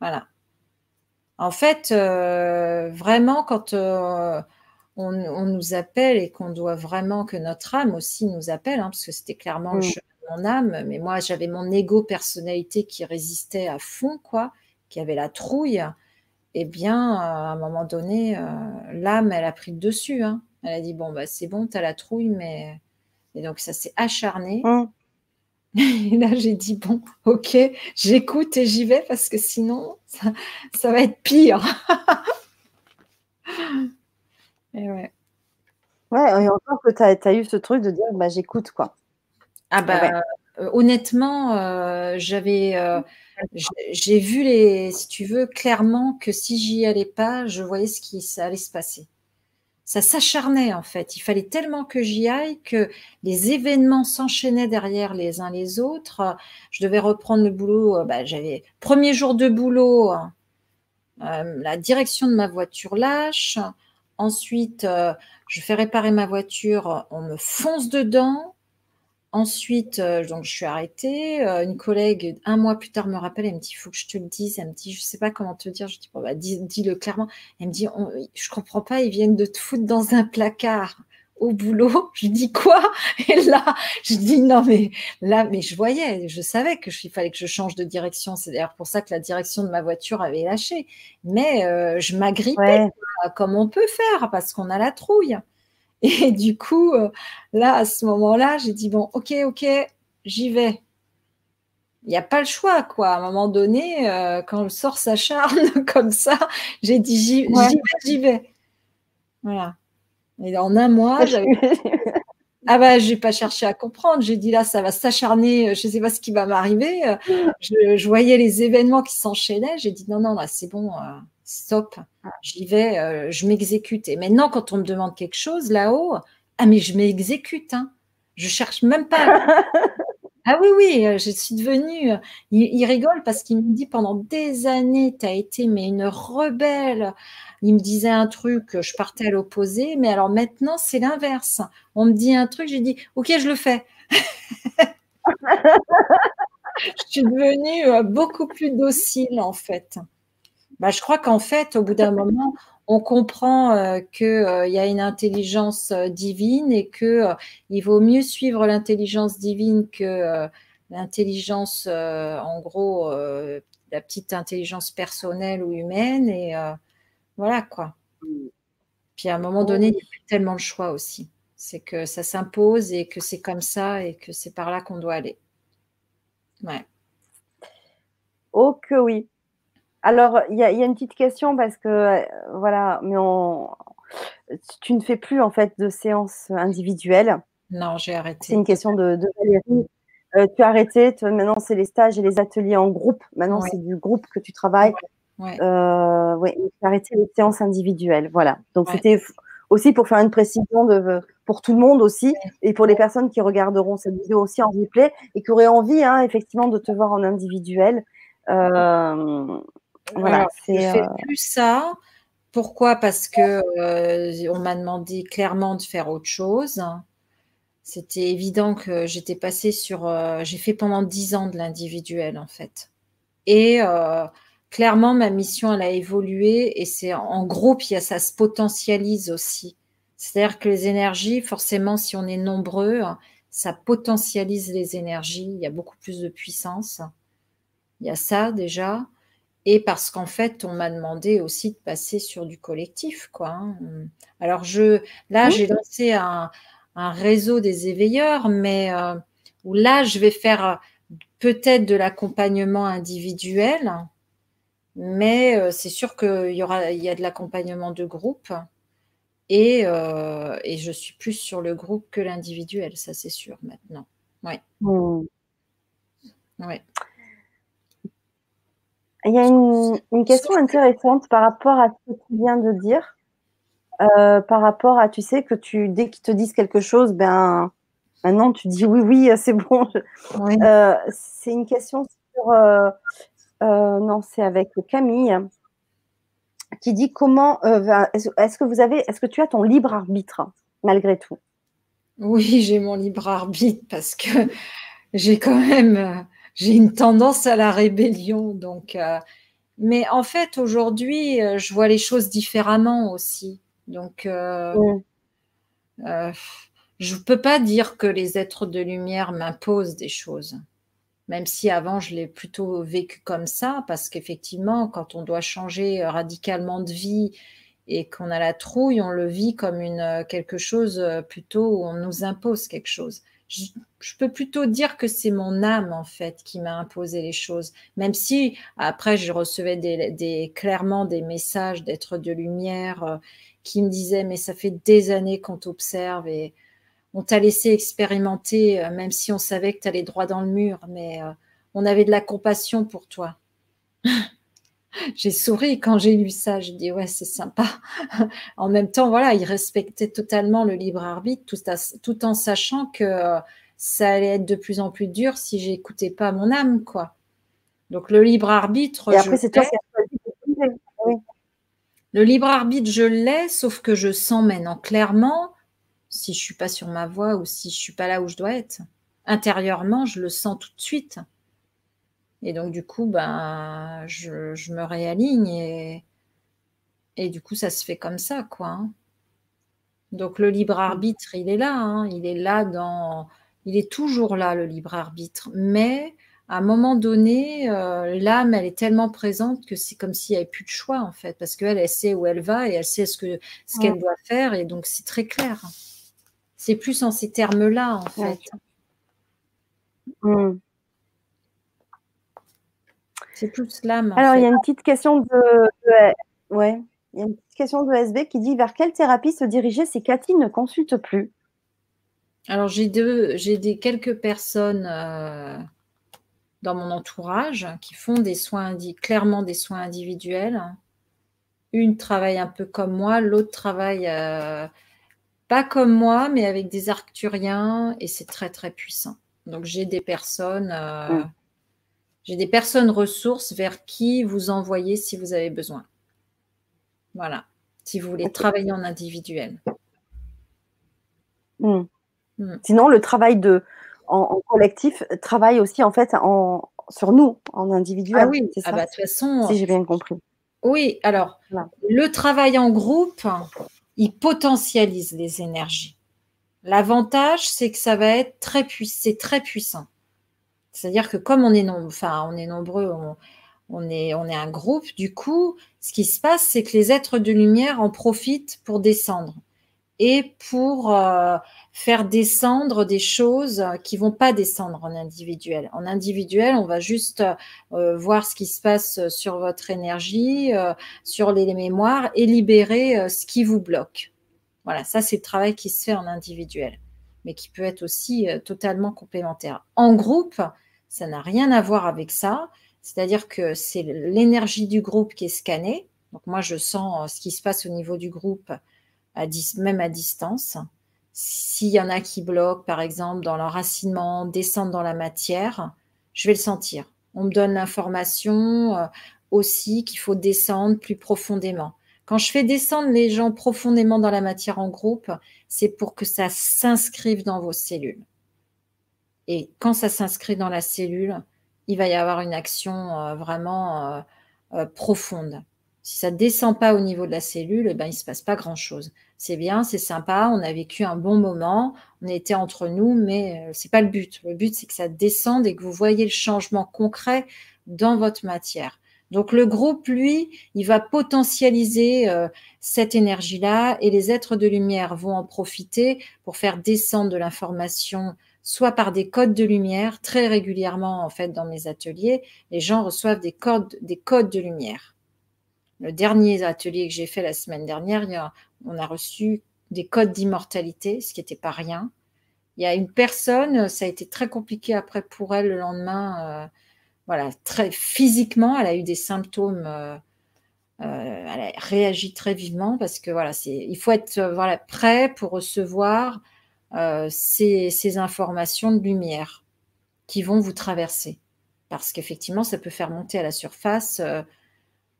Voilà. En fait, euh, vraiment, quand euh, on, nous appelle et qu'on doit vraiment que notre âme aussi nous appelle, hein, parce que c'était clairement le chemin de mon âme, mais moi, j'avais mon ego personnalité qui résistait à fond, quoi, qui avait la trouille eh bien, à un moment donné, euh, l'âme, elle a pris le dessus. Hein. Elle a dit, bon, bah, c'est bon, tu as la trouille, mais... Et donc, ça s'est acharné. Mmh. Et là, j'ai dit, bon, ok, j'écoute et j'y vais parce que sinon, ça, va être pire. et ouais. Ouais, et encore que tu as, eu ce truc de dire, bah, j'écoute, quoi. Ah bah, euh, honnêtement, euh, j'avais j'ai vu les, si tu veux, clairement que si j'y allais pas, je voyais ce qui ça allait se passer. Ça s'acharnait en fait. Il fallait tellement que j'y aille que les événements s'enchaînaient derrière les uns les autres. Je devais reprendre le boulot. Bah, j'avais premier jour de boulot, hein. euh, la direction de ma voiture lâche. Ensuite, je fais réparer ma voiture, on me fonce dedans. Ensuite, euh, donc je suis arrêtée. Euh, une collègue, un mois plus tard, me rappelle, elle me dit, il faut que je te le dise. Elle me dit, je ne sais pas comment te dire. Je dis, bon, bah, dis-le clairement. Elle me dit, je ne comprends pas, ils viennent de te foutre dans un placard au boulot. Je dis quoi? Et là, je dis non, mais là, mais je voyais, je savais que il fallait que je change de direction. C'est d'ailleurs pour ça que la direction de ma voiture avait lâché. Mais euh, je m'agrippais comme on peut faire parce qu'on a la trouille. Et du coup, euh, là, à ce moment-là, j'ai dit, bon, ok, ok, j'y vais. Il n'y a pas le choix, quoi. À un moment donné, euh, quand le sort s'acharne comme ça, j'ai dit, j'y vais, j'y vais. Voilà. Et en un mois, j'avais... Ah bah, j'ai pas cherché à comprendre. J'ai dit là, ça va s'acharner. Je sais pas ce qui va m'arriver. Je, voyais les événements qui s'enchaînaient. J'ai dit non, non, là, c'est bon, euh, stop. J'y vais, euh, je m'exécute. Et maintenant, quand on me demande quelque chose là-haut, ah mais je m'exécute. Hein. Je cherche même pas. Ah oui, oui, euh, je suis devenue. Euh, il, rigole parce qu'il me dit pendant des années, tu as été mais une rebelle. Il me disait un truc, je partais à l'opposé, mais alors maintenant, c'est l'inverse. On me dit un truc, j'ai dit, ok, je le fais. je suis devenue beaucoup plus docile en fait. Bah, je crois qu'en fait, au bout d'un moment, on comprend euh, qu'il euh, y a une intelligence euh, divine et qu'il vaut mieux suivre l'intelligence divine que l'intelligence, en gros, la petite intelligence personnelle ou humaine. Et voilà quoi. Puis à un moment donné, il n'y a plus tellement le choix aussi. C'est que ça s'impose et que c'est comme ça et que c'est par là qu'on doit aller. Ouais. Oh que oui. Alors, il y, a une petite question parce que, euh, voilà, mais tu ne fais plus en fait de séances individuelles. Non, j'ai arrêté. C'est une question de, Valérie. Euh, tu as arrêté, maintenant c'est les stages et les ateliers en groupe. Maintenant, c'est du groupe que tu travailles. Oui, euh, tu as arrêté les séances individuelles. Voilà. Donc, c'était aussi pour faire une précision de, pour tout le monde aussi et pour les personnes qui regarderont cette vidéo aussi en replay et qui auraient envie, hein, effectivement, de te voir en individuel. Voilà, je fais euh, plus ça. Pourquoi? Parce que euh, on m'a demandé clairement de faire autre chose. C'était évident que j'étais passée sur. Euh, j'ai fait pendant dix ans de l'individuel en fait. Et clairement, ma mission, elle a évolué et c'est en groupe, il y a, ça se potentialise aussi. C'est-à-dire que les énergies, forcément, si on est nombreux, ça potentialise les énergies. Il y a beaucoup plus de puissance. Il y a ça déjà et parce qu'en fait, on m'a demandé aussi de passer sur du collectif, quoi. Hein. Alors je, là, j'ai lancé un, réseau des éveilleurs, mais euh, où là, je vais faire euh, peut-être de l'accompagnement individuel, mais euh, c'est sûr qu'il y aura, il y a de l'accompagnement de groupe. Et, et, je suis plus sur le groupe que l'individuel, ça c'est sûr maintenant. Oui. Mmh. Ouais. Il y a une, question intéressante par rapport à ce que tu viens de dire. Euh, par rapport à, tu sais, que tu, dès qu'ils te disent quelque chose, ben, maintenant tu dis oui, oui, c'est bon. Euh, c'est une question sur, euh, non, c'est avec Camille qui dit comment, est-ce que vous avez, est-ce que tu as ton libre arbitre malgré tout? Oui, j'ai mon libre arbitre parce que j'ai quand même j'ai une tendance à la rébellion. Donc, euh, mais en fait, aujourd'hui, euh, je vois les choses différemment aussi. Donc, euh, je ne peux pas dire que les êtres de lumière m'imposent des choses. Même si avant, je l'ai plutôt vécu comme ça, parce qu'effectivement, quand on doit changer radicalement de vie et qu'on a la trouille, on le vit comme une, quelque chose plutôt où on nous impose quelque chose je, peux plutôt dire que c'est mon âme en fait qui m'a imposé les choses, même si après je recevais des, clairement des messages d'êtres de lumière euh, qui me disaient mais ça fait des années qu'on t'observe et on t'a laissé expérimenter euh, même si on savait que tu allais droit dans le mur, mais euh, on avait de la compassion pour toi. J'ai souri quand j'ai lu ça. J'ai dit ouais, c'est sympa. en même temps, voilà, il respectait totalement le libre arbitre, tout, en sachant que ça allait être de plus en plus dur si j'écoutais pas mon âme, quoi. Donc le libre arbitre. Et après, c'est toi Le libre arbitre, je l'ai, sauf que je sens maintenant clairement si je suis pas sur ma voie ou si je suis pas là où je dois être. Intérieurement, je le sens tout de suite. Et donc, du coup, ben, je, me réaligne et, et du coup, ça se fait comme ça, quoi. Hein. Donc, le libre arbitre, il est là. Hein. il est là dans. Il est toujours là, le libre arbitre. Mais à un moment donné, euh, l'âme, elle est tellement présente que c'est comme s'il n'y avait plus de choix, en fait. Parce qu'elle, elle sait où elle va et elle sait ce qu'elle ce doit faire. Et donc, c'est très clair. C'est plus en ces termes-là, en fait. Mmh. C'est plus l'âme. Alors, il y a une petite question de, ouais, il y a une petite question de SB qui dit vers quelle thérapie se diriger si Cathy ne consulte plus? Alors j'ai deux, j'ai des quelques personnes euh, dans mon entourage qui font des soins clairement des soins individuels. Une travaille un peu comme moi, l'autre travaille euh, pas comme moi, mais avec des arcturiens et c'est très très puissant. Donc j'ai des personnes, euh, mm. J'ai des personnes ressources vers qui vous envoyer si vous avez besoin. Voilà, si vous voulez travailler en individuel. Mm. Mm. Sinon, le travail de, en, collectif travaille aussi en fait en, sur nous, en individuel. Ah oui, c'est ah ça. Bah, de toute façon. Si j'ai bien compris. Oui, alors, le travail en groupe, il potentialise les énergies. L'avantage, c'est que ça va être très puissant, c'est très puissant. C'est-à-dire que comme on est, enfin, on est nombreux, on, est, on est un groupe, du coup, ce qui se passe, c'est que les êtres de lumière en profitent pour descendre et pour euh, faire descendre des choses qui vont pas descendre en individuel. En individuel, on va juste euh, voir ce qui se passe sur votre énergie, euh, sur les, mémoires et libérer ce qui vous bloque. Voilà, ça c'est le travail qui se fait en individuel, mais qui peut être aussi totalement complémentaire. En groupe, ça n'a rien à voir avec ça. C'est-à-dire que c'est l'énergie du groupe qui est scannée. Donc moi, je sens ce qui se passe au niveau du groupe même à distance. S'il y en a qui bloquent, par exemple, dans l'enracinement, descendent dans la matière, je vais le sentir. On me donne l'information euh, aussi qu'il faut descendre plus profondément. Quand je fais descendre les gens profondément dans la matière en groupe, c'est pour que ça s'inscrive dans vos cellules. Et quand ça s'inscrit dans la cellule, il va y avoir une action euh, vraiment euh, profonde. Si ça ne descend pas au niveau de la cellule, eh ben, il ne se passe pas grand-chose. C'est bien, c'est sympa, on a vécu un bon moment, on était entre nous, mais euh, ce n'est pas le but. Le but, c'est que ça descende et que vous voyez le changement concret dans votre matière. Donc le groupe, lui, il va potentialiser euh, cette énergie-là et les êtres de lumière vont en profiter pour faire descendre de l'information soit par des codes de lumière. Très régulièrement, en fait, dans mes ateliers, les gens reçoivent des codes, des codes de lumière. Le dernier atelier que j'ai fait la semaine dernière, on a reçu des codes d'immortalité, ce qui n'était pas rien. Il y a une personne, ça a été très compliqué après pour elle le lendemain. Euh, voilà, très physiquement, elle a eu des symptômes. Euh, euh, elle a réagi très vivement parce que voilà, c'est, il faut être voilà prêt pour recevoir ces, ces, informations de lumière qui vont vous traverser, parce qu'effectivement, ça peut faire monter à la surface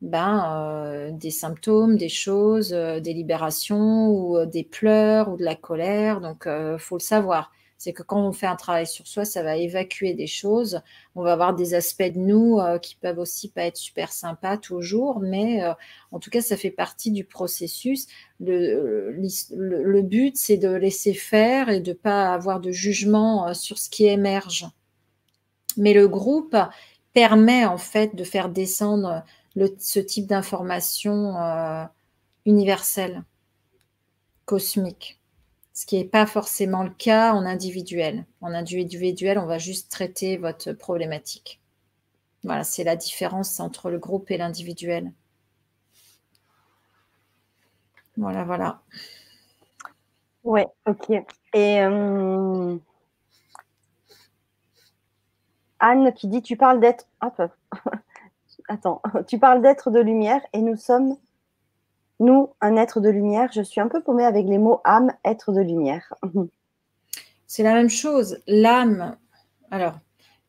ben, euh, des symptômes, des choses, euh, des libérations ou euh, des pleurs ou de la colère. Donc, il faut le savoir. C'est que quand on fait un travail sur soi, ça va évacuer des choses. On va avoir des aspects de nous qui peuvent aussi pas être super sympas toujours, mais en tout cas, ça fait partie du processus. Le, but, c'est de laisser faire et de pas avoir de jugement sur ce qui émerge. Mais le groupe permet en fait de faire descendre ce type d'information euh, universelle, cosmique. Ce qui n'est pas forcément le cas en individuel. En individuel, on va juste traiter votre problématique. Voilà, c'est la différence entre le groupe et l'individuel. Voilà, voilà. Ouais, ok. Et euh, Anne qui dit, tu parles d'être... Attends, tu parles d'être de lumière et nous sommes, nous, un être de lumière. Je suis un peu paumée avec les mots âme, être de lumière. C'est la même chose. L'âme, alors,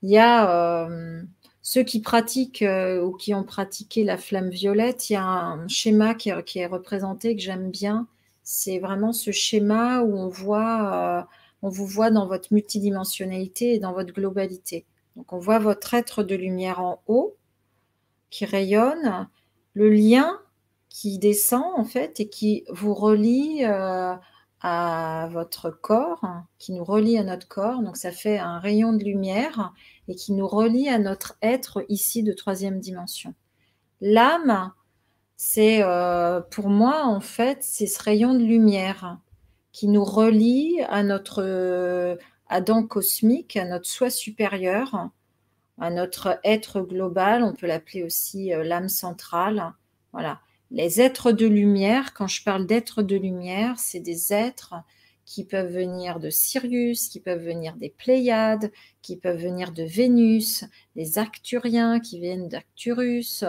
il y a euh, ceux qui pratiquent euh, ou qui ont pratiqué la flamme violette, il y a un schéma qui est, représenté que j'aime bien. C'est vraiment ce schéma où on voit, euh, on vous voit dans votre multidimensionnalité et dans votre globalité. Donc, on voit votre être de lumière en haut qui rayonne, le lien qui descend en fait et qui vous relie euh, à votre corps, qui nous relie à notre corps. Donc ça fait un rayon de lumière et qui nous relie à notre être ici de troisième dimension. L'âme, c'est euh, pour moi en fait, c'est ce rayon de lumière qui nous relie à notre euh, Adam cosmique, à notre soi supérieur, à notre être global, on peut l'appeler aussi euh, l'âme centrale. Voilà. Les êtres de lumière, quand je parle d'êtres de lumière, c'est des êtres qui peuvent venir de Sirius, qui peuvent venir des Pléiades, qui peuvent venir de Vénus, des Arcturiens qui viennent d'Arcturus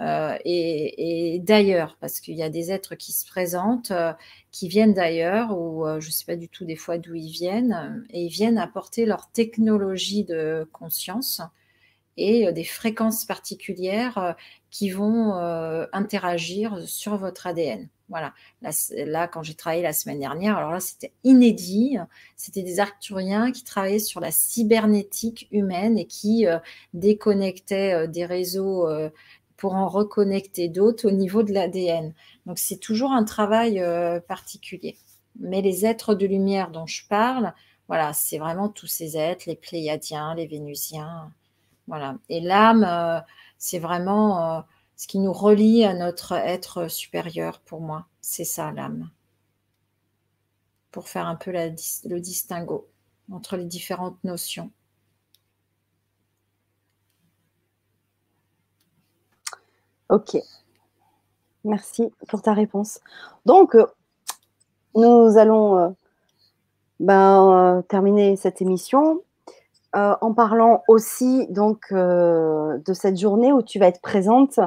euh, et, d'ailleurs, parce qu'il y a des êtres qui se présentent, euh, qui viennent d'ailleurs, ou je ne sais pas du tout des fois d'où ils viennent, et ils viennent apporter leur technologie de conscience et euh, des fréquences particulières euh, qui vont euh, interagir sur votre ADN. Voilà. Là, quand j'ai travaillé la semaine dernière, alors là, c'était inédit. C'était des Arcturiens qui travaillaient sur la cybernétique humaine et qui déconnectaient des réseaux pour en reconnecter d'autres au niveau de l'ADN. Donc, c'est toujours un travail particulier. Mais les êtres de lumière dont je parle, voilà, c'est vraiment tous ces êtres, les Pléiadiens, les Vénusiens, voilà. Et l'âme, euh, c'est vraiment euh, ce qui nous relie à notre être supérieur pour moi. C'est ça l'âme. Pour faire un peu le distinguo entre les différentes notions. Ok. Merci pour ta réponse. Donc, euh, nous allons ben, terminer cette émission euh, en parlant aussi donc euh, de cette journée où tu vas être présente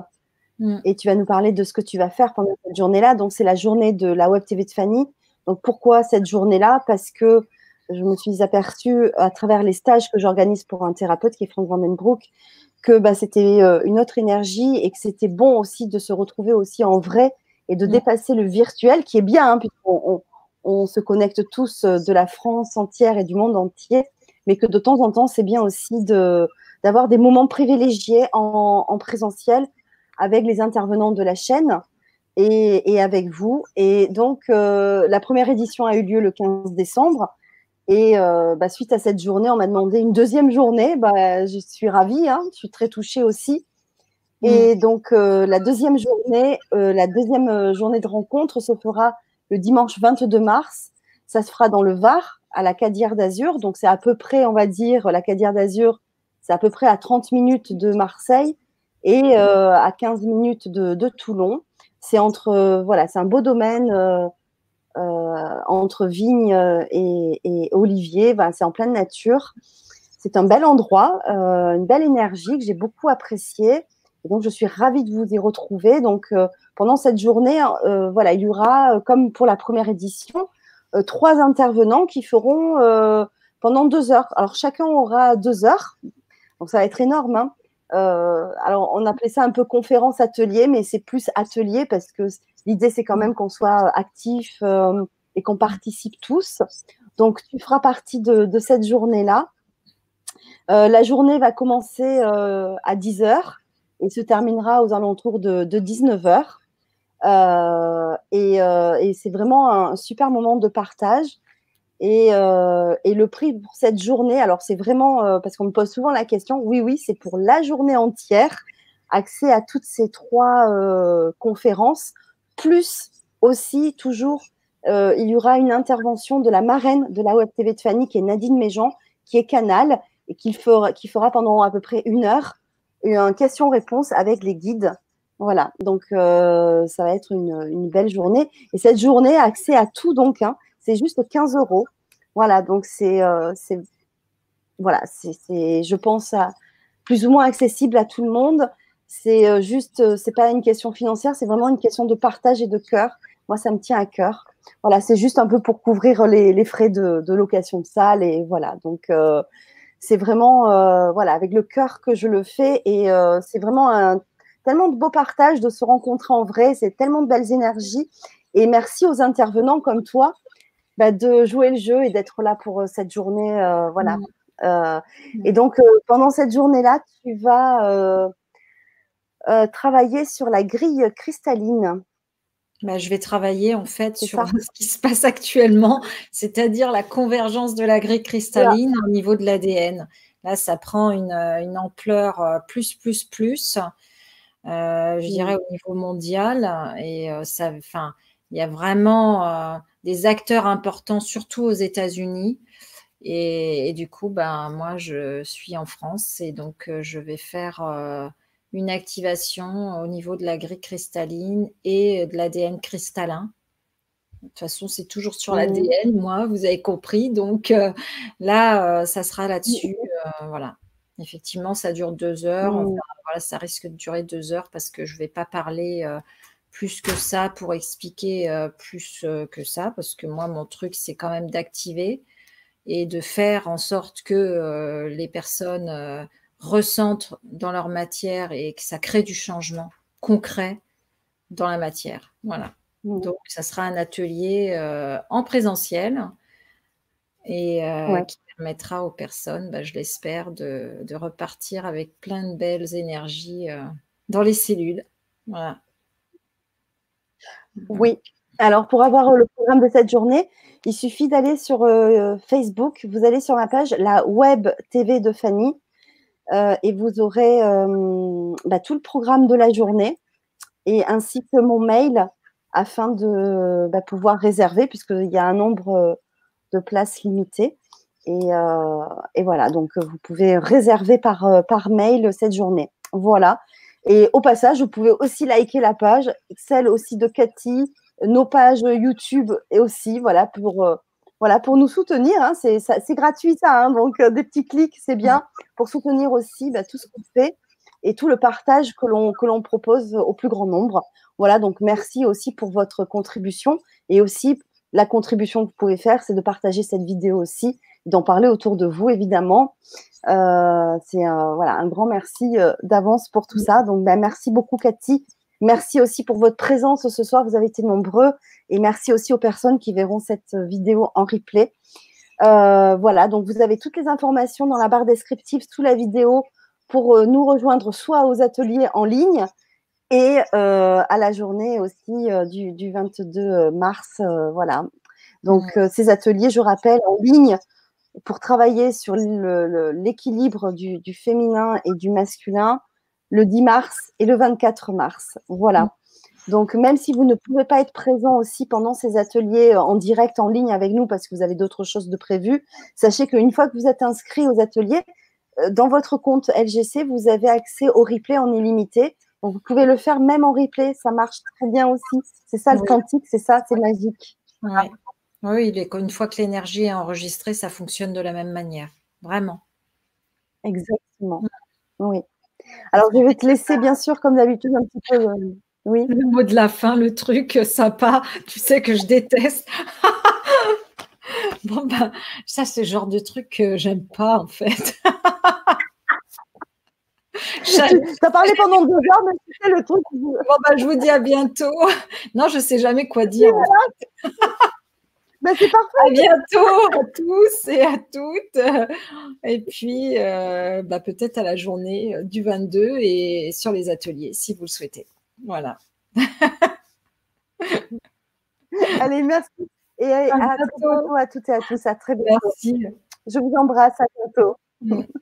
mm. et tu vas nous parler de ce que tu vas faire pendant cette journée-là. Donc c'est la journée de la Web TV de Fanny. Donc pourquoi cette journée-là? Parce que je me suis aperçue à travers les stages que j'organise pour un thérapeute qui est Frank Vandenbroek que bah, c'était euh, une autre énergie et que c'était bon aussi de se retrouver aussi en vrai et de mm. dépasser le virtuel qui est bien hein, puisqu'on on se connecte tous de la France entière et du monde entier mais que de temps en temps, c'est bien aussi d'avoir des moments privilégiés en, présentiel avec les intervenants de la chaîne et, avec vous. Et donc, euh, la première édition a eu lieu le 15 décembre. Et euh, bah, suite à cette journée, on m'a demandé une deuxième journée. Bah, je suis ravie, hein, je suis très touchée aussi. Et mm. donc, euh, la deuxième journée, la deuxième journée de rencontre se fera le dimanche 22 mars. Ça se fera dans le Var, à la Cadière d'Azur. Donc, c'est à peu près, on va dire, la Cadière d'Azur, c'est à peu près à 30 minutes de Marseille et euh, à 15 minutes de, Toulon. C'est entre, euh, voilà, c'est un beau domaine euh, entre vignes et, oliviers. c'est en pleine nature. C'est un bel endroit, une belle énergie que j'ai beaucoup appréciée. Donc, je suis ravie de vous y retrouver. Donc, pendant cette journée, voilà, il y aura, comme pour la première édition, trois intervenants qui feront euh, pendant deux heures. Alors chacun aura deux heures, donc ça va être énorme. Hein. Euh, alors on appelait ça un peu conférence atelier, mais c'est plus atelier parce que l'idée c'est quand même qu'on soit actif et qu'on participe tous. Donc tu feras partie de, cette journée-là. la journée va commencer à 10 heures et se terminera aux alentours de, de 19 Euh, euh, et, c'est vraiment un super moment de partage. Et, euh, le prix pour cette journée, alors c'est vraiment, parce qu'on me pose souvent la question, oui, oui, c'est pour la journée entière, accès à toutes ces trois conférences, plus aussi toujours, il y aura une intervention de la marraine de la Web TV de Fanny, qui est Nadine Méjean, qui est Canal, et qui fera, qui fera pendant à peu près une heure une question-réponse avec les guides voilà, donc euh, ça va être une, belle journée. Et cette journée accès à tout, donc, hein, c'est juste 15 euros. Voilà, donc c'est, euh, voilà, c'est, je pense, à, plus ou moins accessible à tout le monde. C'est euh, juste, c'est pas une question financière, c'est vraiment une question de partage et de cœur. Moi, ça me tient à cœur. Voilà, c'est juste un peu pour couvrir les, frais de, location de salle et voilà. Donc, c'est vraiment, voilà, avec le cœur que je le fais et c'est vraiment un tellement de beaux partages, de se rencontrer en vrai, c'est tellement de belles énergies. Et merci aux intervenants comme toi bah, de jouer le jeu et d'être là pour euh, cette journée. Euh, voilà. Euh, et donc, pendant cette journée-là, tu vas travailler sur la grille cristalline. Bah, je vais travailler en fait sur ce qui se passe actuellement, c'est-à-dire la convergence de la grille cristalline au niveau de l'ADN. Là, ça prend une, une ampleur plus, plus, plus. Euh, je dirais au niveau mondial. Et euh, ça, enfin, il y a vraiment euh, des acteurs importants, surtout aux États-Unis. Et, du coup, ben, moi, je suis en France et donc je vais faire une activation au niveau de la grille cristalline et de l'ADN cristallin. De toute façon, c'est toujours sur l'ADN, moi, vous avez compris. Donc euh, là, ça sera là-dessus. Euh, voilà. Effectivement, ça dure deux heures. voilà, ça risque de durer deux heures parce que je ne vais pas parler plus que ça pour expliquer plus que ça. Parce que moi, mon truc, c'est quand même d'activer et de faire en sorte que les personnes ressentent dans leur matière et que ça crée du changement concret dans la matière. Voilà. Mmh. Donc, ça sera un atelier euh, en présentiel et euh, qui permettra aux personnes, bah, je l'espère, de, repartir avec plein de belles énergies euh, dans les cellules. Voilà. Oui. Alors, pour avoir le programme de cette journée, il suffit d'aller sur Facebook. Vous allez sur ma page, la web TV de Fanny, et vous aurez bah, tout le programme de la journée et ainsi que mon mail afin de bah, pouvoir réserver, puisqu'il y a un nombre euh, de places limitées. Et, euh, et, voilà, donc euh, vous pouvez réserver par, par mail cette journée. Voilà. Et au passage, vous pouvez aussi liker la page, celle aussi de Cathy, nos pages YouTube et aussi, voilà, pour, voilà, pour nous soutenir. Hein, c'est gratuit ça, hein, donc des petits clics, c'est bien pour soutenir aussi bah, tout ce qu'on fait et tout le partage que l'on propose au plus grand nombre. Voilà, donc merci aussi pour votre contribution et aussi la contribution que vous pouvez faire, c'est de partager cette vidéo aussi, d'en parler autour de vous évidemment. Euh, c'est un, voilà, un grand merci euh, d'avance pour tout ça. Donc ben, merci beaucoup Cathy. Merci aussi pour votre présence ce soir. Vous avez été nombreux et merci aussi aux personnes qui verront cette vidéo en replay. Euh, voilà, donc vous avez toutes les informations dans la barre descriptive sous la vidéo pour euh, nous rejoindre soit aux ateliers en ligne et euh, à la journée aussi euh, du, 22 mars. voilà. Donc, ces ateliers, je rappelle, en ligne pour travailler sur l'équilibre du, féminin et du masculin le 10 mars et le 24 mars. Voilà. Donc, même si vous ne pouvez pas être présent aussi pendant ces ateliers en direct, en ligne avec nous, parce que vous avez d'autres choses de prévues, sachez qu'une fois que vous êtes inscrit aux ateliers, euh, dans votre compte LGC, vous avez accès au replay en illimité. Donc, vous pouvez le faire même en replay. Ça marche très bien aussi. C'est ça le quantique, c'est ça, c'est magique. Oui, une fois que l'énergie est enregistrée, ça fonctionne de la même manière. Vraiment. Exactement. Oui. Alors, je vais te laisser, bien sûr, comme d'habitude, un petit peu. Euh, oui. Le mot de la fin, le truc sympa, tu sais que je déteste. bon, ben, ça, c'est le genre de truc que j'aime pas, en fait. tu as parlé pendant deux heures, mais c'était le truc. Bon, bah, je vous dis à bientôt. Non, je ne sais jamais quoi dire. Bah, c'est parfait. À bientôt à tous et à toutes. Et puis, euh, bah, peut-être à la journée du 22 et sur les ateliers, si vous le souhaitez. Voilà. Allez, merci. Et à, bientôt. à toutes et à tous. À très bientôt. Merci. Je vous embrasse. À bientôt.